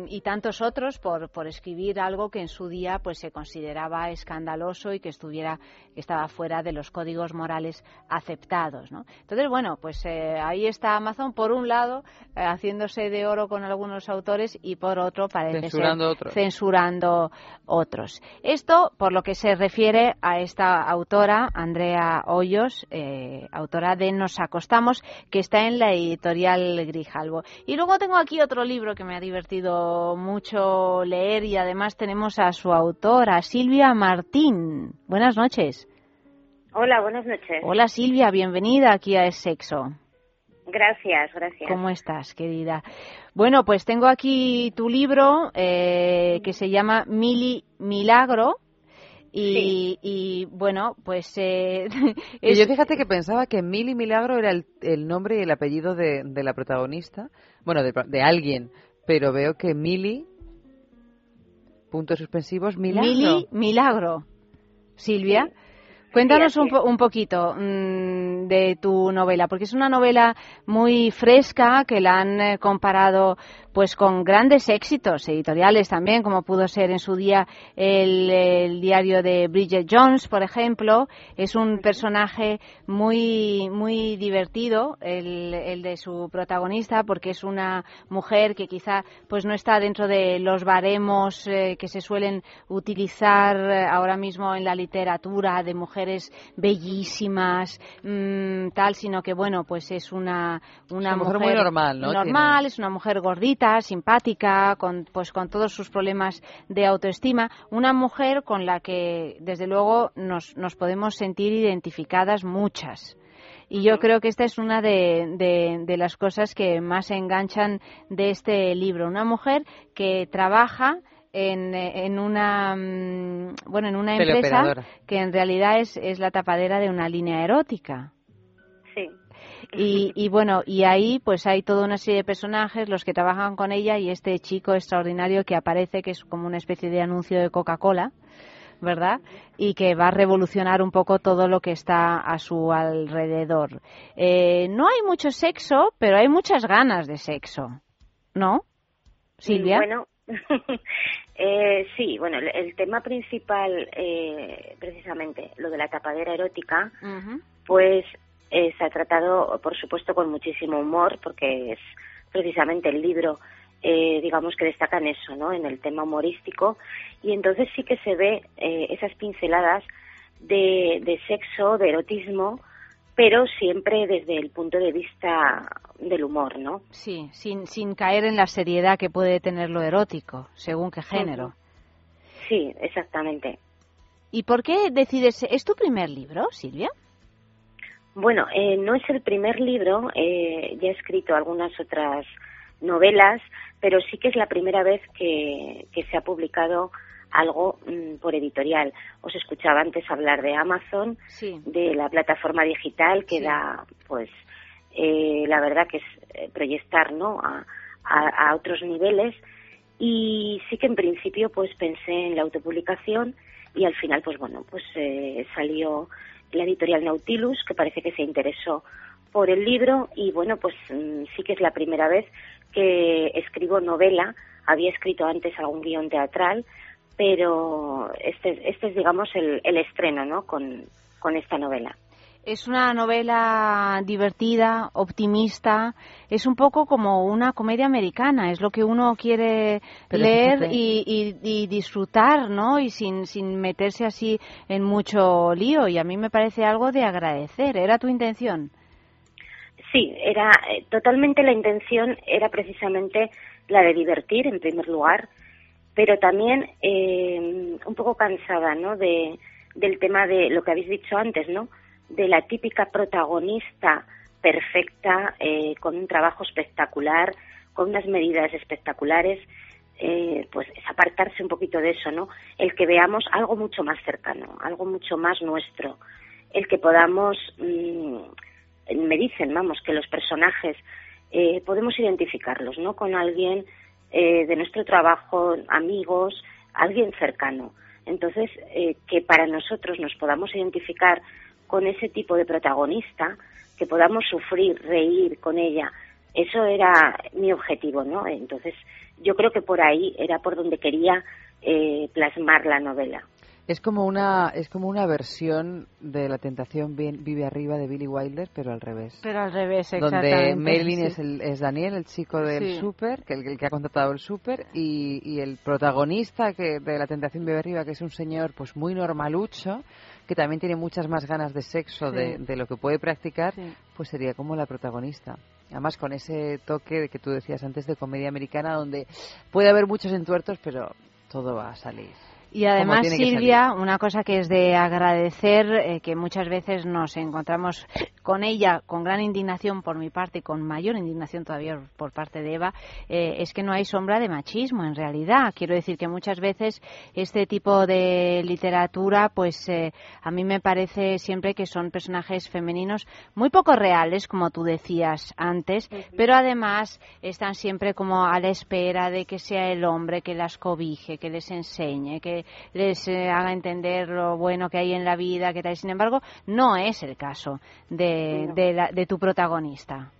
y tantos otros por, por escribir algo que en su día pues se consideraba escandaloso y que estuviera que estaba fuera de los códigos morales aceptados ¿no? entonces bueno pues eh, ahí está Amazon por un lado eh, haciéndose de oro con algunos autores y por otro parece Censurando ser otros. censurando otros esto por lo que se refiere a esta autora Andrea Hoyos eh, autora de Nos acostamos que está en la editorial Grijalbo y luego tengo aquí otro libro que me ha divertido mucho leer y además tenemos a su autora Silvia Martín buenas noches Hola, buenas noches. Hola Silvia, bienvenida aquí a Es Sexo. Gracias, gracias. ¿Cómo estás, querida? Bueno, pues tengo aquí tu libro eh, que se llama Mili Milagro. Y, y, bueno, pues eh, Y yo fíjate que pensaba que Mili Milagro era el, el nombre y el apellido de, de la protagonista, bueno, de, de alguien, pero veo que Mili, puntos suspensivos, Milagro. Mili Milagro. Silvia, cuéntanos un, po- un poquito mm, de tu novela, porque es una novela muy fresca que la han eh, comparado pues con grandes éxitos editoriales también, como pudo ser en su día el, el diario de Bridget Jones, por ejemplo. Es un personaje muy muy divertido el, el de su protagonista, porque es una mujer que quizá pues no está dentro de los baremos eh, que se suelen utilizar eh, ahora mismo en la literatura de mujeres bellísimas, mm, tal, sino que bueno, pues es una una una mujer muy normal, ¿no? Normal, es una mujer gordita, simpática, con pues con todos sus problemas de autoestima, una mujer con la que desde luego nos nos podemos sentir identificadas muchas. Y yo creo que esta es una de, de- de las cosas que más enganchan de este libro. Una mujer que trabaja en, en una mm, bueno en una empresa que en realidad es, es la tapadera de una línea erótica. Y, y bueno, y ahí pues hay toda una serie de personajes, los que trabajan con ella y este chico extraordinario que aparece, que es como una especie de anuncio de Coca-Cola, ¿verdad? Y que va a revolucionar un poco todo lo que está a su alrededor. Eh, no hay mucho sexo, pero hay muchas ganas de sexo, ¿no? Silvia. Bueno, eh, sí, bueno, el, el tema principal, eh, precisamente, lo de la tapadera erótica, pues eh, se ha tratado, por supuesto, con muchísimo humor, porque es precisamente el libro, eh, digamos, que destaca en eso, ¿no? En el tema humorístico. Y entonces sí que se ve eh, esas pinceladas de, de sexo, de erotismo, pero siempre desde el punto de vista del humor, ¿no? Sí, sin, sin caer en la seriedad que puede tener lo erótico, según qué género. Sí, exactamente. ¿Y por qué decides? ¿Es tu primer libro, Silvia? Bueno, eh, no es el primer libro, eh, ya he escrito algunas otras novelas, pero sí que es la primera vez que, que se ha publicado algo mm, por editorial. Os escuchaba antes hablar de Amazon, Sí. de la plataforma digital que Sí. da, pues, eh, la verdad que es eh, proyectar, ¿no? A, a, otros niveles y sí que en principio pues pensé en la autopublicación y al final pues bueno pues eh, salió la editorial Nautilus que parece que se interesó por el libro y bueno pues mm, sí que es la primera vez que escribo novela. Había escrito antes algún guion teatral pero este, este es digamos el, el estreno no con, con esta novela es una novela divertida, optimista, es un poco como una comedia americana, es lo que uno quiere leer y, disfrutar, ¿no? Y sin, sin meterse así en mucho lío, y a mí me parece algo de agradecer. ¿Era tu intención? Sí, era eh, totalmente la intención era precisamente la de divertir en primer lugar, pero también eh, un poco cansada, ¿no? De, del tema de lo que habéis dicho antes, ¿no? De la típica protagonista perfecta, eh, con un trabajo espectacular, con unas medidas espectaculares, eh, pues es apartarse un poquito de eso, ¿no? El que veamos algo mucho más cercano, algo mucho más nuestro, el que podamos, mm, me dicen, vamos, que los personajes eh, podemos identificarlos, ¿no? Con alguien de nuestro trabajo, amigos, alguien cercano. Entonces, que para nosotros nos podamos identificar con ese tipo de protagonista, que podamos sufrir, reír con ella. Eso era mi objetivo, ¿no? Entonces, yo creo que por ahí era por donde quería eh, plasmar la novela. Es como una es como una versión de La tentación vive arriba de Billy Wilder, pero al revés. Pero al revés, exactamente. Donde Marilyn es, el, es Daniel, el chico del súper, que el, que ha contratado el súper, y, y, el protagonista que de La tentación vive arriba, que es un señor pues muy normalucho, que también tiene muchas más ganas de sexo de, lo que puede practicar, pues sería como la protagonista. Además, con ese toque que tú decías antes de comedia americana, donde puede haber muchos entuertos, pero todo va a salir. Y además, Silvia, una cosa que es de agradecer, eh, que muchas veces nos encontramos con ella con gran indignación por mi parte y con mayor indignación todavía por parte de Eva, eh, es que no hay sombra de machismo en realidad. Quiero decir que muchas veces este tipo de literatura, pues eh, a mí me parece siempre que son personajes femeninos muy poco reales, como tú decías antes, pero además están siempre como a la espera de que sea el hombre que las cobije, que les enseñe, que les eh, haga entender lo bueno que hay en la vida, que tal. Sin embargo, no es el caso de, de, tu protagonista.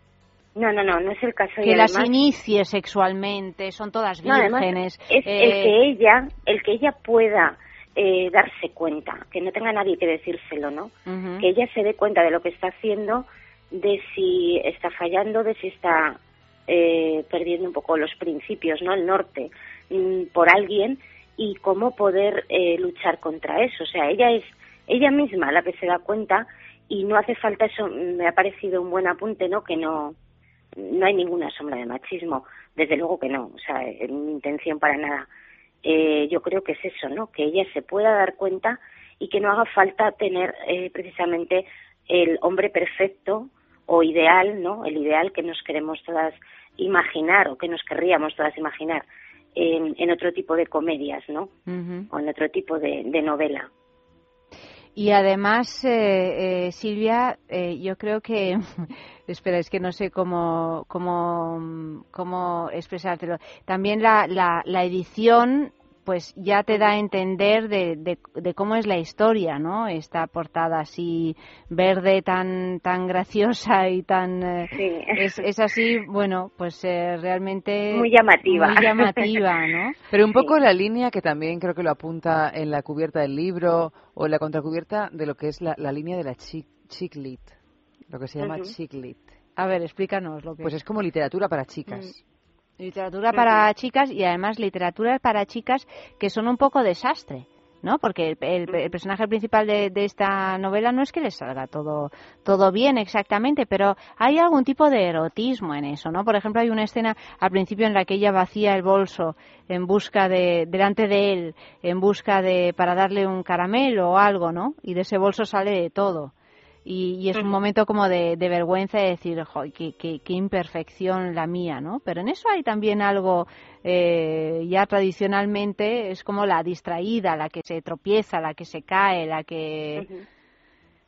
No, no, no, no es el caso. Que las inicie sexualmente, son todas vírgenes. es el eh, que ella, el que ella pueda eh, darse cuenta, que no tenga nadie que decírselo, ¿no? Que ella se dé cuenta de lo que está haciendo, de si está fallando, de si está perdiendo un poco los principios, ¿no? El norte mm, por alguien y cómo poder eh, luchar contra eso. O sea, ella es ella misma la que se da cuenta y no hace falta eso. Me ha parecido un buen apunte, ¿no? Que no no hay ninguna sombra de machismo. Desde luego que no. O sea, mi intención para nada. Eh, yo creo que es eso, ¿no? Que ella se pueda dar cuenta y que no haga falta tener eh, precisamente el hombre perfecto o ideal, ¿no? El ideal que nos queremos todas imaginar o que nos querríamos todas imaginar en, otro tipo de comedias, ¿no? O en otro tipo de, novela. Y además, eh, eh, Silvia, eh, yo creo que, espera, es que no sé cómo, cómo, cómo expresártelo. También la, la, la edición pues ya te da a entender de, de, cómo es la historia, ¿no? Esta portada así verde, tan tan graciosa y tan... Eh, es, es, así, bueno, pues eh, realmente... Muy llamativa. Muy llamativa, ¿no? Pero un poco la línea que también creo que lo apunta en la cubierta del libro o en la contracubierta de lo que es la, la línea de la chick, lit, lo que se llama chick lit. A ver, explícanos lo que Pues es como literatura para chicas. Mm. Literatura para chicas y además literatura para chicas que son un poco desastre. ¿no? Porque el, personaje principal de, esta novela no es que le salga todo, todo bien exactamente, pero hay algún tipo de erotismo en eso, ¿no? Por ejemplo, hay una escena al principio en la que ella vacía el bolso en busca de, delante de él, en busca de, para darle un caramelo o algo, ¿no? Y de ese bolso sale de todo y, es un momento como de, vergüenza de decir, qué, qué, imperfección la mía, ¿no? Pero en eso hay también algo, eh, ya tradicionalmente, es como la distraída, la que se tropieza, la que se cae, la que...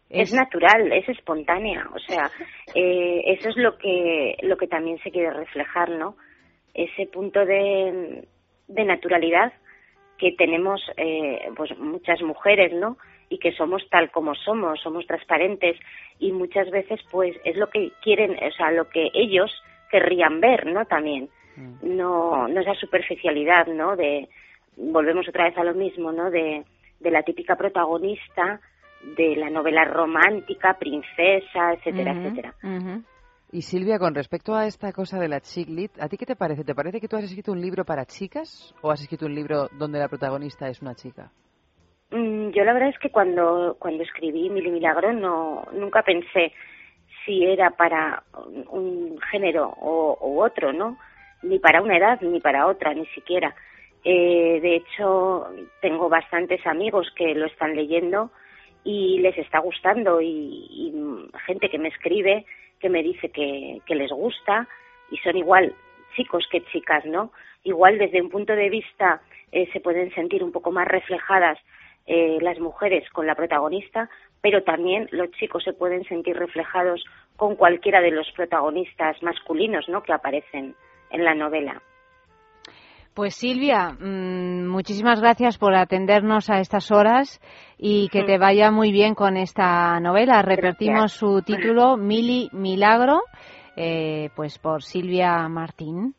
Es... natural, es espontánea, o sea, eh, eso es lo que, lo que también se quiere reflejar, ¿no? ese punto de, de naturalidad que tenemos eh, pues muchas mujeres, ¿no? Y que somos tal como somos, somos transparentes y muchas veces pues es lo que quieren, o sea, lo que ellos querrían ver, ¿no? También mm. no no esa superficialidad, ¿no? De volvemos otra vez a lo mismo, ¿no? De, de la típica protagonista de la novela romántica, princesa, etcétera, etcétera. Y Silvia, con respecto a esta cosa de la chick lit, ¿a ti qué te parece? ¿Te parece que tú has escrito un libro para chicas o has escrito un libro donde la protagonista es una chica? Mm, yo la verdad es que cuando, cuando escribí Mil Milagro no, nunca pensé si era para un género o, u otro, ¿no? Ni para una edad, ni para otra, ni siquiera. Eh, de hecho, tengo bastantes amigos que lo están leyendo y les está gustando y, y gente que me escribe que me dice que, que les gusta y son igual chicos que chicas, ¿no? Igual desde un punto de vista eh, se pueden sentir un poco más reflejadas eh, las mujeres con la protagonista, pero también los chicos se pueden sentir reflejados con cualquiera de los protagonistas masculinos, ¿no? Que aparecen en la novela. Pues Silvia, mm, muchísimas gracias por atendernos a estas horas y que te vaya muy bien con esta novela. Repetimos su título, Mili Milagro, eh, pues por Silvia Martín.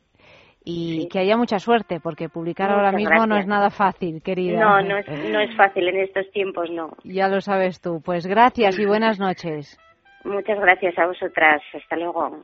Y que haya mucha suerte, porque publicar ahora mismo no es nada fácil, querida. No, no es, no es fácil en estos tiempos, no. Ya lo sabes tú. Pues gracias y buenas noches. Muchas gracias a vosotras. Hasta luego.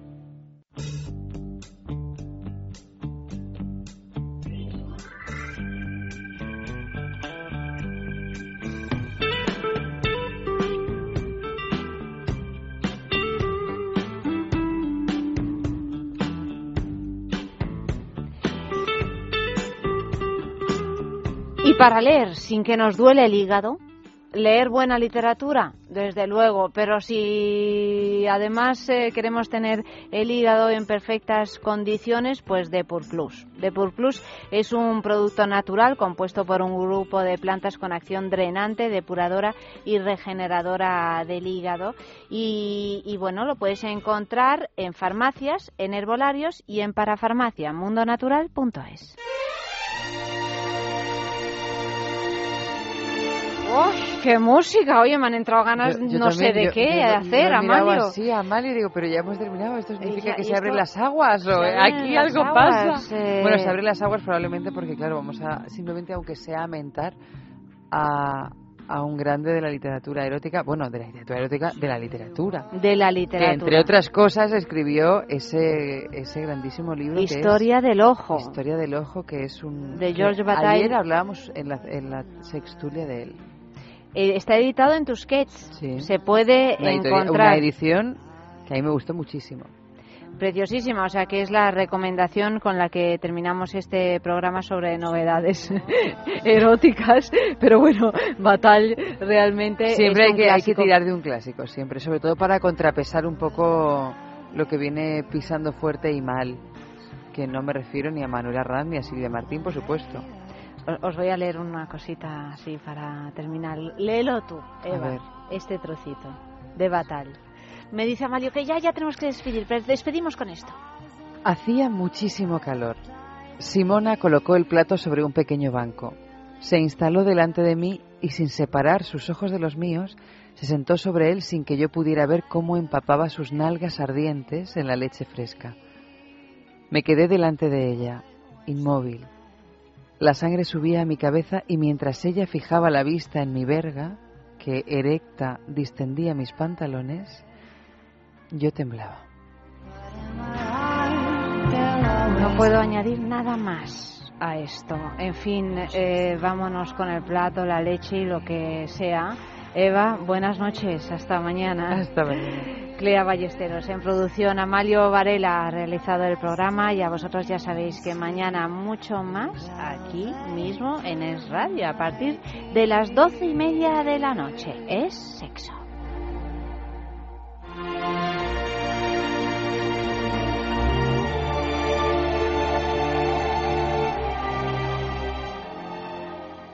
Para leer sin que nos duele el hígado, leer buena literatura, desde luego, pero si además eh, queremos tener el hígado en perfectas condiciones, pues Depur Plus. Depur Plus es un producto natural compuesto por un grupo de plantas con acción drenante, depuradora y regeneradora del hígado. Y, y bueno, lo puedes encontrar en farmacias, en herbolarios y en parafarmacia, mundonatural.es. ¡Uy, qué música! Oye, me han entrado ganas, no sé de qué hacer, Amalio. Sí, Amalio, digo, pero ya hemos terminado. ¿Esto significa que se abren las aguas? ¿O aquí algo pasa? Eh. Bueno, se abren las aguas probablemente porque, claro, vamos a simplemente, aunque sea a mentar, a, a un grande de la literatura erótica, bueno, de la literatura erótica, de la literatura. De la literatura. Que, entre otras cosas, escribió ese, ese grandísimo libro. Historia del Ojo. Historia del Ojo, que es un... De George Bataille. Ayer hablábamos en la, en la sextulia de él. Eh, está editado en Tusquets. Se puede una encontrar. Una edición que a mí me gustó muchísimo. Preciosísima, o sea que es la recomendación con la que terminamos este programa sobre novedades eróticas. Pero bueno, Batal realmente. Siempre es hay, que, hay que tirar de un clásico, siempre, sobre todo para contrapesar un poco lo que viene pisando fuerte y mal. Que no me refiero ni a Manuel Arranz ni a Silvia Martín, por supuesto. Os voy a leer una cosita así para terminar. Léelo tú, Eva, este trocito de Batal. Me dice Amalio que ya, ya tenemos que despedir, pero despedimos con esto. Hacía muchísimo calor. Simona colocó el plato sobre un pequeño banco. Se instaló delante de mí y sin separar sus ojos de los míos, se sentó sobre él sin que yo pudiera ver cómo empapaba sus nalgas ardientes en la leche fresca. Me quedé delante de ella, inmóvil. La sangre subía a mi cabeza y mientras ella fijaba la vista en mi verga, que erecta distendía mis pantalones, yo temblaba. No puedo añadir nada más a esto. En fin, eh, vámonos con el plato, la leche y lo que sea. Eva, buenas noches. Hasta mañana. Hasta mañana. Clea Ballesteros en producción, Amalio Varela ha realizado el programa y a vosotros ya sabéis que mañana mucho más aquí mismo en Es Radio a partir de las doce y media de la noche. Es sexo.